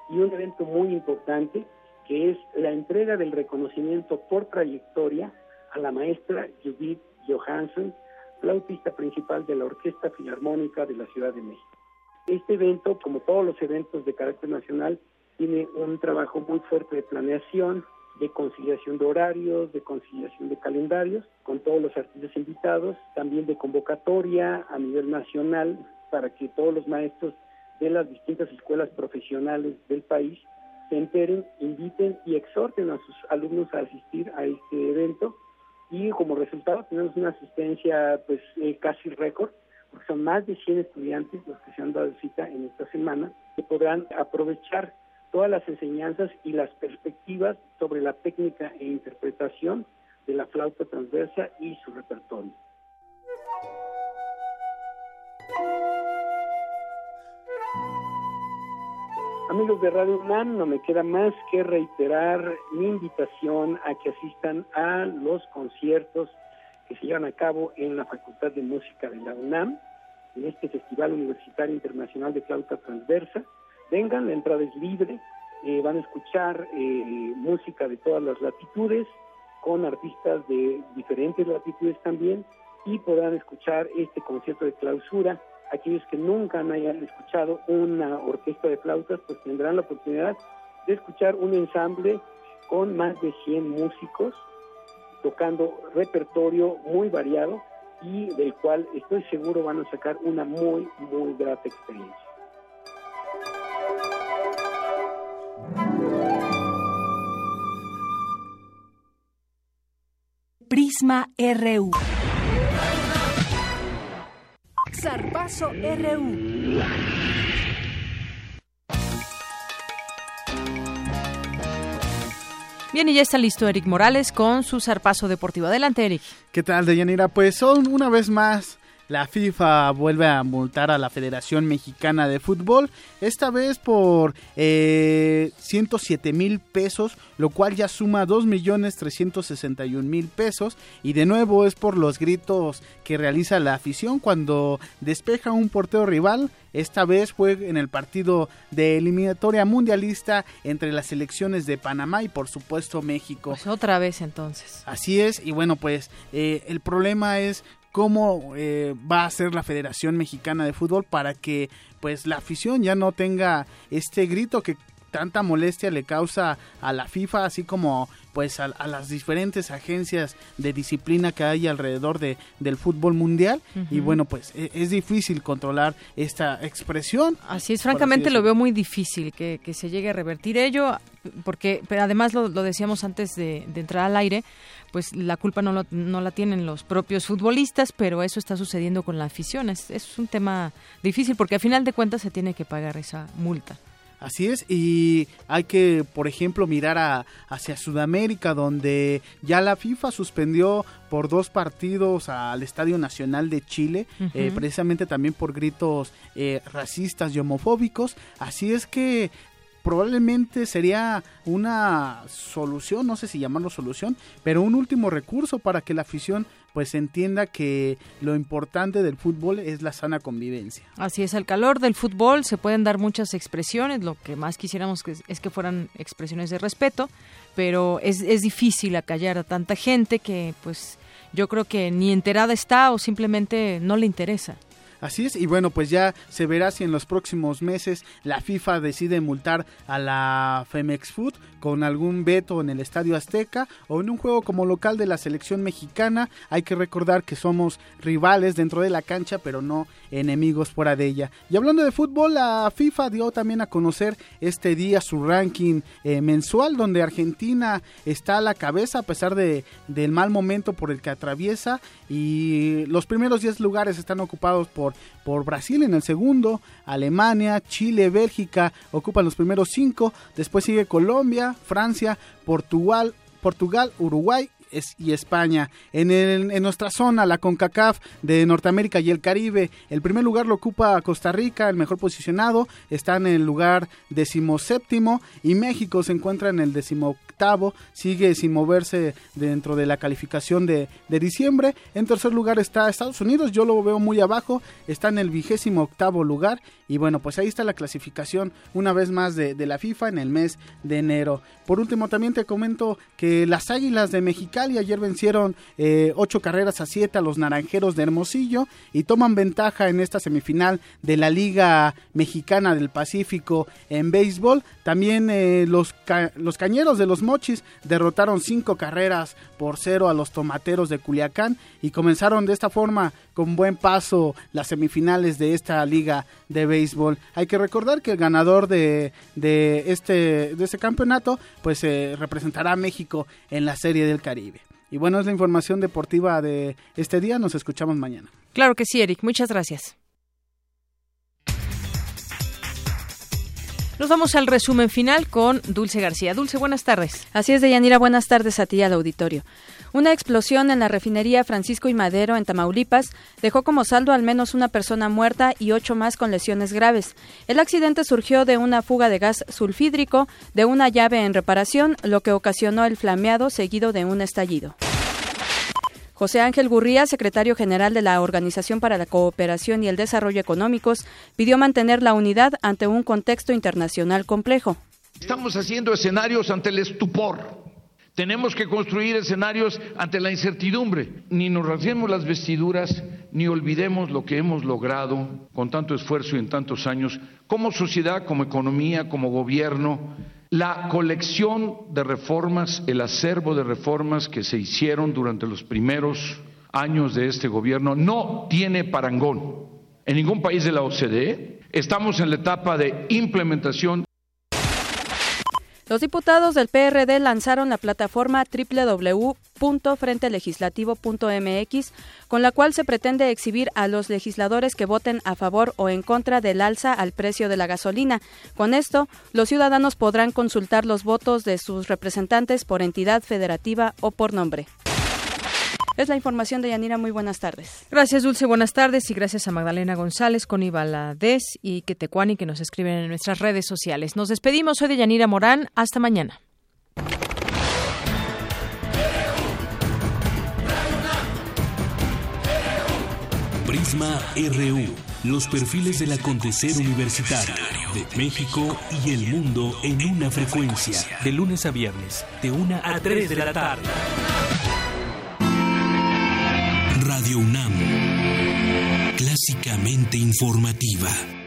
y un evento muy importante que es la entrega del reconocimiento por trayectoria a la maestra Judith Johansson, flautista principal de la Orquesta Filarmónica de la Ciudad de México. Este evento, como todos los eventos de carácter nacional, tiene un trabajo muy fuerte de planeación, de conciliación de horarios, de conciliación de calendarios, con todos los artistas invitados, también de convocatoria a nivel nacional para que todos los maestros de las distintas escuelas profesionales del país se enteren, inviten y exhorten a sus alumnos a asistir a este evento. Y como resultado tenemos una asistencia pues eh, casi récord porque son más de 100 estudiantes los que se han dado cita en esta semana que podrán aprovechar todas las enseñanzas y las perspectivas sobre la técnica e interpretación de la flauta transversa y su repertorio. Amigos de Radio UNAM, no me queda más que reiterar mi invitación a que asistan a los conciertos que se llevan a cabo en la Facultad de Música de la UNAM, en este Festival Universitario Internacional de Flauta Transversa, vengan, la entrada es libre, eh, van a escuchar eh, música de todas las latitudes, con artistas de diferentes latitudes también, y podrán escuchar este concierto de clausura. Aquellos que nunca hayan escuchado una orquesta de flautas, pues tendrán la oportunidad de escuchar un ensamble con más de 100 músicos, tocando repertorio muy variado y del cual estoy seguro van a sacar una muy, muy grata experiencia. Prisma RU. Zarpazo RU. Bien, y ya está listo Eric Morales con su zarpazo deportivo. Adelante, Eric. ¿Qué tal, Deyanira? Pues son una vez más la FIFA vuelve a multar a la Federación Mexicana de Fútbol, esta vez por eh, 107 mil pesos, lo cual ya suma 2 millones 361 mil pesos. Y de nuevo es por los gritos que realiza la afición cuando despeja un portero rival. Esta vez fue en el partido de eliminatoria mundialista entre las selecciones de Panamá y por supuesto México. Pues otra vez entonces. Así es, y bueno, pues eh, el problema es cómo eh, va a ser la Federación Mexicana de Fútbol para que pues la afición ya no tenga este grito que tanta molestia le causa a la FIFA, así como pues a, las diferentes agencias de disciplina que hay alrededor de, del fútbol mundial y bueno pues e, es, difícil controlar esta expresión. Así es, francamente lo veo muy difícil que, que, se llegue a revertir ello porque pero además lo, lo decíamos antes de, de, entrar al aire pues la culpa no, no la tienen los propios futbolistas, pero eso está sucediendo con la afición. Es, es un tema difícil porque a final de cuentas se tiene que pagar esa multa. Así es, y hay que, por ejemplo, mirar a, hacia Sudamérica, donde ya la FIFA suspendió por dos partidos al Estadio Nacional de Chile, eh, precisamente también por gritos eh, racistas y homofóbicos. Así es que probablemente sería una solución, no sé si llamarlo solución, pero un último recurso para que la afición pues entienda que lo importante del fútbol es la sana convivencia. Así es, al calor del fútbol se pueden dar muchas expresiones, lo que más quisiéramos que es que fueran expresiones de respeto, pero es, es difícil acallar a tanta gente que pues yo creo que ni enterada está o simplemente no le interesa. Así es, y bueno, pues ya se verá si en los próximos meses la FIFA decide multar a la Femex Food con algún veto en el Estadio Azteca o en un juego como local de la selección mexicana. Hay que recordar que somos rivales dentro de la cancha, pero no enemigos fuera de ella. Y hablando de fútbol, la FIFA dio también a conocer este día su ranking eh, mensual, donde Argentina está a la cabeza a pesar de, del mal momento por el que atraviesa. Y los primeros 10 lugares están ocupados por por, Brasil en el segundo, Alemania, Chile, Bélgica ocupan los primeros cinco, después sigue Colombia, Francia, Portugal, Portugal, Uruguay y España. En, en, nuestra zona, la CONCACAF de Norteamérica y el Caribe, el primer lugar lo ocupa Costa Rica, el mejor posicionado, está en el lugar decimoséptimo y México se encuentra en el sigue sin moverse dentro de la calificación de, diciembre. En tercer lugar está Estados Unidos, yo lo veo muy abajo, está en el vigésimo octavo lugar y bueno, pues ahí está la clasificación una vez más de, de la FIFA en el mes de enero. Por último, también te comento que las Águilas de Mexicali ayer vencieron eh, ocho carreras a siete a los Naranjeros de Hermosillo y toman ventaja en esta semifinal de la Liga Mexicana del Pacífico en béisbol. También eh, los, los Cañeros de los Derrotaron cinco carreras por cero a los Tomateros de Culiacán y comenzaron de esta forma con buen paso las semifinales de esta liga de béisbol. Hay que recordar que el ganador de, de este, de este campeonato pues eh, representará a México en la Serie del Caribe. Y bueno, es la información deportiva de este día. Nos escuchamos mañana. Claro que sí, Eric. Muchas gracias. Nos vamos al resumen final con Dulce García. Dulce, buenas tardes. Así es, Deyanira, buenas tardes a ti al auditorio. Una explosión en la refinería Francisco y Madero en Tamaulipas dejó como saldo al menos una persona muerta y ocho más con lesiones graves. El accidente surgió de una fuga de gas sulfídrico de una llave en reparación, lo que ocasionó el flameado seguido de un estallido. José Ángel Gurría, secretario general de la Organización para la Cooperación y el Desarrollo Económicos, pidió mantener la unidad ante un contexto internacional complejo. Estamos haciendo escenarios ante el estupor. Tenemos que construir escenarios ante la incertidumbre. Ni nos rasguemos las vestiduras, ni olvidemos lo que hemos logrado con tanto esfuerzo y en tantos años, como sociedad, como economía, como gobierno, la colección de reformas, el acervo de reformas que se hicieron durante los primeros años de este gobierno no tiene parangón. En ningún país de la OCDE estamos en la etapa de implementación. Los diputados del PRD lanzaron la plataforma www.frentelegislativo.mx, con la cual se pretende exhibir a los legisladores que voten a favor o en contra del alza al precio de la gasolina. Con esto, los ciudadanos podrán consultar los votos de sus representantes por entidad federativa o por nombre. Es la información de Yanira. Muy buenas tardes. Gracias, Dulce. Buenas tardes. Y gracias a Magdalena González, con Valadez y Quetecuani que nos escriben en nuestras redes sociales. Nos despedimos. Soy de Yanira Morán. Hasta mañana. Prisma RU. Los perfiles del acontecer universitario de México y el mundo en una frecuencia. De lunes a viernes, de una a 3 de la tarde. Radio UNAM, clásicamente informativa.